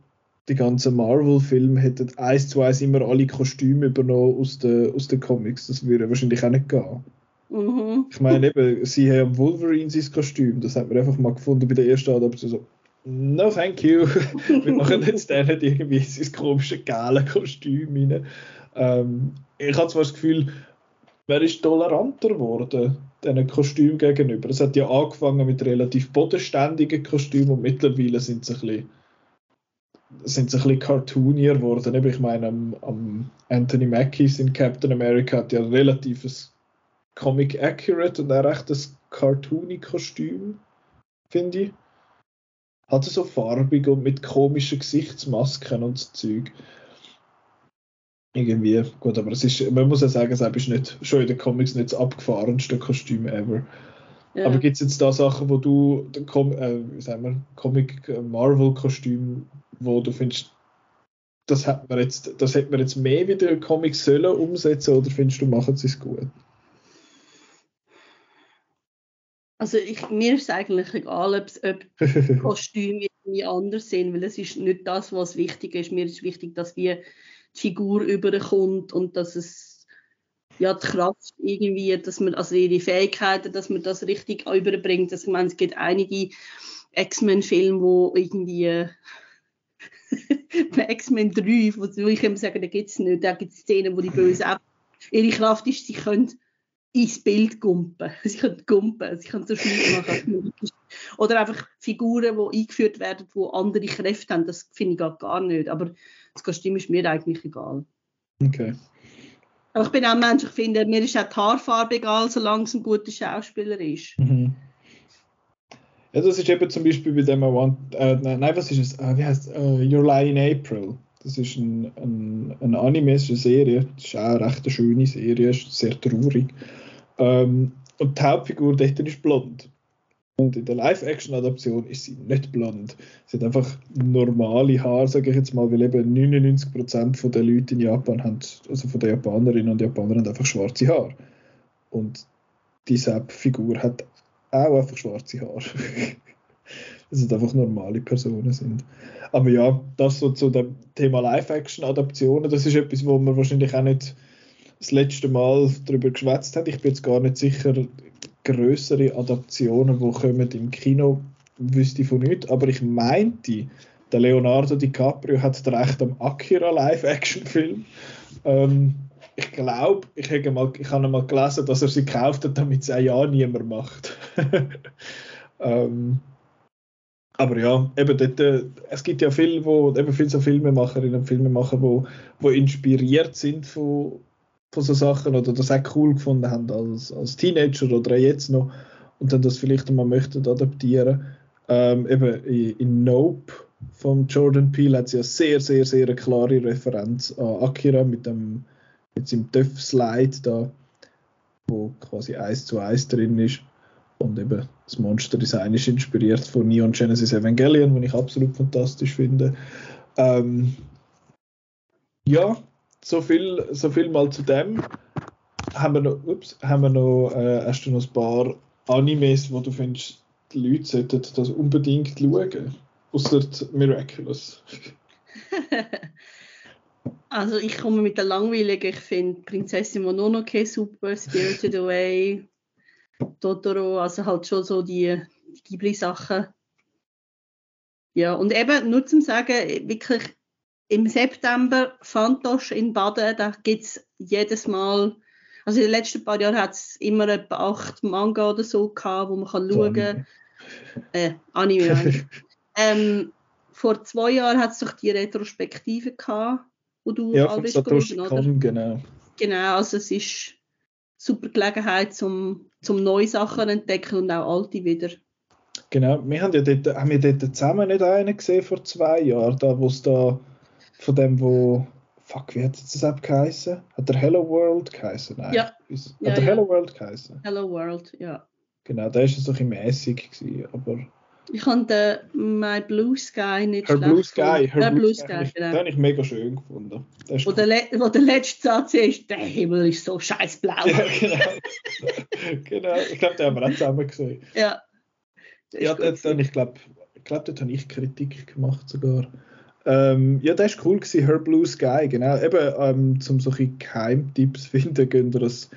die ganzen Marvel-Filme hätten eins zu eins immer alle Kostüme übernommen aus den, aus den Comics. Das würde wahrscheinlich auch nicht gehen. Mhm. Ich meine eben, sie haben Wolverine sein Kostüm, das hat man einfach mal gefunden bei der ersten Adaption. So, no thank you, wir machen jetzt der nicht irgendwie sein komisches gelbe Kostüm rein. Ähm, ich habe zwar das Gefühl, wer ist toleranter geworden, diesen Kostüm gegenüber. Es hat ja angefangen mit relativ bodenständigen Kostümen und mittlerweile sind sie ein bisschen sind sie ein bisschen cartoonier geworden. Ich meine, am, am Anthony Mackie in Captain America hat ja relativ Comic accurate und auch recht ein cartoony Kostüm, finde ich. Hat so farbig und mit komischen Gesichtsmasken und so Zeug. Irgendwie, gut, aber es ist, man muss ja sagen, es ist nicht, schon in den Comics nicht das abgefahrenste Kostüm ever. Ja. Aber gibt es jetzt da Sachen, wo du, Com äh, sagen wir, Comic äh, Marvel Kostüm, wo du findest, das hat man jetzt, das hätte man jetzt mehr wieder Comics sollen umsetzen oder findest du, machen sie es gut? Also ich, mir ist es eigentlich egal, ob, ob Kostüme irgendwie anders sind, weil es ist nicht das, was wichtig ist. Mir ist wichtig, dass die Figur überkommt und dass es ja die Kraft irgendwie, dass man also ihre Fähigkeiten, dass man das richtig überbringt. Also, ich meine, es gibt einige X-Men-Filme, wo irgendwie bei X-Men 3, wo ich immer sage, da gibt es nicht, da gibt es Szenen, wo die Böse auch ihre Kraft ist, sie können ins Bild gumpen. Sie können gumpen, sie können so viel machen. Oder einfach Figuren, die eingeführt werden, die andere Kräfte haben, das finde ich gar, gar nicht. Aber das Kostüm ist mir eigentlich egal. Okay. Aber ich bin auch ein Mensch, ich finde, mir ist auch die Haarfarbe egal, solange es ein guter Schauspieler ist. Mhm. Ja, das ist eben zum Beispiel bei dem One, äh, nein, was ist es? Äh, wie heißt äh, Your Lie in April. Das ist ein, ein, ein Anime, ist eine Serie. Das ist auch eine recht schöne Serie, ist sehr traurig. Ähm, und die Hauptfigur dort ist blond. Und in der Live-Action-Adaption ist sie nicht blond. Sie hat einfach normale Haare, sage ich jetzt mal, weil eben 99% der Leute in Japan haben, also von den Japanerinnen und Japanern, haben einfach schwarze Haare. Und diese Figur hat auch einfach schwarze Haare. dass es einfach normale Personen sind. Aber ja, das so zu dem Thema Live-Action-Adaptionen, das ist etwas, wo man wahrscheinlich auch nicht das letzte Mal darüber geschwätzt hat. Ich bin jetzt gar nicht sicher, größere Adaptionen, die kommen im Kino, wüsste ich von nichts. Aber ich meinte, der Leonardo DiCaprio hat recht am Akira Live-Action-Film. Ähm, ich glaube, ich habe mal, ich mal gelesen, dass er sie gekauft hat, damit es ein Jahr niemand macht. ähm, aber ja, eben dort, äh, es gibt ja viele, wo, eben viele so Filmemacherinnen und Filmemacher, wo, wo inspiriert sind von, von so Sachen oder das auch cool gefunden haben als, als Teenager oder jetzt noch und dann das vielleicht mal möchten adaptieren. Ähm, eben in, Nope von Jordan Peele hat es ja sehr, sehr, sehr eine klare Referenz an Akira mit dem mit seinem Töff-Slide da, wo quasi eins zu eins drin ist. Und eben das Monster-Design ist inspiriert von Neon Genesis Evangelion, was ich absolut fantastisch finde. Ähm, ja, so viel, so viel mal zu dem. Haben wir noch, ups, haben wir noch, äh, hast du noch ein paar Animes, wo du findest, die Leute sollten das unbedingt schauen? Außer Miraculous. also ich komme mit der langweiligen, ich finde Prinzessin Mononoke super, Spirited Away, Totoro, also halt schon so die, die Ghibli-Sachen. Ja, und eben nur zum Sagen, wirklich im September Fantosch in Baden, da gibt es jedes Mal, also in den letzten paar Jahren hat es immer etwa acht Manga oder so gehabt, wo man kann schauen kann. Äh, Anime. ähm, vor zwei Jahren hat es doch die Retrospektive gehabt, wo du ja, all Satoshi oder? genau. Genau, also es ist super Gelegenheit, zum, zum neue Sachen entdecken und auch alte wieder. Genau, wir haben ja dort, haben wir dort zusammen nicht einen gesehen vor zwei Jahren, da wo es da von dem, wo fuck, wie hat das App geheißen? Hat der Hello World geheißen? Nein. Ja. Hat ja, der ja. Hello World geheißen? Hello World, ja. Genau, da war es so ein bisschen mäßig, gewesen, aber Ich habe den My Blue Sky nicht Her Blue Sky, Her Blue Sky, Sky genau. Den habe ich mega schön gefunden. Der ist Wo der, wo der letzte Satz ist, der Himmel ist so scheiß blau. Ja, genau. genau. Ich glaube, den haben wir auch zusammen gesehen. Ja. Das Ja, ist dort, ich glaube, glaub, dort habe ich Kritik gemacht sogar. Ähm, ja, das war cool, gewesen, Her Blue Sky, genau. Eben, ähm, zum solche Geheimtipps zu finden, gehen ihr, das,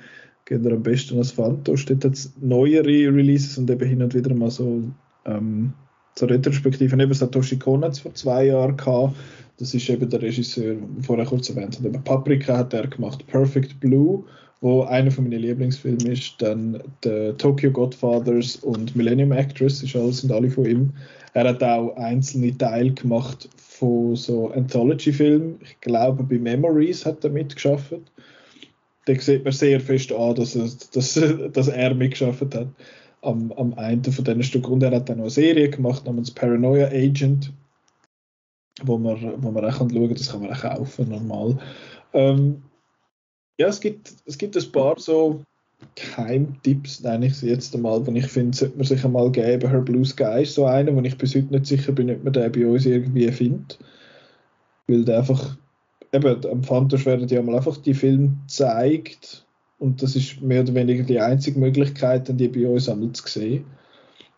gehen ihr am besten als Fantos. Dort hat es neuere Releases und eben hin und wieder mal so, ähm, so Retrospektiven. Eben Satoshi Kon hat vor zwei Jahren gehabt. Das ist eben der Regisseur, vorher kurz erwähnt habe. Eben Paprika hat er gemacht, Perfect Blue, wo einer von meinen Lieblingsfilmen ist. Dann The Tokyo Godfathers und Millennium Actress, ist alles, sind alle von ihm. Er hat auch einzelne Teile gemacht von so Anthology-Filmen. Ich glaube, bei Memories hat er mitgeschafft. Da sieht man sehr fest an, dass er, dass, dass er mitgeschafft hat am, am einen von diesen Stück. Und er hat dann noch eine Serie gemacht namens Paranoia Agent, wo man, wo man auch schauen kann, das kann man auch kaufen, normal. Ähm, ja, es gibt, es gibt ein paar so Geheimtipps, nenne ich sie jetzt einmal, wo ich finde, sollte man sich einmal geben. Her Blue Sky ist so einer, wo ich bis heute nicht sicher bin, ob man den bei uns irgendwie findet. Weil der einfach, eben, am Fantasch werden ja mal einfach die Filme gezeigt und das ist mehr oder weniger die einzige Möglichkeit, die bei uns einmal zu sehen.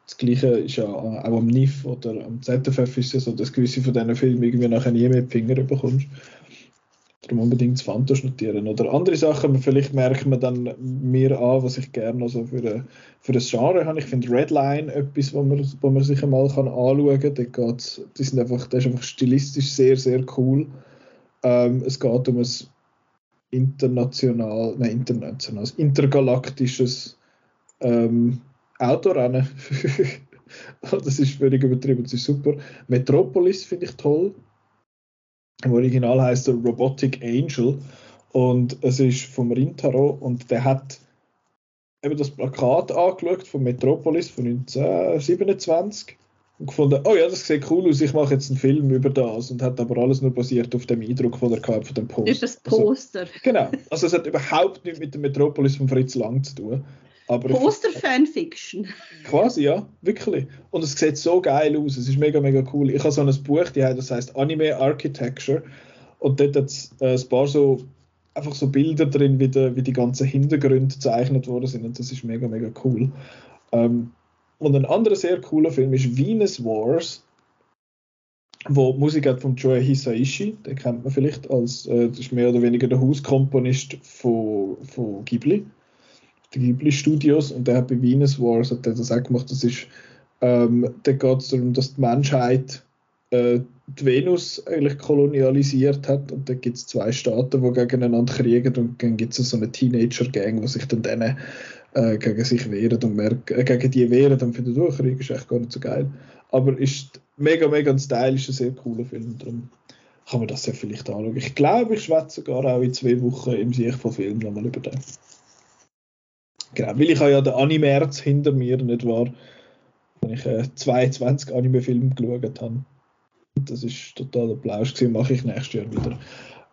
Das Gleiche ist ja auch am NIF oder am ZFF ist ja so, dass gewisse von diesen Filmen irgendwie nachher nie mehr die Finger bekommst. Darum unbedingt das Fantas notieren. Oder andere Sachen, vielleicht merkt man dann mir an, was ich gerne also für, für ein Genre habe. Ich finde Redline etwas, wo man, wo man sich einmal kann anschauen kann. Die sind einfach, das ist einfach stilistisch sehr, sehr cool. Ähm, es geht um ein international, nein, international, intergalaktisches ähm, Autorennen. das ist völlig übertrieben, das ist super. Metropolis finde ich toll. Im Original heißt er Robotic Angel und es ist vom Rintaro und der hat eben das Plakat angeschaut von Metropolis von 1927 und gefunden, oh ja, das sieht cool aus, ich mache jetzt einen Film über das und hat aber alles nur basiert auf dem Eindruck, den er gehabt von dem Poster. Ist das Poster? Also, genau, also es hat überhaupt nichts mit dem Metropolis von Fritz Lang zu tun. Poster-Fanfiction. Quasi, ja, wirklich. Und es sieht so geil aus, es ist mega, mega cool. Ich habe so ein Buch, die heißt, das heißt Anime Architecture und dort hat es äh, ein paar so einfach so Bilder drin, wie, die, wie die ganzen Hintergründe gezeichnet worden sind und das ist mega, mega cool. Ähm, und ein anderer sehr cooler Film ist Venus Wars, wo die Musik hat von Joe Hisaishi, den kennt man vielleicht als, äh, das ist mehr oder weniger der Hauskomponist von, von Ghibli Ghibli Studios und der hat bei Venus Wars hat der das auch gemacht. Das ist, ähm, da geht es darum, dass die Menschheit äh, die Venus eigentlich kolonialisiert hat und da gibt es zwei Staaten, die gegeneinander kriegen und dann gibt es so eine Teenager-Gang, die sich dann denen äh, gegen sich wehren und merken, äh, gegen die wehren und finden, oh, Krieg ist echt gar nicht so geil. Aber ist mega, mega stylisch, ein sehr cooler Film. Darum kann man das ja vielleicht anschauen. Ich glaube, ich schwätze sogar auch in zwei Wochen im Sicht von Film nochmal über den. Genau, weil ich habe ja den Animärz hinter mir, nicht wahr? Wenn ich äh, 22 Anime-Filme geschaut habe. Das ist total Applaus gewesen, mache ich nächstes Jahr wieder.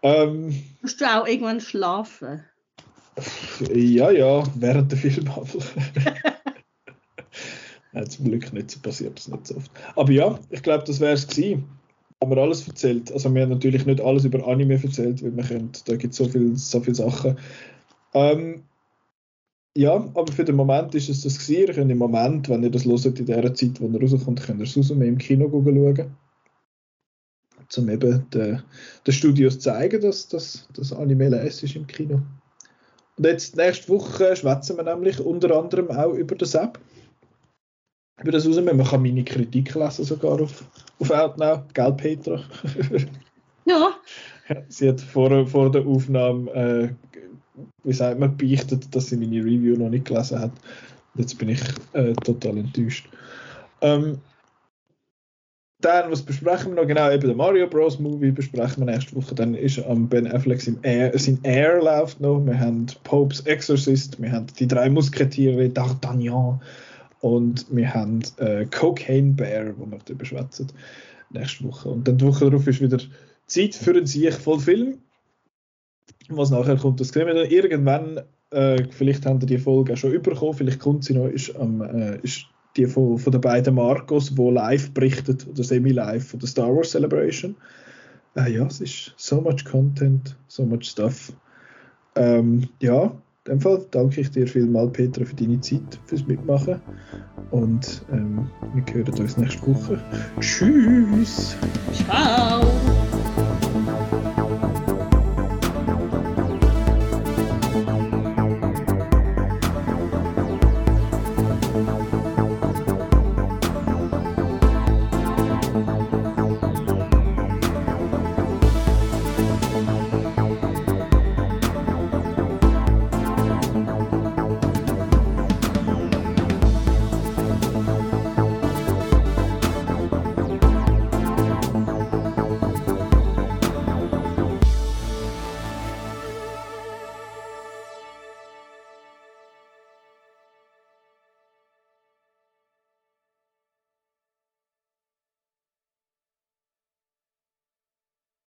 Ähm, Musst du auch irgendwann schlafen? Ja, ja, während der Film Nein, zum Glück nicht so passiert das nicht so oft. Aber ja, ich glaube, das wäre es gewesen. Haben wir alles erzählt. Also wir haben natürlich nicht alles über Anime erzählt, weil wir können, da gibt es so viele so viel Sachen. Ähm, ja, aber für den Moment ist es das gewesen. Ihr könnt im Moment, wenn ihr das hört, in der Zeit, wo er rauskommt, könnt ihr Susume im Kino schauen. Um eben den, den Studios zeigen, dass das Anime ist im Kino. Und jetzt nächste Woche schwätzen wir nämlich unter anderem auch über das App. Über das Susume. Man kann meine Kritik lesen sogar auf, auf Outnow. Gell, Petra? Ja. Sie hat vor, vor der Aufnahme äh, wie sagt man, beichtet, dass sie meine Review noch nicht gelesen hat. Jetzt bin ich äh, total enttäuscht. Ähm, dann, was besprechen wir noch? Genau, eben den Mario Bros. Movie besprechen wir nächste Woche. Dann ist am Ben Affleck sein Air, sein Air läuft noch. Wir haben Popes Exorcist, wir haben die drei Musketiere, D'Artagnan und wir haben äh, Cocaine Bear, wo wir darüber schwätzen nächste Woche. Und dann die Woche darauf ist wieder Zeit für einen Sieg voll Film was nachher kommt, das sehen wir dann irgendwann. Äh, vielleicht haben die Folge auch schon überkommen, vielleicht kommt sie noch, ist, am, äh, ist die von, von den beiden Marcos, die live berichtet oder semi-live von der Star Wars Celebration. Äh, ja, es ist so much Content, so much Stuff. Ähm, ja, in dem Fall danke ich dir vielmals, Petra, für deine Zeit, fürs Mitmachen. Und ähm, wir hören uns nächste Woche. Tschüss! Ciao!